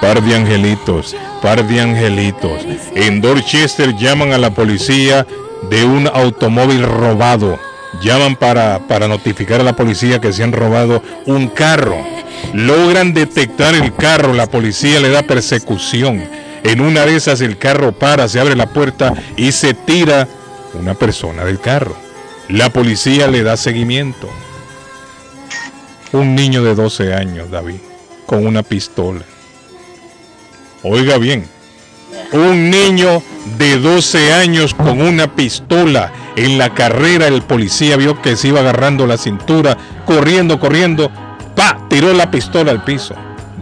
Par de angelitos, par de angelitos. En Dorchester llaman a la policía de un automóvil robado. Llaman para, para notificar a la policía que se han robado un carro. Logran detectar el carro, la policía le da persecución. En una de esas el carro para, se abre la puerta y se tira una persona del carro. La policía le da seguimiento. Un niño de 12 años, David, con una pistola. Oiga bien, un niño de 12 años con una pistola. En la carrera el policía vio que se iba agarrando la cintura, corriendo, corriendo. ¡Pa! Tiró la pistola al piso.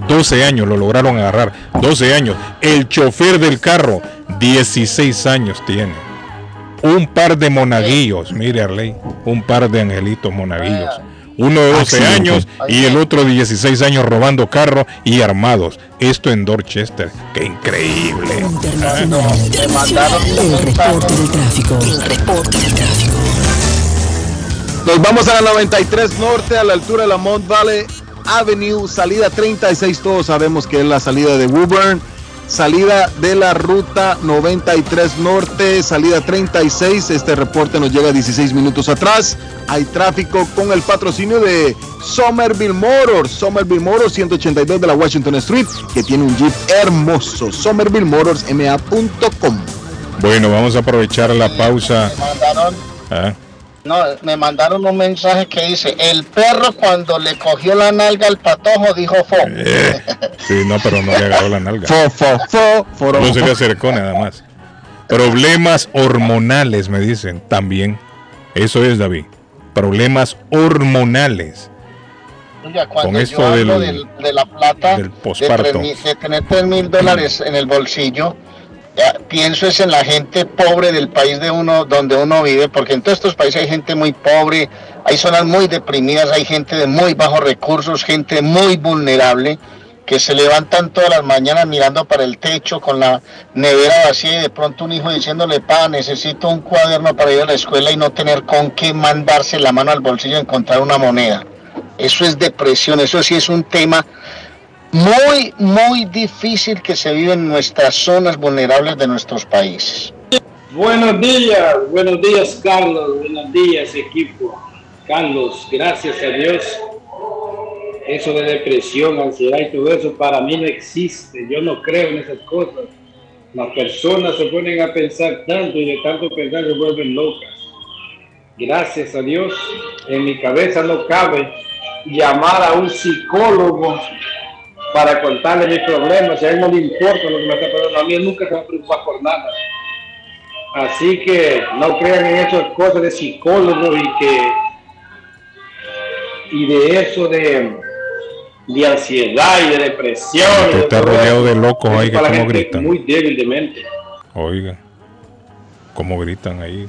12 años lo lograron agarrar. 12 años. El chofer del carro, 16 años tiene. Un par de monaguillos, mire Arley, un par de angelitos monaguillos. Uno de 12 Accidente. años y el otro de 16 años robando carro y armados. Esto en Dorchester. ¡Qué increíble! El reporte del tráfico. El reporte del tráfico. Nos vamos a la 93 Norte, a la altura de la Mount Valley Avenue, salida 36. Todos sabemos que es la salida de Woburn. Salida de la ruta 93 Norte, salida 36. Este reporte nos llega 16 minutos atrás. Hay tráfico con el patrocinio de Somerville Motors. Somerville Motors 182 de la Washington Street, que tiene un Jeep hermoso. SomervilleMotorsMA.com. Bueno, vamos a aprovechar la pausa. Ah, no, me mandaron un mensaje que dice, el perro cuando le cogió la nalga al patojo dijo fo. Eh, sí, no, pero no le agarró la nalga. Fo, fo, fo, foro. No se le acercó nada más. Problemas hormonales, me dicen, también. Eso es, David. Problemas hormonales. Cuando Con esto yo hablo del- del- de la plata, del de, posparto. tres mil- de tener 3 mil dólares en el bolsillo, pienso es en la gente pobre del país de uno, donde uno vive, porque en todos estos países hay gente muy pobre, hay zonas muy deprimidas, hay gente de muy bajos recursos, gente muy vulnerable, que se levantan todas las mañanas mirando para el techo con la nevera vacía y de pronto un hijo diciéndole, pa, necesito un cuaderno para ir a la escuela y no tener con qué mandarse la mano al bolsillo y encontrar una moneda. Eso es depresión, eso sí es un tema muy, muy difícil que se vive en nuestras zonas vulnerables de nuestros países. Buenos días, buenos días Carlos, buenos días equipo. Carlos, gracias a Dios. Eso de depresión, ansiedad y todo eso para mí no existe. Yo no creo en esas cosas. Las personas se ponen a pensar tanto y de tanto pensar se vuelven locas. Gracias a Dios, en mi cabeza no cabe llamar a un psicólogo para contarle mis problemas. A él no le importa lo que me está pasando a mí, él nunca se va a preocupar por nada. Así que no crean en esas cosas de psicólogo y que y de eso de, de ansiedad y de depresión. y Usted de está rodeado de locos la como gente gritan. Muy débil de mente. Oiga, cómo gritan ahí.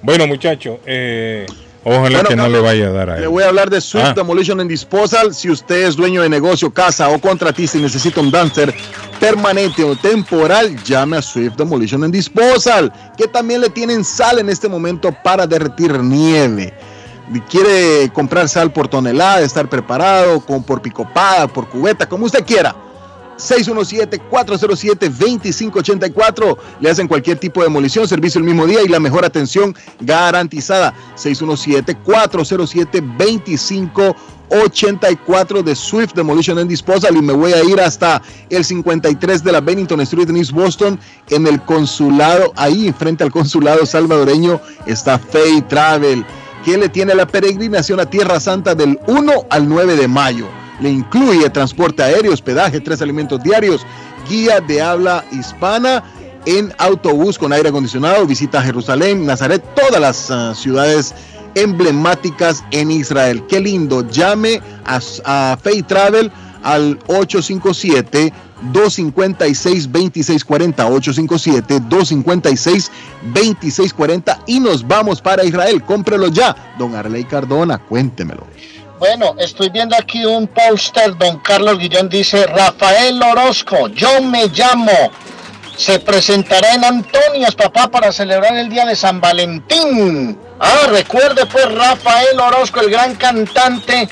Bueno, muchachos, eh, ojalá Bueno, que no le vaya a dar a Le él. voy a hablar de Swift Ah. Demolition and Disposal. Si usted es dueño de negocio, casa o contratista y necesita un dumpster permanente o temporal, llame a Swift Demolition and Disposal, que también le tienen sal en este momento para derretir nieve. Quiere comprar sal por tonelada, estar preparado, con, por picopada, por cubeta, como usted quiera. 617-407-2584. Le hacen cualquier tipo de demolición, servicio el mismo día y la mejor atención garantizada. 617-407-2584 de Swift Demolition and Disposal. Y me voy a ir hasta el 53 de la Bennington Street en Boston, en el consulado, ahí frente al consulado salvadoreño, está Fay Travel, que le tiene la peregrinación a Tierra Santa del 1 al 9 de mayo. Le incluye transporte aéreo, hospedaje, tres alimentos diarios, guía de habla hispana en autobús con aire acondicionado, visita Jerusalén, Nazaret, todas las ah, ciudades emblemáticas en Israel. Qué lindo. Llame a, a Fay Travel al 857 256 2640 857 256 2640 y nos vamos para Israel. Cómprelo ya. Don Arley Cardona, cuéntemelo. Bueno, estoy viendo aquí un póster, don Carlos Guillón dice, Rafael Orozco, yo me llamo, se presentará en Antonias, papá, para celebrar el día de San Valentín. Ah, recuerde pues Rafael Orozco, el gran cantante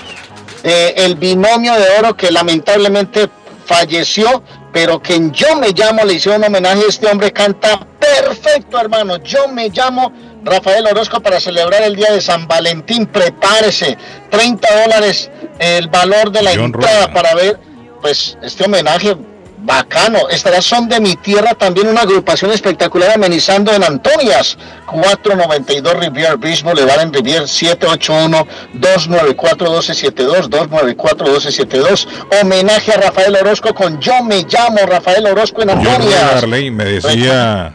eh, el binomio de oro que lamentablemente falleció, pero que en Yo Me Llamo le hicieron homenaje este hombre, canta perfecto hermano, Yo Me Llamo Rafael Orozco para celebrar el día de San Valentín, prepárese, 30 dólares el valor de la John entrada para ver pues este homenaje bacano. Estará Son de mi Tierra también una agrupación espectacular amenizando en Antonias, 492 Rivier Beach Boulevard en Rivier 781-294-1272, 294-1272. Homenaje a Rafael Orozco con Yo me llamo Rafael Orozco en Antonias. Arley, me decía,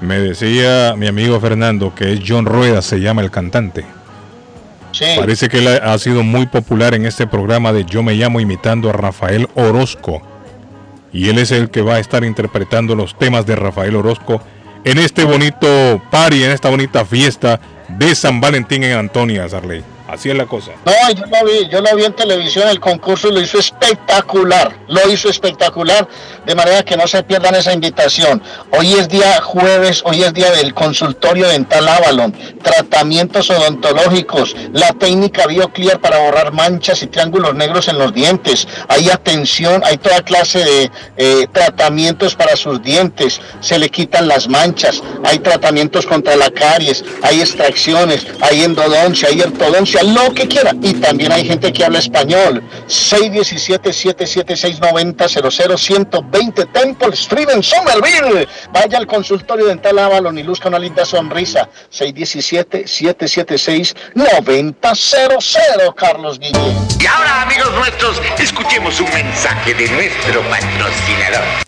me decía mi amigo Fernando que es John Rueda, se llama el cantante. Sí. Parece que él ha sido muy popular en este programa de Yo me llamo imitando a Rafael Orozco. Y él es el que va a estar interpretando los temas de Rafael Orozco en este bonito party, en esta bonita fiesta de San Valentín en Antonia, Arley. Así es la cosa. No, yo lo vi, yo lo vi en televisión, el concurso lo hizo espectacular, lo hizo espectacular, de manera que no se pierdan esa invitación. Hoy es día jueves, hoy es día del consultorio dental Avalon, tratamientos odontológicos, la técnica BioClear para borrar manchas y triángulos negros en los dientes, hay atención, hay toda clase de eh, tratamientos para sus dientes, se le quitan las manchas, hay tratamientos contra la caries, hay extracciones, hay endodoncia, hay ortodoncia, lo que quiera. Y también hay gente que habla español. 617-776-9000-120 Temple Street en Somerville. Vaya al consultorio dental Avalon y luzca una linda sonrisa. 617-776-9000, Carlos Guillén. Y ahora, amigos nuestros, escuchemos un mensaje de nuestro patrocinador.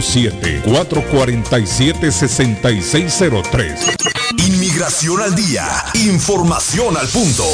617-447-6603. Inmigración al día. Información al punto.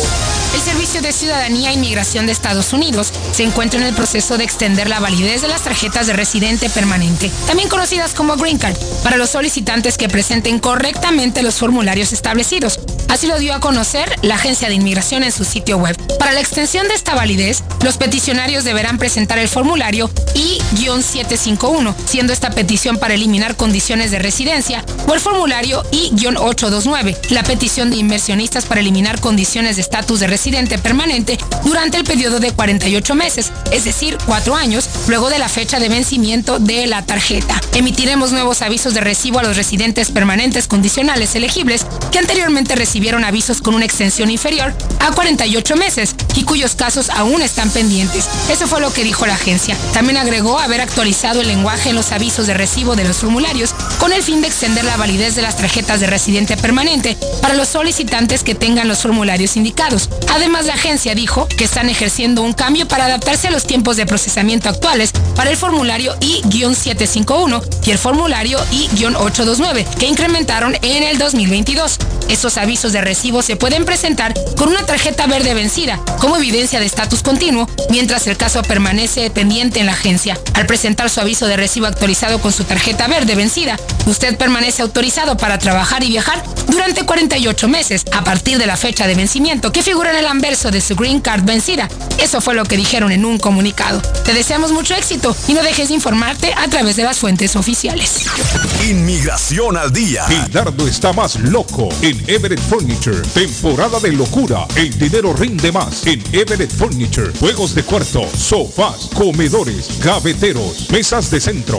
El Servicio de Ciudadanía e Inmigración de Estados Unidos se encuentra en el proceso de extender la validez de las tarjetas de residente permanente, también conocidas como Green Card, para los solicitantes que presenten correctamente los formularios establecidos. Así lo dio a conocer la Agencia de Inmigración en su sitio web. Para la extensión de esta validez, los peticionarios deberán presentar el formulario I-751, siendo esta petición para eliminar condiciones de residencia, o el formulario I-829, la petición de inversionistas para eliminar condiciones de estatus de residente permanente durante el periodo de 48 meses, es decir, 4 años, luego de la fecha de vencimiento de la tarjeta. Emitiremos nuevos avisos de recibo a los residentes permanentes condicionales elegibles que anteriormente recibieron avisos con una extensión inferior a 48 meses y cuyos casos aún están pendientes. Eso fue lo que dijo la agencia. También agregó haber actualizado el lenguaje en los avisos de recibo de los formularios con el fin de extender la validez de las tarjetas de residente permanente para los solicitantes que tengan los formularios indicados. Además, la agencia dijo que están ejerciendo un cambio para adaptarse a los tiempos de procesamiento actuales para el formulario I-751 y el formulario I-829 que incrementaron en el 2022. Estos avisos de recibo se pueden presentar con una tarjeta verde vencida como evidencia de estatus continuo mientras el caso permanece pendiente en la agencia. Al presentar su aviso de recibo actualizado con su tarjeta verde vencida, usted permanece autorizado para trabajar y viajar durante 48 meses a partir de la fecha de vencimiento que figura en el anverso de su Green Card vencida. Eso fue lo que dijeron en un comunicado. Te deseamos mucho éxito y no dejes de informarte a través de las fuentes oficiales. Inmigración al día. Gildardo está más loco en Everett Furniture. Temporada de locura. El dinero rinde más en Everett Furniture. Juegos de cuarto, sofás, comedores, gaveteros, mesas de centro,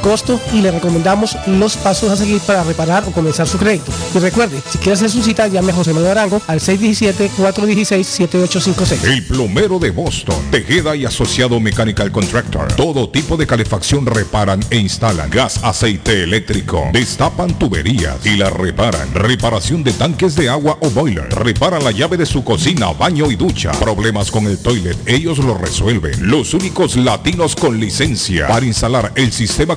costo y le recomendamos los pasos a seguir para reparar o comenzar su crédito. Y recuerde, si quiere hacer su cita, llame José Manuel Arango al 617-416-7856. El plomero de Boston, Tejeda y Asociado Mechanical Contractor. Todo tipo de calefacción reparan e instalan. Gas, aceite eléctrico. Destapan tuberías y la reparan. Reparación de tanques de agua o boiler. Reparan la llave de su cocina, baño y ducha. Problemas con el toilet, ellos lo resuelven. Los únicos latinos con licencia para instalar el sistema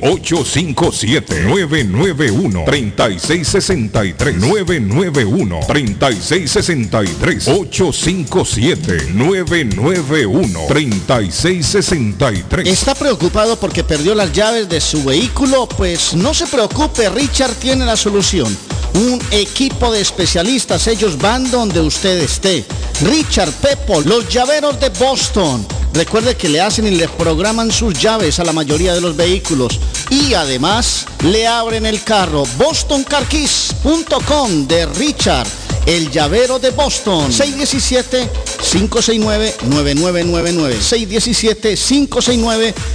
857-991-3663. 991-3663. 857-991-3663. ¿Está preocupado porque perdió las llaves de su vehículo? Pues no se preocupe, Richard tiene la solución. Un equipo de especialistas, ellos van donde usted esté. Richard Pepo, los llaveros de Boston. Recuerde que le hacen y le programan sus llaves a la mayoría de los vehículos. Y además le abren el carro. BostonCarKeys.com de Richard. El llavero de Boston. 617-569-9999.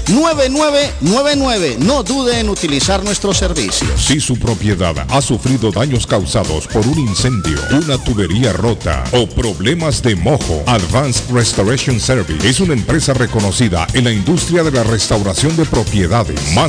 617-569-9999. No dude en utilizar nuestros servicios. Si su propiedad ha sufrido daños causados por un incendio, una tubería rota o problemas de mojo, Advanced Restoration Service es una empresa reconocida en la industria de la restauración de propiedades. Más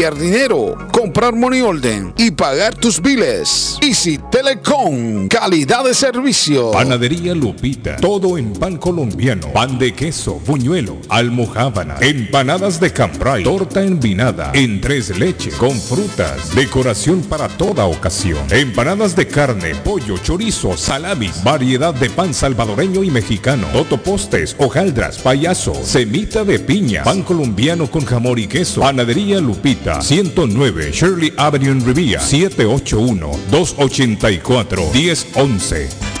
dinero, comprar money orden y pagar tus biles. Easy Telecom. Calidad de servicio. Panadería Lupita. Todo en pan colombiano. Pan de queso, buñuelo, almojábana, empanadas de cambray, torta envinada, en tres leches, con frutas, decoración para toda ocasión. Empanadas de carne, pollo, chorizo, salamis, variedad de pan salvadoreño y mexicano, totopostes, hojaldras, payaso, semita de piña, pan colombiano con jamón y queso. Panadería Lupita. 109 Shirley Avenue en Rivia. 781 284 1011.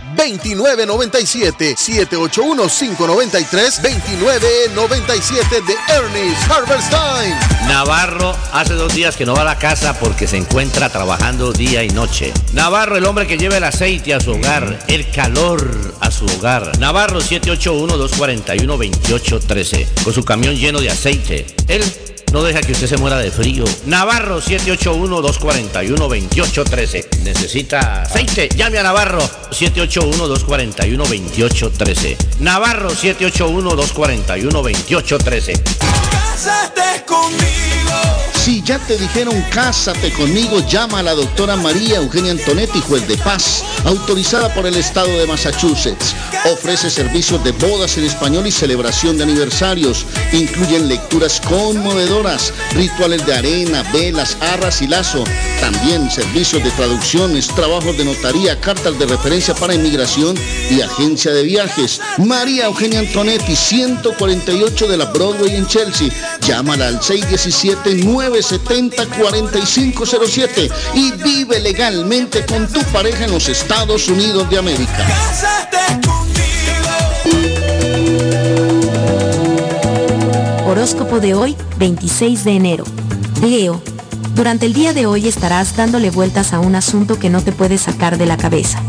781-593-2997 de Ernest Harvest Time. Navarro hace dos días que no va a la casa porque se encuentra trabajando día y noche. Navarro, el hombre que lleva el aceite a su hogar, el calor a su hogar. Navarro 781-241-2813, con su camión lleno de aceite. Él no deja que usted se muera de frío. Navarro 781-241-2813. Necesita aceite. Llame a Navarro 781-241-2813. Navarro 781-241-2813. Cásate conmigo. Si ya te dijeron cásate conmigo, llama a la doctora María Eugenia Antonetti, juez de paz, autorizada por el estado de Massachusetts. Ofrece servicios de bodas en español y celebración de aniversarios. Incluyen lecturas conmovedoras, rituales de arena, velas, arras y lazo. También servicios de traducciones, trabajos de notaría, cartas de referencia para inmigración y agencia de viajes. María Eugenia Antonetti, 148 de la Broadway en Chelsea. Llámala al 617-970-4507 y vive legalmente con tu pareja en los Estados Unidos de América. Horóscopo de hoy, 26 de enero. Leo, durante el día de hoy estarás dándole vueltas a un asunto que no te puedes sacar de la cabeza.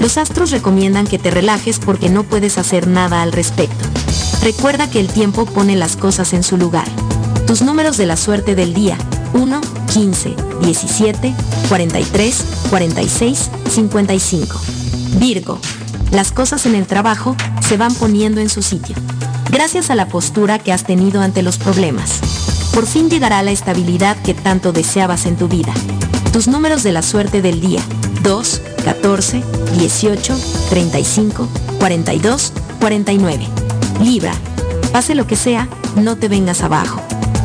Los astros recomiendan que te relajes porque no puedes hacer nada al respecto. Recuerda que el tiempo pone las cosas en su lugar. Tus números de la suerte del día, 1, 15, 17, 43, 46, 55. Virgo, las cosas en el trabajo se van poniendo en su sitio. Gracias a la postura que has tenido ante los problemas. Por fin llegará la estabilidad que tanto deseabas en tu vida. Tus números de la suerte del día, 2, 14, 18, 35, 42, 49. Libra, pase lo que sea, no te vengas abajo.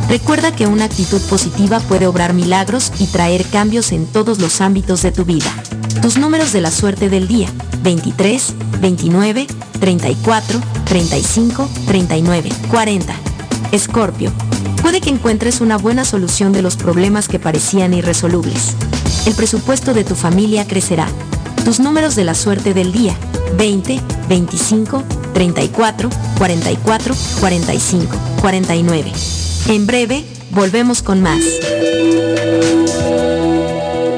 Recuerda que una actitud positiva puede obrar milagros y traer cambios en todos los ámbitos de tu vida. Tus números de la suerte del día, 23, 29, 34, 35, 39, 40. Escorpio, puede que encuentres una buena solución de los problemas que parecían irresolubles. El presupuesto de tu familia crecerá. Tus números de la suerte del día, 20, 25, 34, 44, 45, 49. En breve, volvemos con más.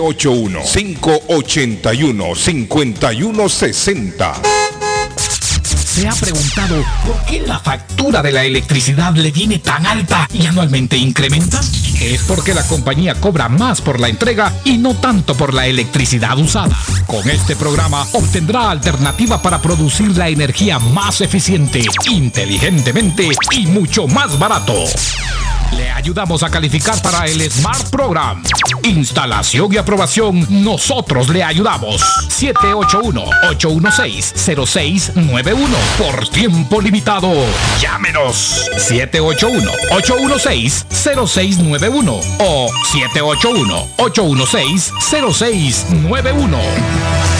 781-581-5160. ¿Se ha preguntado por qué la factura de la electricidad le viene tan alta y anualmente incrementa? Es porque la compañía cobra más por la entrega y no tanto por la electricidad usada. Con este programa obtendrá alternativa para producir la energía más eficiente, inteligentemente y mucho más barato. Le ayudamos a calificar para el Smart Program. Instalación y aprobación, nosotros le ayudamos. 781-816-0691. Por tiempo limitado. Llámenos. 781-816-0691 o 781-816-0691.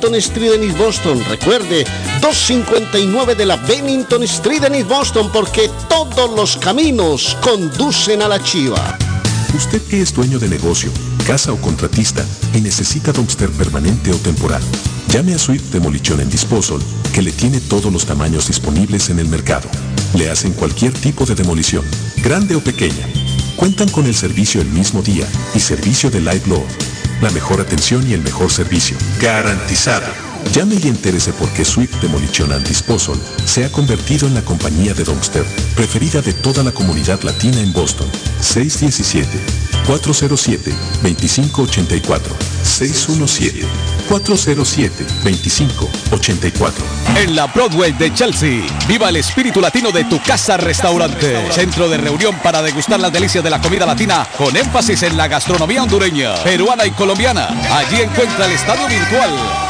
Bennington Street en East Boston. Recuerde, 259 de la Bennington Street en East Boston porque todos los caminos conducen a la chiva. Usted que es dueño de negocio, casa o contratista y necesita dumpster permanente o temporal, llame a Swift Demolition and Disposal que le tiene todos los tamaños disponibles en el mercado. Le hacen cualquier tipo de demolición, grande o pequeña. Cuentan con el servicio el mismo día y servicio de live load. La mejor atención y el mejor servicio. Garantizado. Llame y entérese por qué Swift Demolition and Disposal se ha convertido en la compañía de dumpster preferida de toda la comunidad latina en Boston. 617-407-2584. 617-407-2584. En la Broadway de Chelsea, viva el espíritu latino de tu casa restaurante. Centro de reunión para degustar las delicias de la comida latina con énfasis en la gastronomía hondureña, peruana y colombiana. Allí encuentra el estadio virtual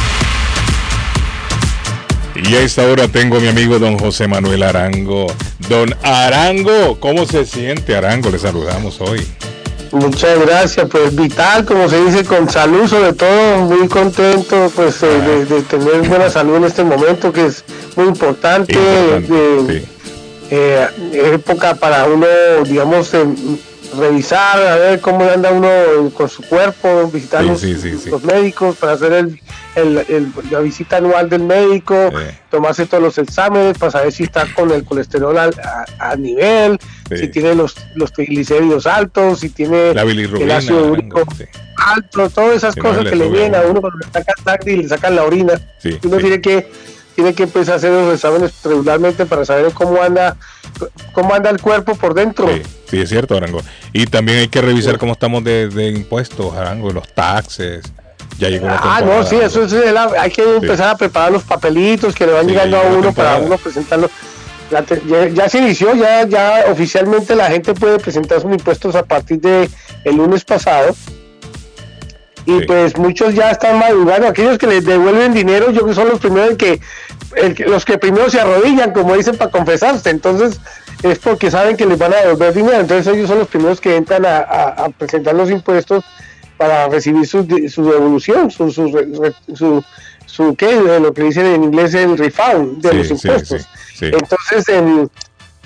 Y a esta hora tengo a mi amigo don José Manuel Arango. Don Arango, ¿cómo se siente Arango? Le saludamos hoy. Muchas gracias, pues vital, como se dice, con salud sobre todo, muy contento pues eh, de, de tener buena salud en este momento que es muy importante, de- eh, época para uno, digamos, eh, revisar, a ver cómo anda uno con su cuerpo, visitar Sí, los, sí, sí, sí. los médicos para hacer el, el- el- la visita anual del médico, tomarse todos los exámenes para saber si está con el colesterol al- a, a nivel, si tiene los, los triglicéridos altos, si tiene La el ácido úrico alto, todas esas Que cosas que le vienen a uno. cuando le sacan sangre y le sacan la orina. Uno tiene que tiene que empezar a hacer los exámenes regularmente para saber cómo anda cómo anda el cuerpo por dentro. Sí, es cierto, Arango. Y también hay que revisar cómo estamos de, de impuestos, Arango, los taxes. Ya llegó la Ah, no, sí, eso es el- hay que empezar a preparar los papelitos que le van llegando a uno para uno presentarlo. La te- ya, ya se inició, ya, ya oficialmente la gente puede presentar sus impuestos a partir de el lunes pasado. Y pues muchos ya están madurando, aquellos que les devuelven dinero, yo creo que son los primeros que, el los que primero se arrodillan, como dicen, para confesarse. Entonces es porque saben que les van a devolver dinero. Entonces ellos son los primeros que entran a, a- a presentar los impuestos para recibir su, su devolución, su, su, su, su ¿qué? lo que dicen en inglés el refund de Sí, los impuestos. sí. Entonces, el-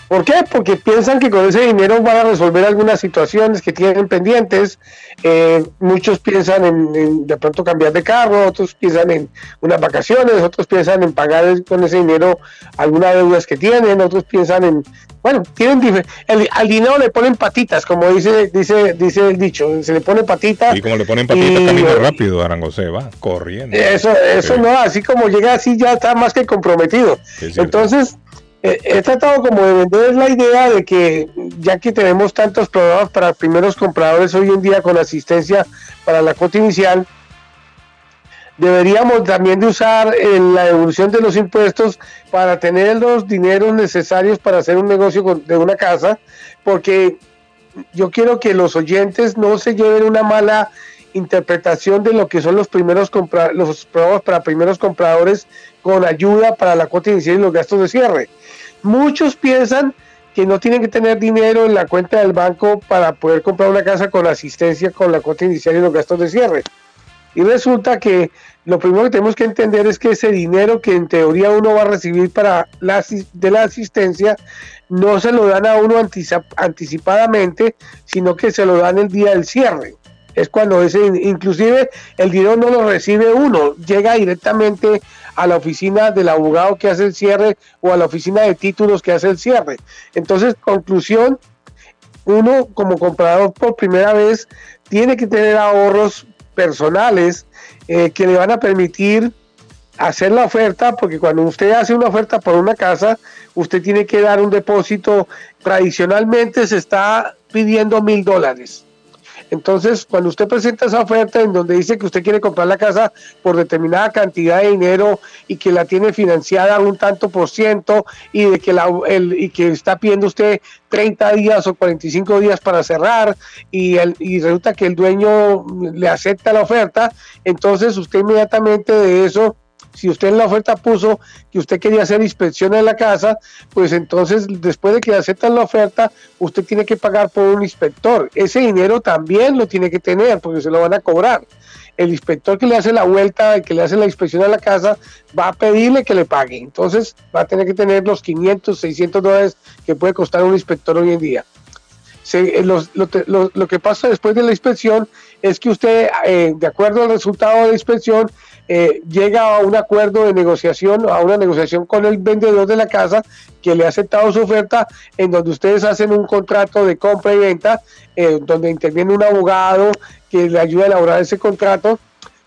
¿por qué? Porque piensan que con ese dinero van a resolver algunas situaciones que tienen pendientes. Eh, muchos piensan en, en de pronto cambiar de carro, otros piensan en unas vacaciones, otros piensan en pagar con ese dinero algunas deudas que tienen, otros piensan en, bueno, tienen el- al dinero le ponen patitas, como dice dice dice el dicho, se le pone patita. Y como le ponen patita, y- camina rápido, Arango se va corriendo. eso, eso Sí. no, así como llega así ya está más que comprometido. Entonces, he tratado como de vender la idea de que ya que tenemos tantos programas para primeros compradores hoy en día con asistencia para la cuota inicial, deberíamos también de usar eh, la devolución de los impuestos para tener los dineros necesarios para hacer un negocio de una casa, porque yo quiero que los oyentes no se lleven una mala interpretación de lo que son los primeros compra los programas para primeros compradores con ayuda para la cuota inicial y los gastos de cierre. Muchos piensan que no tienen que tener dinero en la cuenta del banco para poder comprar una casa con asistencia con la cuota inicial y los gastos de cierre. Y resulta que lo primero que tenemos que entender es que ese dinero que en teoría uno va a recibir para la, de la asistencia no se lo dan a uno anticipadamente, sino que se lo dan el día del cierre. Es cuando ese, inclusive el dinero no lo recibe uno, llega directamente a la oficina del abogado que hace el cierre o a la oficina de títulos que hace el cierre. Entonces, conclusión, uno como comprador por primera vez tiene que tener ahorros personales eh, que le van a permitir hacer la oferta, porque cuando usted hace una oferta por una casa, usted tiene que dar un depósito, tradicionalmente se está pidiendo mil dólares. Entonces, cuando usted presenta esa oferta en donde dice que usted quiere comprar la casa por determinada cantidad de dinero y que la tiene financiada un tanto por ciento y de que la, el, y que está pidiendo usted 30 días o 45 días para cerrar y, resulta que el dueño le acepta la oferta, entonces usted inmediatamente de eso si usted en la oferta puso que usted quería hacer inspección en la casa, pues entonces después de que aceptan la oferta, usted tiene que pagar por un inspector. Ese dinero también lo tiene que tener porque se lo van a cobrar. El inspector que le hace la vuelta, que le hace la inspección a la casa, va a pedirle que le pague. Entonces va a tener que tener los 500, 600 dólares que puede costar un inspector hoy en día. Eh, lo, que pasa después de la inspección es que usted, eh, de acuerdo al resultado de inspección, eh, llega a un acuerdo de negociación, a una negociación con el vendedor de la casa que le ha aceptado su oferta, en donde ustedes hacen un contrato de compra y venta, eh, donde interviene un abogado que le ayuda a elaborar ese contrato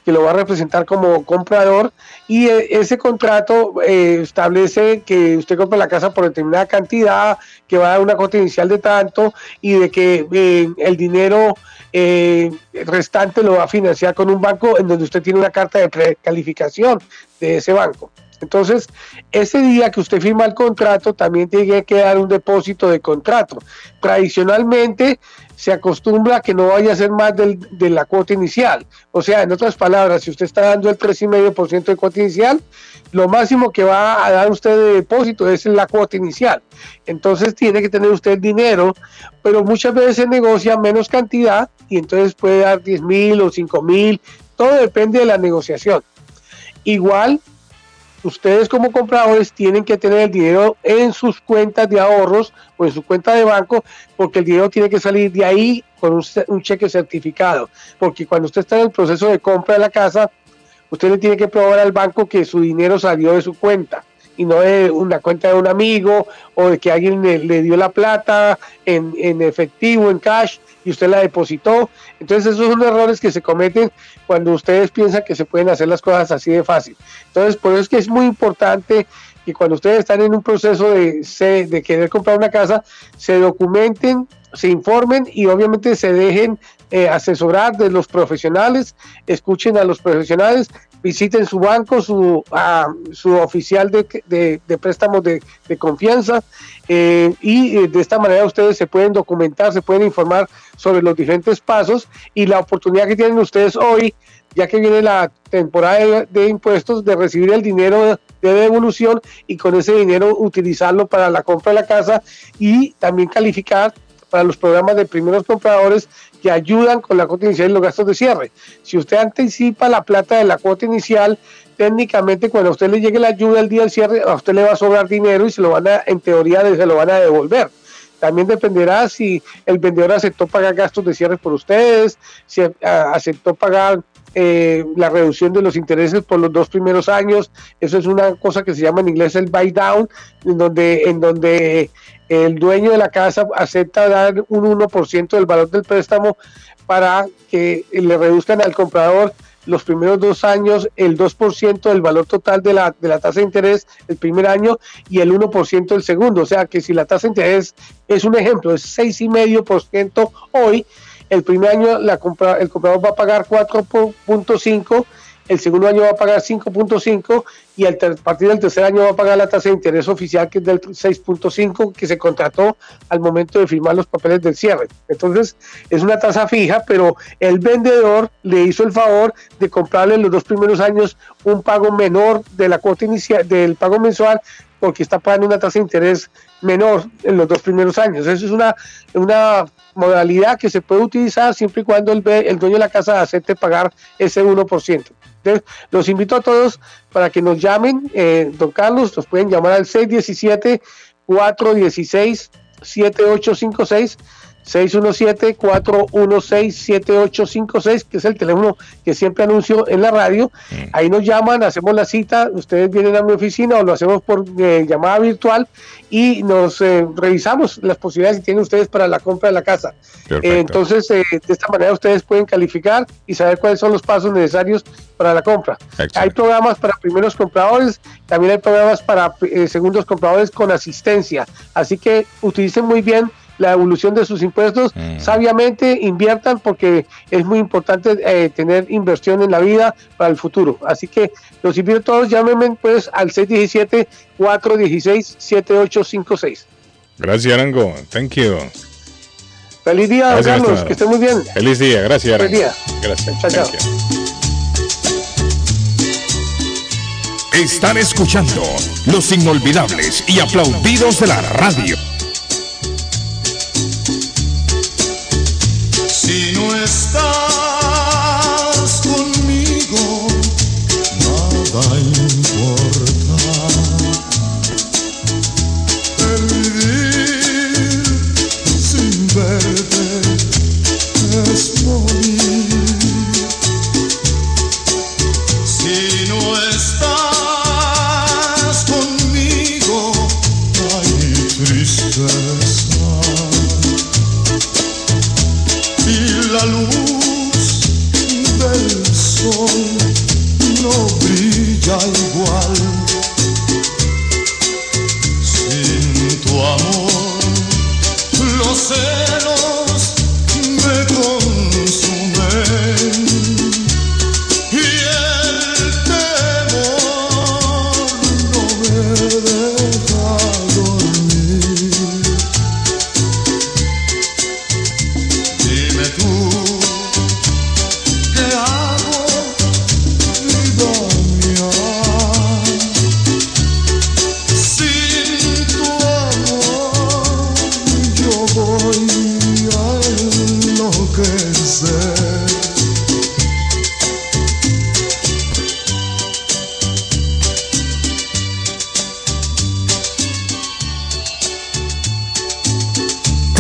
que lo va a representar como comprador y eh, ese contrato establece que usted compra la casa por determinada cantidad, que va a dar una cuota inicial de tanto y de que el dinero eh, restante lo va a financiar con un banco en donde usted tiene una carta de precalificación de ese banco. Entonces, ese día que usted firma el contrato, también tiene que dar un depósito de contrato. Tradicionalmente, se acostumbra a que no vaya a ser más del, de la cuota inicial. O sea, en otras palabras, si usted está dando el 3,5% de cuota inicial, lo máximo que va a dar usted de depósito es la cuota inicial. Entonces tiene que tener usted dinero, pero muchas veces se negocia menos cantidad y entonces puede dar 10 mil o 5 mil, todo depende de la negociación. Igual ustedes como compradores tienen que tener el dinero en sus cuentas de ahorros o en su cuenta de banco, porque el dinero tiene que salir de ahí con un, cheque certificado, porque cuando usted está en el proceso de compra de la casa, usted le tiene que probar al banco que su dinero salió de su cuenta y no de una cuenta de un amigo o de que alguien le, dio la plata en, en efectivo, en cash, y usted la depositó. Entonces esos son errores que se cometen cuando ustedes piensan que se pueden hacer las cosas así de fácil. Entonces por eso es que es muy importante que cuando ustedes están en un proceso de, de querer comprar una casa, se documenten, se informen y obviamente se dejen eh, asesorar de los profesionales, escuchen a los profesionales, visiten su banco, su, su oficial de, de, préstamos de, confianza eh, y eh, de esta manera ustedes se pueden documentar, se pueden informar sobre los diferentes pasos y la oportunidad que tienen ustedes hoy, ya que viene la temporada de, impuestos, de recibir el dinero de devolución y con ese dinero utilizarlo para la compra de la casa y también calificar para los programas de primeros compradores que ayudan con la cuota inicial y los gastos de cierre. Si usted anticipa la plata de la cuota inicial, técnicamente cuando a usted le llegue la ayuda el día del cierre, a usted le va a sobrar dinero y se lo van a, en teoría, se lo van a devolver. También dependerá si el vendedor aceptó pagar gastos de cierre por ustedes, si aceptó pagar eh, la reducción de los intereses por los dos primeros años. Eso es una cosa que se llama en inglés el buy down, en donde, en donde el dueño de la casa acepta dar un 1% del valor del préstamo para que le reduzcan al comprador los primeros dos años el 2% del valor total de la, de la tasa de interés el primer año y el 1% el segundo. O sea que si la tasa de interés es un ejemplo, es 6,5% hoy, el primer año la compra, el comprador va a pagar 4.5 el segundo año va a pagar 5.5 y a partir del tercer año va a pagar la tasa de interés oficial que es del 6.5 que se contrató al momento de firmar los papeles del cierre. Entonces es una tasa fija, pero el vendedor le hizo el favor de comprarle en los dos primeros años un pago menor de la cuota inicial del pago mensual porque está pagando una tasa de interés menor en los dos primeros años. Eso es una, una modalidad que se puede utilizar siempre y cuando el, el dueño de la casa acepte pagar ese 1%. Entonces, los invito a todos para que nos llamen, eh, don Carlos, nos pueden llamar al 617-416-7856. 617-416-7856, que es el teléfono que siempre anuncio en la radio. Ahí nos llaman, hacemos la cita, ustedes vienen a mi oficina o lo hacemos por eh, llamada virtual y nos eh, revisamos las posibilidades que tienen ustedes para la compra de la casa. Eh, entonces, de esta manera ustedes pueden calificar y saber cuáles son los pasos necesarios para la compra. Hay programas para primeros compradores, también hay programas para segundos compradores con asistencia. Así que utilicen muy bien la evolución de sus impuestos, sabiamente inviertan porque es muy importante eh, tener inversión en la vida para el futuro. Así que los invito a todos, llámenme pues al 617-416-7856. Gracias, Arango. Thank you. Feliz día, Gracias, Carlos, estimado. que esté muy bien. Feliz día. Gracias, Feliz Arango. día. Gracias. Chao, chao. Están escuchando los inolvidables y aplaudidos de la radio. Si no estás conmigo, nada joy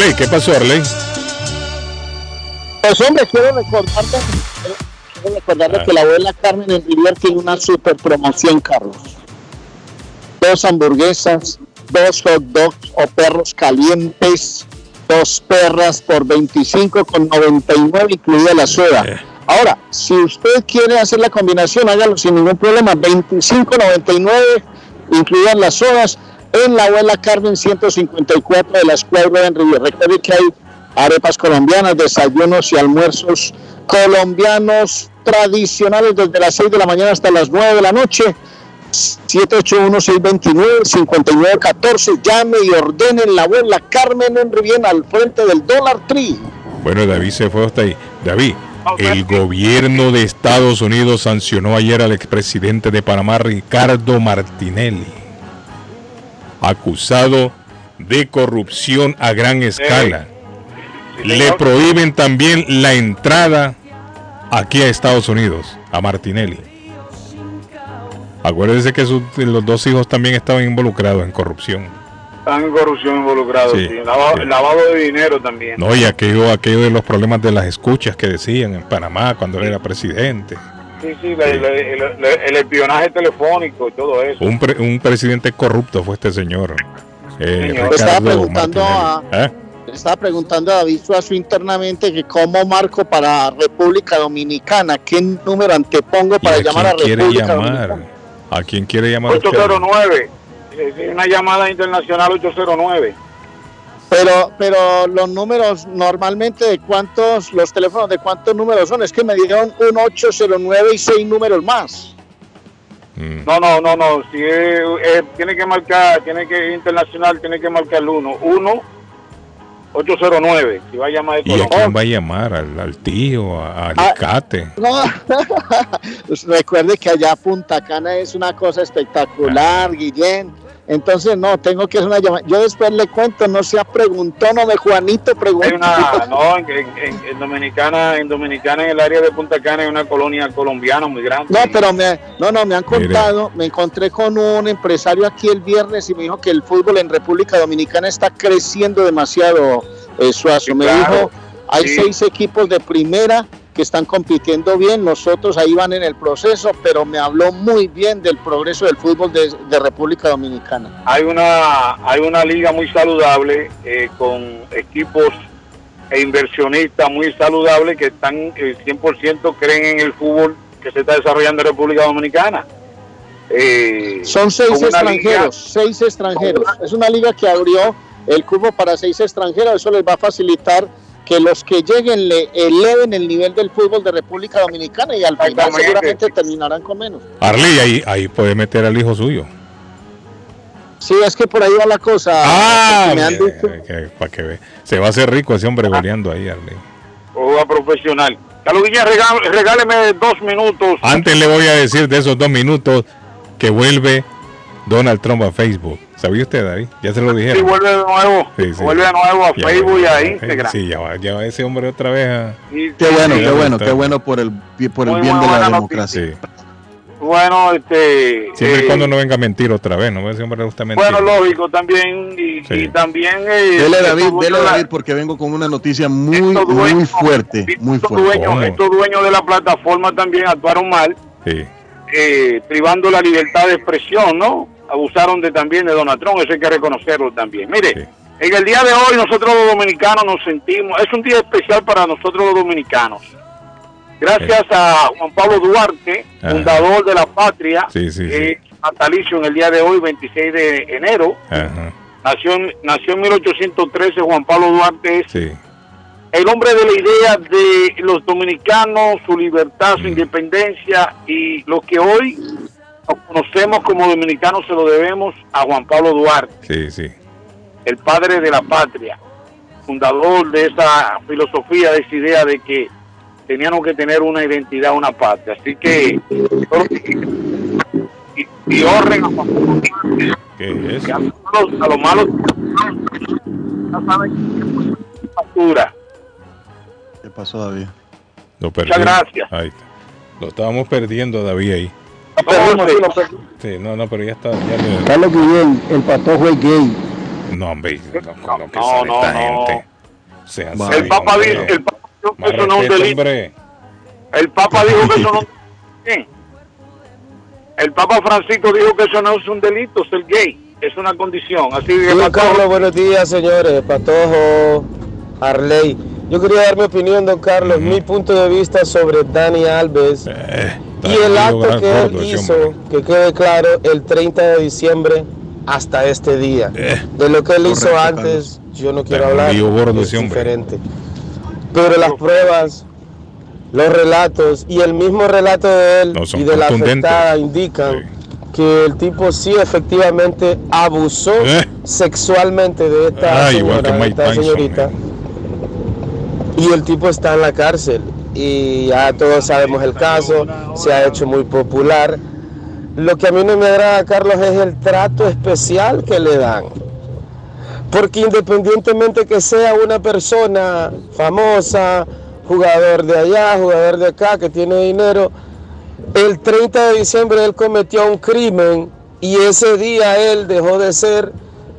Arley, ¿qué pasó, Arley? Pues hombre, quiero recordarle, quiero recordarle que la abuela Carmen en Rivier tiene una super promoción, Carlos. Dos hamburguesas, dos hot dogs o perros calientes, dos perras por 25,99 incluida la soda. Ahora, si usted quiere hacer la combinación, hágalo sin ningún problema. 25.99 incluidas las sodas en la abuela Carmen 154 de la escuadra en Rivier. Recuerde que hay arepas colombianas, desayunos y almuerzos colombianos tradicionales desde las 6 de la mañana hasta las 9 de la noche. 781-629-5914. Llame y ordenen la abuela Carmen en Rivier al frente del Dollar Tree. Bueno, David se fue hasta ahí. David, el gobierno de Estados Unidos sancionó ayer al expresidente de Panamá, Ricardo Martinelli, acusado de corrupción a gran escala. Le prohíben también la entrada aquí a Estados Unidos, a Martinelli. Acuérdense que sus- los dos hijos también estaban involucrados en corrupción. Están en corrupción involucrados, Sí, sí. Lavado, sí. lavado de dinero también. No, y aquello, aquello de los problemas de las escuchas que decían en Panamá cuando él era presidente. Sí, sí, la- la- el, el- el espionaje telefónico y todo eso. Un, pre- un presidente corrupto fue este señor. Eh, Señor. Estaba preguntando a, Martinelli. ¿Eh? le estaba preguntando a David Suazo internamente que cómo marco para República Dominicana, qué número antepongo ¿Y para a llamar a quién quiere República llamar? Dominicana. ¿A quién quiere llamar? usted? 809. eh, sí, una llamada internacional 809. Pero, pero los números normalmente de cuántos, los teléfonos de cuántos números son, es que me dieron un 809 y seis números más. Mm. No, no, no, no. Si es- es- tiene que marcar, tiene que internacional, tiene que marcar el 1. 1 809. Si va a llamar de ¿Y a Colombia. quién va a llamar? ¿Al, al tío? ¿A, a Alicate? No, Pues recuerde que allá Punta Cana es una cosa espectacular, Guillén. Entonces, no, tengo que hacer una llamada. Yo después le cuento, no sea preguntón, no me Juanito preguntó. Hay una, no, en, en- Dominicana, en Dominicana, en el área de Punta Cana, hay una colonia colombiana muy grande. No, pero me, no, no, me han contado, me encontré con un empresario aquí el viernes y me dijo que el fútbol en República Dominicana está creciendo demasiado, eh, Suazo. Me claro, dijo, hay sí. seis equipos de primera que están compitiendo bien, nosotros ahí van en el proceso, pero me habló muy bien del progreso del fútbol de, de República Dominicana. Hay una, hay una liga muy saludable eh, con equipos e inversionistas muy saludables que están eh, 100% creen en el fútbol que se está desarrollando en República Dominicana. Eh, Son seis una extranjeros, seis extranjeros. Es una liga que abrió el cubo para seis extranjeros, eso les va a facilitar que los que lleguen le eleven el nivel del fútbol de República Dominicana y al final seguramente terminarán con menos. Arley, ahí, ahí puede meter al hijo suyo. Sí, es que por ahí va la cosa. Ah, me han dicho- para que ve. Se va a hacer rico ese hombre goleando ahí, Arley. jugador profesional. Carlos Guillén, regáleme dos minutos. Antes le voy a decir de esos dos minutos que vuelve Donald Trump a Facebook. ¿Sabía usted, David? Ya se lo Sí, dijeron. vuelve de nuevo. Sí, sí. Vuelve de nuevo a Ya Facebook y a Instagram. Sí, ya va, ya va ese hombre otra vez a... Qué bueno, sí, qué bueno, qué bueno por el, por el Muy bien de la democracia. Sí. Bueno, este. Siempre y eh, cuando no venga a mentir otra vez, ¿no? Ese hombre le gusta mentir. Bueno, lógico, también. Y, Sí. y también. Eh, Dele David, dele la- David porque vengo con una noticia muy, muy fuerte, muy estos fuerte. dueños, estos dueños de la plataforma también actuaron mal, Sí. eh, privando la libertad de expresión, ¿no? Abusaron de también de Donald Trump, eso hay que reconocerlo también. Mire, en el día de hoy nosotros los dominicanos nos sentimos, es un día especial para nosotros los dominicanos. Gracias a Juan Pablo Duarte, Ajá. fundador de la patria, Sí, eh, natalicio en el día de hoy, 26 de enero. Ajá. Nació en, nació en 1813 Juan Pablo Duarte, es el hombre de la idea de los dominicanos, su libertad, Mm. su independencia y lo que hoy nos conocemos como dominicanos se lo debemos a Juan Pablo Duarte, Sí, sí. el padre de la patria, fundador de esa filosofía, de esa idea de que teníamos que tener una identidad, una patria. Así que y, y honren a Juan Pablo Duarte. ¿Qué es? Y a los malos, a los malos ya saben que factura. ¿Qué pasó, David? Lo perdimos. gracias. Ahí está. Lo estábamos perdiendo, David, ahí. Sí, no, no, pero ya está. Ya le- Carlos Guillén, el patojo es gay. No, hombre, no, lo que No, sale no, esta no. gente. Sean El serios, Papa hombre. dijo, el Papa dijo que eso no es un delito. hombre. El Papa dijo que eso no Sí. El Papa Francisco dijo que eso no es un delito, ser gay, es una condición. Así que Sí, Patojo, Carlos, buenos días, señores. Patojo, Arley. Yo quería dar mi opinión, don Carlos, mi punto de vista sobre Dani Alves y el acto que él hizo, que quede claro, el 30 de diciembre hasta este día. De lo que él hizo antes, yo no quiero hablar, gordo es diferente. Pero las pruebas, los relatos y el mismo relato de él No, y de la afectada indican que el tipo sí efectivamente abusó sexualmente de esta Ah, igual señora, que de Mike esta Tyson, señorita. Y el tipo está en la cárcel. Y ya todos sabemos el caso, se ha hecho muy popular. Lo que a mí no me agrada, Carlos, es el trato especial que le dan. Porque independientemente que sea una persona famosa, jugador de allá, jugador de acá, que tiene dinero, el 30 de diciembre él cometió un crimen y ese día él dejó de ser,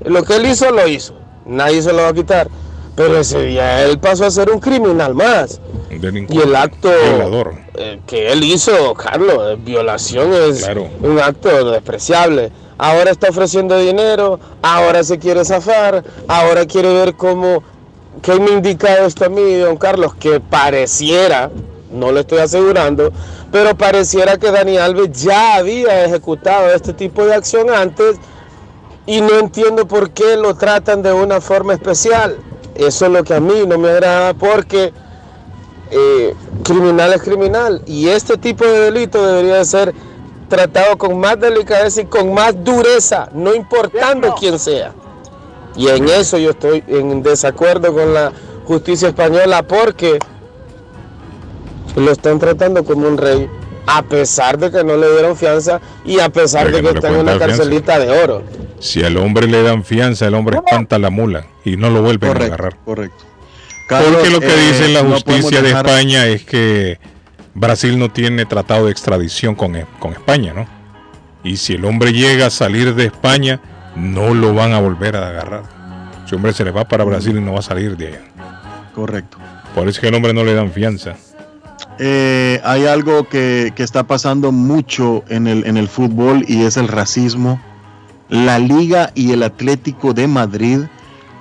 lo que él hizo lo hizo, nadie se lo va a quitar. Pero ese día él pasó a ser un criminal más. Y el acto Violador. eh, que él hizo, Carlos, eh, violación es Claro. un acto despreciable. Ahora está ofreciendo dinero, ahora se quiere zafar, ahora quiere ver cómo, ¿qué me indica esto a mí, don Carlos? Que pareciera, no le estoy asegurando, pero pareciera que Dani Alves ya había ejecutado este tipo de acción antes y no entiendo por qué lo tratan de una forma especial. Eso es lo que a mí no me agrada porque eh, criminal es criminal. Y este tipo de delito debería de ser tratado con más delicadeza y con más dureza, no importando quién sea. Y en eso yo estoy en desacuerdo con la justicia española porque lo están tratando como un rey, a pesar de que no le dieron fianza y a pesar de que que no está en una fianza. carcelita de oro. Si al hombre le dan fianza, el hombre espanta la mula y no lo vuelven a agarrar. Correcto. Porque lo que eh, dice la no justicia de España es que Brasil no tiene tratado de extradición con, e- con España, ¿no? Y si el hombre llega a salir de España, no lo van a volver a agarrar. Si el hombre se le va para Brasil y no va a salir de allá. Correcto. Por eso es que al hombre no le dan fianza. Eh, hay algo que, que está pasando mucho en el, en el fútbol y es el racismo. La Liga y el Atlético de Madrid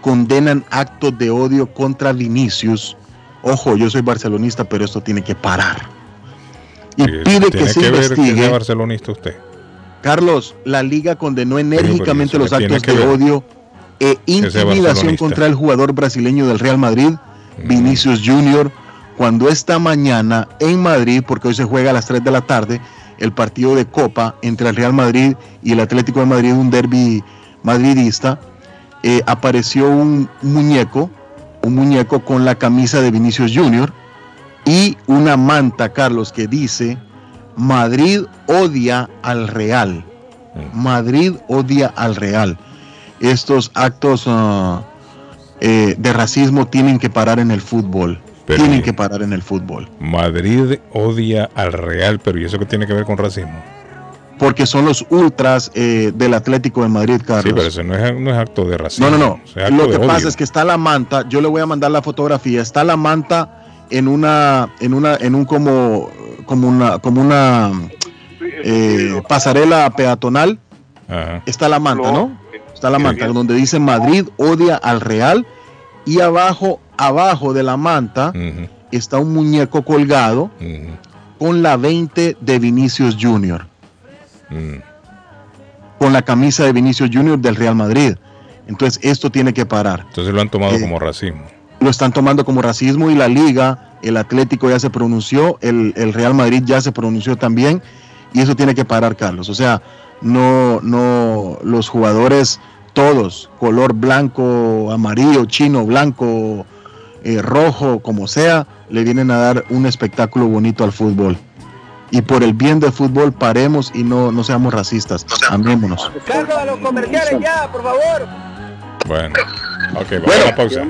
condenan actos de odio contra Vinicius. Ojo, yo soy barcelonista, pero esto tiene que parar. Y Eh, pide que tiene se que ver que investigue. barcelonista usted. Carlos, la liga condenó enérgicamente los actos de ver. odio e intimidación contra el jugador brasileño del Real Madrid, Vinicius Junior, cuando esta mañana en Madrid, porque hoy se juega a las 3 de la tarde, el partido de Copa entre el Real Madrid y el Atlético de Madrid, un derby madridista, eh, apareció un muñeco, un muñeco con la camisa de Vinicius Junior y una manta, Carlos, que dice Madrid odia al Real. Madrid odia al Real. Estos actos ah, eh, de racismo tienen que parar en el fútbol. Pero- tienen que parar en el fútbol. Madrid odia al Real, pero ¿y eso qué tiene que ver con racismo? Porque son los ultras eh, del Atlético de Madrid, Carlos. Sí, pero eso no es, no es acto de racismo. No, no, no. Lo que odio. pasa es que está la manta, yo le voy a mandar la fotografía, está la manta en una, en una, en un como, como una, como una eh, pasarela peatonal. Está la manta, ¿no? Está la manta, donde dice Madrid odia al Real y abajo, abajo de la manta está un muñeco colgado con la 20 de Vinicius Junior. Con la camisa de Vinicius Junior del Real Madrid. Entonces esto tiene que parar. Entonces lo han tomado Eh, como racismo. Lo están tomando como racismo y la liga, el Atlético ya se pronunció, el, el Real Madrid ya se pronunció también y eso tiene que parar, Carlos. O sea, no, no, los jugadores todos, color blanco, amarillo, chino, blanco, eh, rojo, como sea, le vienen a dar un espectáculo bonito al fútbol. Y por el bien del fútbol, paremos y no, no seamos racistas. Amémonos. Carlos, a los comerciales ya, por favor. Bueno, ok, vamos a la pausa.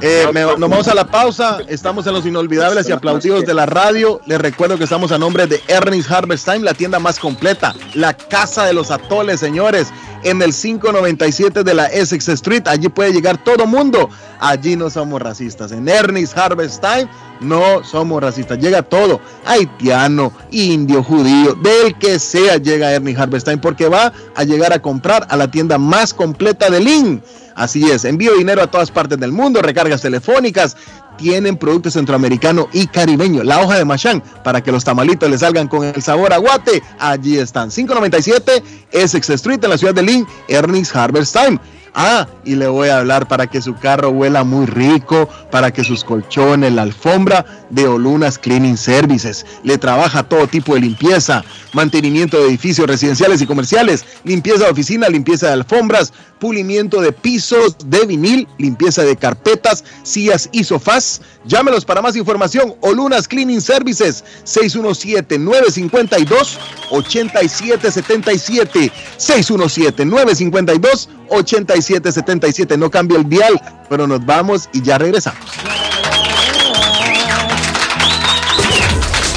Eh, me- nos vamos a la pausa. Estamos en los inolvidables y aplaudidos de la radio. Les recuerdo que estamos a nombre de Ernest Harvest Time, la tienda más completa, la casa de los atoles, señores, en el 597 de la Essex Street. Allí puede llegar todo mundo. Allí no somos racistas. En Ernest Harvest Time no somos racistas. Llega todo. Haitiano, indio, judío, del que sea llega Ernest Harvest Time porque va a llegar a comprar a la tienda más completa de Lynn. Así es, envío dinero a todas partes del mundo, recargas telefónicas, tienen producto centroamericano y caribeño, la hoja de machán, para que los tamalitos le salgan con el sabor a guate. Allí están, 597 Essex Street en la ciudad de Lynn, Ernest Harvest Time. Ah, y le voy a hablar para que su carro huela muy rico, para que sus colchones, la alfombra de Olunas Cleaning Services. Le trabaja todo tipo de limpieza, mantenimiento de edificios residenciales y comerciales, limpieza de oficina, limpieza de alfombras, pulimiento de pisos de vinil, limpieza de carpetas, sillas y sofás. Llámelos para más información. Olunas Cleaning Services 617-952-8777. 617-952-8777. No cambia el dial, pero nos vamos y ya regresamos.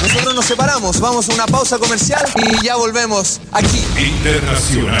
Nosotros nos separamos, vamos a una pausa comercial y ya volvemos aquí. Internacional.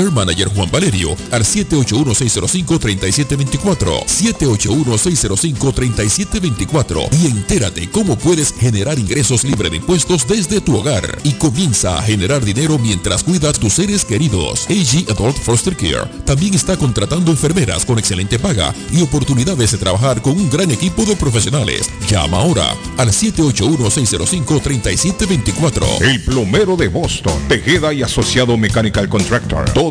Care Manager Juan Valerio al 781-605-3724. 781-605-3724 y entérate cómo puedes generar ingresos libres de impuestos desde tu hogar y comienza a generar dinero mientras cuidas tus seres queridos. AG Adult Foster Care también está contratando enfermeras con excelente paga y oportunidades de trabajar con un gran equipo de profesionales. Llama ahora al 781-605-3724. El plomero de Boston, Tejeda y Asociado Mechanical Contractor. Todo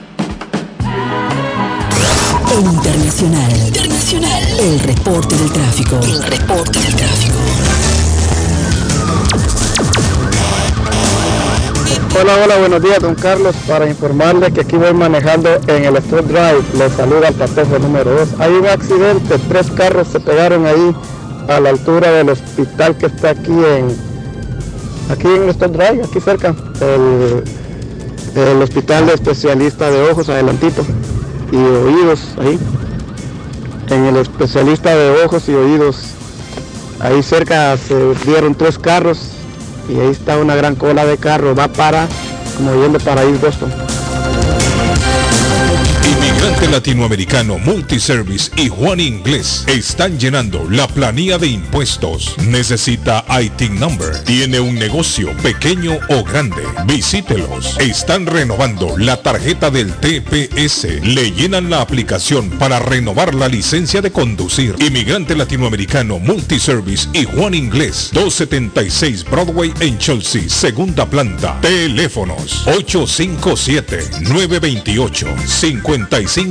Internacional. Internacional. El reporte del tráfico. El reporte del tráfico. Hola, hola, buenos días, don Carlos. Para informarle que aquí voy manejando en el Stroke Drive. Le saluda el patejo número 2. Hay un accidente, tres carros se pegaron ahí a la altura del hospital que está aquí en aquí en el Stroke Drive, aquí cerca. El, el hospital de especialista de ojos, adelantito. Y oídos, ahí. En el especialista de ojos y oídos. Ahí cerca se dieron tres carros y ahí está una gran cola de carro, va para, como para East Boston. Latinoamericano Multiservice y Juan Inglés están llenando la planilla de impuestos. Necesita IT number. Tiene un negocio pequeño o grande. Visítelos. Están renovando la tarjeta del TPS. Le llenan la aplicación para renovar la licencia de conducir. Inmigrante latinoamericano Multiservice y Juan Inglés. 276 Broadway en Chelsea, segunda planta. Teléfonos 857 928 55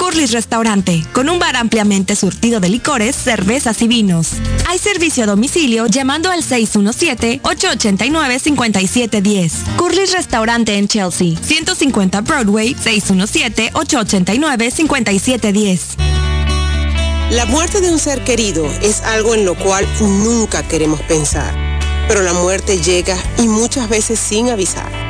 Curly's Restaurante, con un bar ampliamente surtido de licores, cervezas y vinos. Hay servicio a domicilio llamando al 617-889-5710. Curly's Restaurante en Chelsea, 150 Broadway, 617-889-5710. La muerte de un ser querido es algo en lo cual nunca queremos pensar, pero la muerte llega y muchas veces sin avisar.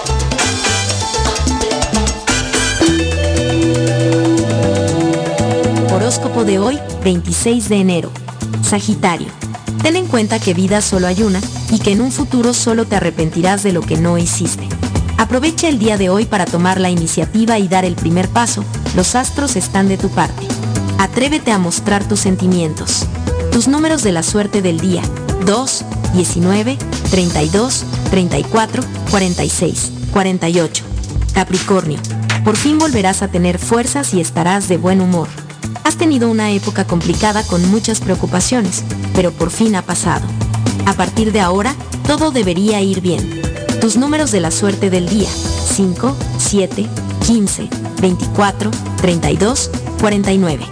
De hoy, 26 de enero. Sagitario. Ten en cuenta que vida solo hay una y que en un futuro solo te arrepentirás de lo que no hiciste. Aprovecha el día de hoy para tomar la iniciativa y dar el primer paso. Los astros están de tu parte. Atrévete a mostrar tus sentimientos. Tus números de la suerte del día. 2, 19, 32, 34, 46, 48. Capricornio. Por fin volverás a tener fuerzas y estarás de buen humor. Has tenido una época complicada con muchas preocupaciones, pero por fin ha pasado. A partir de ahora, todo debería ir bien. Tus números de la suerte del día. 5, 7, 15, 24, 32, 49.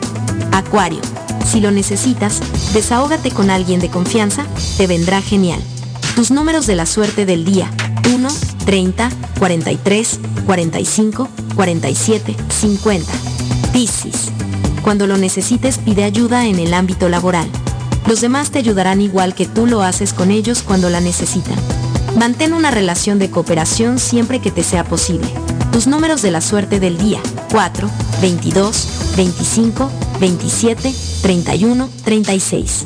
Acuario. Si lo necesitas, desahógate con alguien de confianza, te vendrá genial. Tus números de la suerte del día. 1, 30, 43, 45, 47, 50. Piscis. Cuando lo necesites pide ayuda en el ámbito laboral. Los demás te ayudarán igual que tú lo haces con ellos cuando la necesitan. Mantén una relación de cooperación siempre que te sea posible. Tus números de la suerte del día. 4, 22, 25, 27, 31, 36.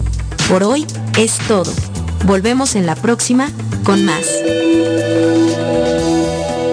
Por hoy es todo. Volvemos en la próxima con más.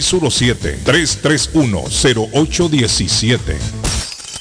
617-331-0817.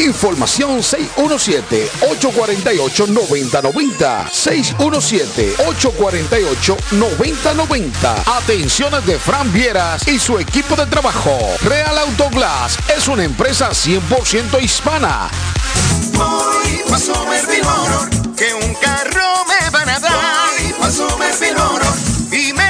Información 617-848-9090. 617-848-9090. Atenciones de Fran Vieras y su equipo de trabajo. Real Autoglass es una empresa 100% hispana. Voy pa' Somerville Motor, que un carro me van a dar. Voy pa' Somerville Motor, y me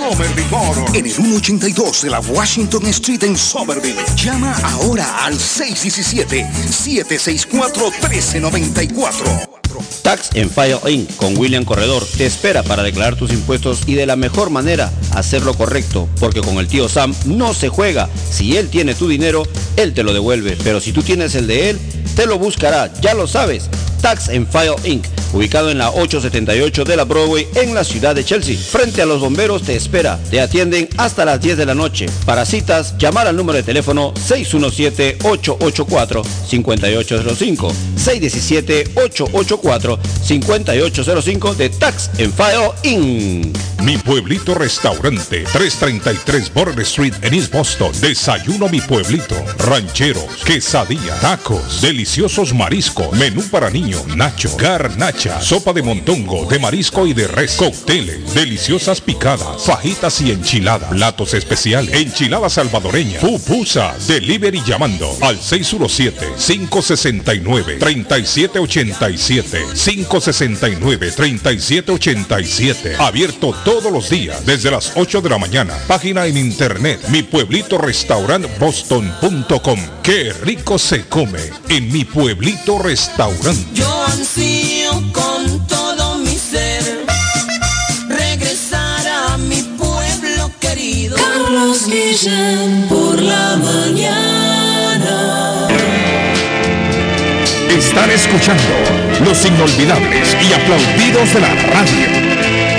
Somerville. En el 182 de la Washington Street en Somerville. Llama ahora al 617-764-1394. Tax en File Inc. con William Corredor te espera para declarar tus impuestos y de la mejor manera hacerlo correcto, porque con el tío Sam no se juega. Si él tiene tu dinero, él te lo devuelve, pero si tú tienes el de él, te lo buscará, ya lo sabes. Tax en File Inc. ubicado en la 878 de la Broadway en la ciudad de Chelsea. Frente a los bomberos te espera. Te atienden hasta las 10 de la noche. Para citas, llamar al número de teléfono 617-884-5805. 617-884-5805 de Tax en File Inc. Mi pueblito restaurante, 333 Border Street en East Boston. Desayuno mi pueblito. Rancheros, quesadilla, tacos, deliciosos mariscos, menú para niños, nacho, garnacha, sopa de montongo, de marisco y de res, cócteles, deliciosas picadas, fajitas y enchiladas, platos especiales, enchilada salvadoreña, pupusas, delivery llamando al 617-569-3787, 569-3787, abierto todos los días desde las 8 de la mañana. Página en internet, mi pueblito restaurant boston.com. Qué rico se come en mi pueblito restaurante. Yo ansío con todo mi ser regresar a mi pueblo querido. Carlos Guillén por la mañana. Están escuchando los inolvidables y aplaudidos de la radio.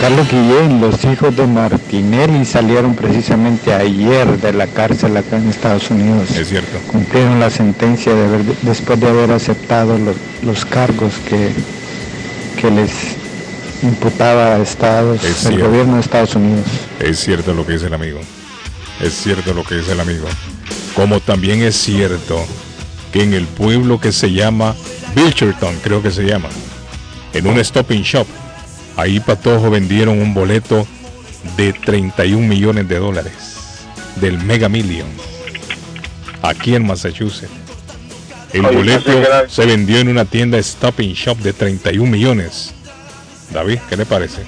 Carlos Guillén, los hijos de Martinelli salieron precisamente ayer de la cárcel acá en Estados Unidos. Es cierto. Cumplieron la sentencia de haber- después de haber aceptado los, los cargos que, que les imputaba a Estados, Es el cierto. gobierno de Estados Unidos. Es cierto lo que dice el amigo. Es cierto lo que dice el amigo. Como también es cierto que en el pueblo que se llama Bilcherton, creo que se llama, en un stopping shop, ahí Patojo vendieron un boleto de 31 millones de dólares del Mega Million aquí en Massachusetts. El Oye, boleto era- se vendió en una tienda stopping shop de 31 millones. David, ¿qué le parece?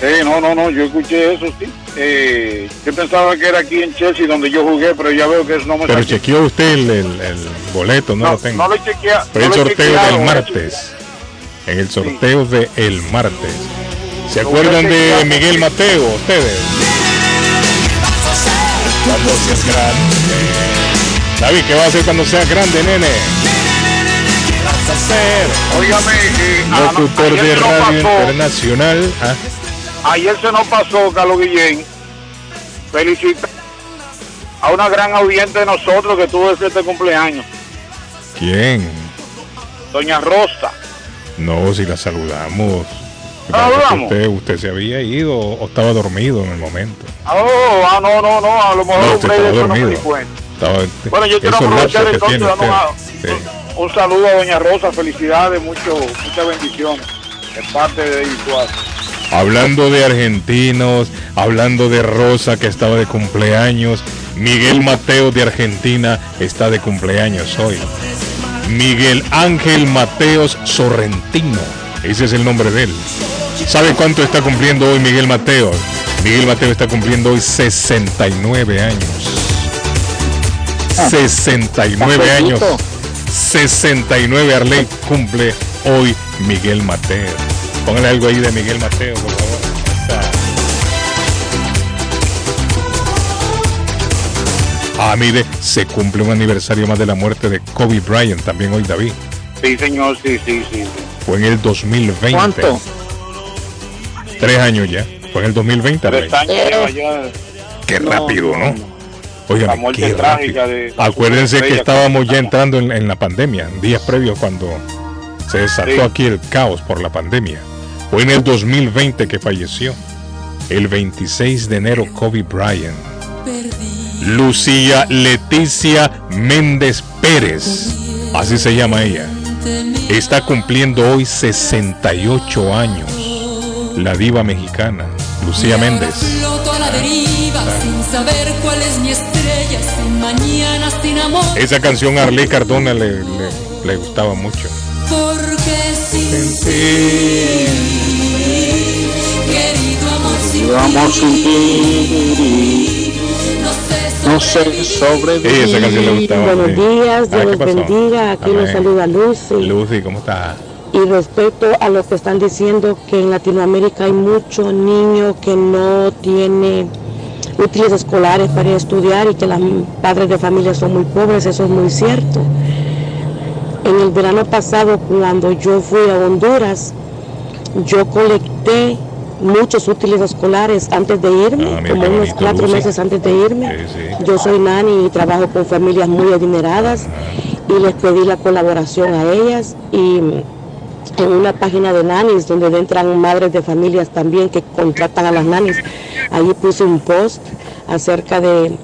Sí, no, no, no, yo escuché eso, sí. Eh, yo pensaba que era aquí en Chelsea donde yo jugué, pero ya veo que eso no me Pero chequeó usted el, el- el boleto, no, No, lo tengo. no lo he chequea- Fue el no sorteo del ¿eh? martes. En el sorteo de el martes. ¿Se acuerdan de. Miguel Mateo, ustedes? Cuando seas grande. David, ¿qué va a hacer cuando seas grande, nene? Óigame, eh, a- locutor de radio internacional. Ah, Ayer se nos pasó, Carlos Guillén, felicita a una gran audiente de nosotros que tuvo este cumpleaños, ¿Quién? Doña Rosa. No, si la saludamos. Usted, usted se había ido o estaba dormido en el momento. Oh, ah, no, no, no, a lo mejor No, usted estaba dormido. Estaba, Bueno, yo quiero aprovechar entonces Sí. un saludo a Doña Rosa, felicidades, mucho, muchas bendiciones de parte de Igual. Hablando de argentinos, hablando de Rosa que estaba de cumpleaños, Miguel Mateo de Argentina está de cumpleaños hoy. Miguel Ángel Mateos Sorrentino, ese es el nombre de él. ¿Sabe cuánto está cumpliendo hoy Miguel Mateo? Miguel Mateo está cumpliendo hoy 69 años. 69 años. 69 Arley cumple hoy Miguel Mateo. Póngale algo ahí de Miguel Mateo, por favor. Ah, mire, se cumple un aniversario más de la muerte de Kobe Bryant también hoy, David. Sí, señor, sí, sí, sí. Fue en el 2020. ¿Cuánto? Tres años ya. Fue en el 2020. Arley. Tres años lleva ya. Qué No, rápido, ¿no? La Oigan, muerte qué trágica rápido. de... Acuérdense que estábamos ya entrando en, en la pandemia, días previos cuando se desató Sí. aquí el caos por la pandemia. Fue en el 2020 que falleció. El 26 de enero, Kobe Bryant. Lucía Leticia Méndez Pérez, así se llama ella. Está cumpliendo hoy 68 años. La diva mexicana, Lucía Méndez. Esa canción a Arley Cardona le, le- le gustaba mucho. Porque sin ti, querido amor, sin ti, no sé sobrevivir. Sí, esa canción le gustaba. Buenos días, Ah, Dios ¿qué los bendiga. Aquí nos saluda Lucy. Lucy, ¿cómo está? Y respecto a lo que están diciendo que en Latinoamérica hay muchos niños que no tienen útiles escolares para estudiar y que los padres de familia son muy pobres, eso es muy cierto. En el verano pasado, cuando yo fui a Honduras, yo colecté muchos útiles escolares antes de irme, Ah, mira como unos cuatro meses antes de irme. Sí, sí. Yo soy nani y trabajo con familias muy adineradas y les pedí la colaboración a ellas y mm, en una página de nanis donde entran madres de familias también que contratan a las nanis, allí puse un post acerca de,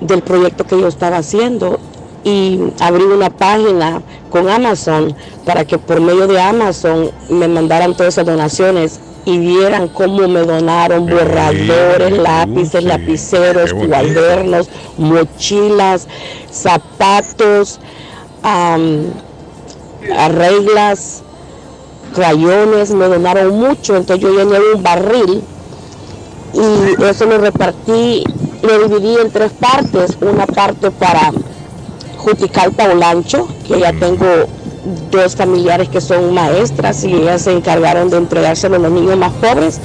del proyecto que yo estaba haciendo y abrí una página con Amazon para que por medio de Amazon me mandaran todas esas donaciones y vieran cómo me donaron borradores, lápices, lapiceros, cuadernos, mochilas, zapatos, am, reglas, crayones, me donaron mucho, entonces yo llené un barril y eso lo repartí, lo dividí en tres partes, una parte para Juticalpa Olancho, que ya tengo dos familiares que son maestras y ellas se encargaron de entregárselo a los niños más pobres.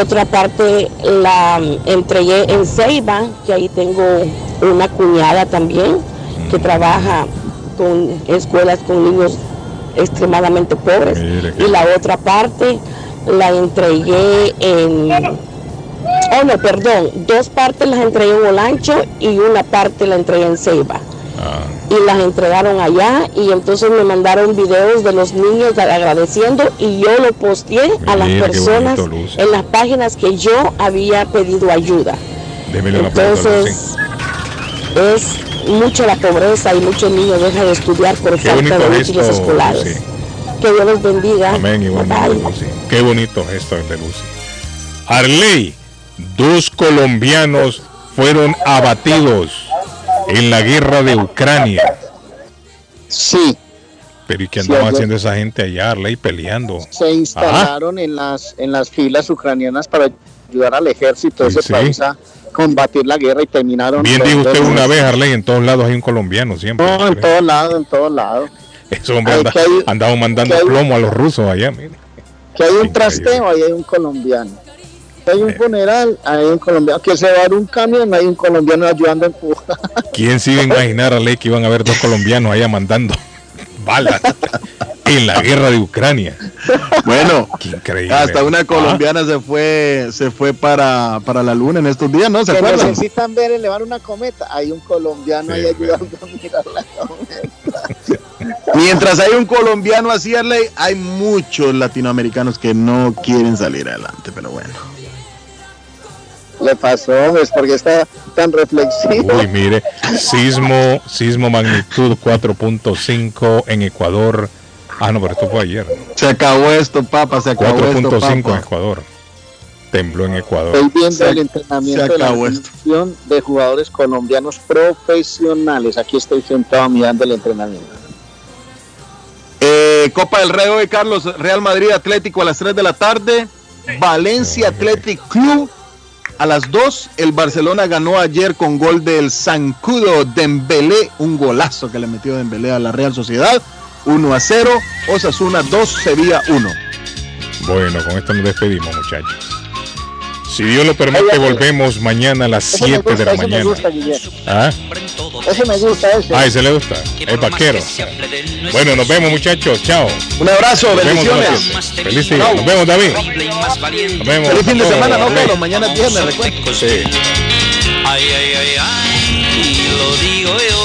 Otra parte la mm, entregué en Ceiba, que ahí tengo una cuñada también que trabaja con escuelas con niños extremadamente pobres. Y la otra parte la entregué en... Oh, no, perdón. Dos partes las entregué en Olancho y una parte la entregué en Ceiba y las entregaron allá y entonces me mandaron videos de los niños agradeciendo y yo lo posteé a las personas bonito, en las páginas que yo había pedido ayuda. Démele. Entonces es mucha la pobreza y muchos niños dejan de estudiar por Qué falta de útiles escolares. Lucy. Que Dios los bendiga. Amén, igualmente, Lucy. Qué bonito gesto de Lucy. Arley, dos colombianos fueron abatidos en la guerra de Ucrania. Sí. Pero ¿y qué Sí, andaba ayer- haciendo esa gente allá, Arley, peleando? Se instalaron en las en las filas ucranianas para ayudar al ejército de ese Sí. país a combatir la guerra y terminaron. Bien dijo usted una vez, Arley, en todos lados hay un colombiano siempre. No, en todos lados, en todos lados. Esos hombres andaban mandando hay- plomo a los rusos allá, mire. Que hay un trasteo, ahí hay un colombiano. Hay un Eh. funeral, ahí hay un colombiano. Que se va a dar un camión, hay un colombiano ayudando a empujar. ¿Quién se iba a imaginar, Arley, que iban a haber dos colombianos allá mandando balas en la guerra de Ucrania. Bueno, Qué increíble. hasta una Ah, colombiana se fue se fue para, para la luna en estos días, ¿no? ¿Se Que acuerdan? necesitan ver elevar una cometa. Hay un colombiano ahí ayudando a mirar la cometa. Mientras hay un colombiano así, ley, hay muchos latinoamericanos que no quieren salir adelante, pero bueno. Le pasó, es porque está tan reflexivo. Uy, mire, sismo, sismo magnitud 4.5 en Ecuador. Ah, no, pero esto fue ayer. Se acabó esto, papa, se acabó esto, 4.5 en. Ecuador. Tembló en Ecuador. Estoy viendo Se- el entrenamiento se de la selección de jugadores colombianos profesionales. Aquí estoy sentado mirando el entrenamiento. Eh, Copa del Rey hoy, Carlos, Real Madrid Atlético a las 3 de la tarde, Valencia Athletic Club a las 2, el Barcelona ganó ayer con gol del Zancudo Dembélé, un golazo que le metió Dembélé a la Real Sociedad, 1 a 0, Osasuna 2, Sevilla 1. Bueno, con esto nos despedimos, muchachos. Si Dios lo permite, volvemos mañana a las Ese me 7 de la ese me mañana. gusta, Guillermo. ¿Ah? Ese me gusta, ese. Ah, ese le gusta. El vaquero. Bueno, nos vemos, muchachos. Chao. Un abrazo, Nos vemos bendiciones. siete. Feliz día. Nos vemos, David. Nos vemos. Feliz fin de semana, no. Carlos, mañana es viernes, recuerda. Sí. Ay, ay, ay, ay, lo digo yo.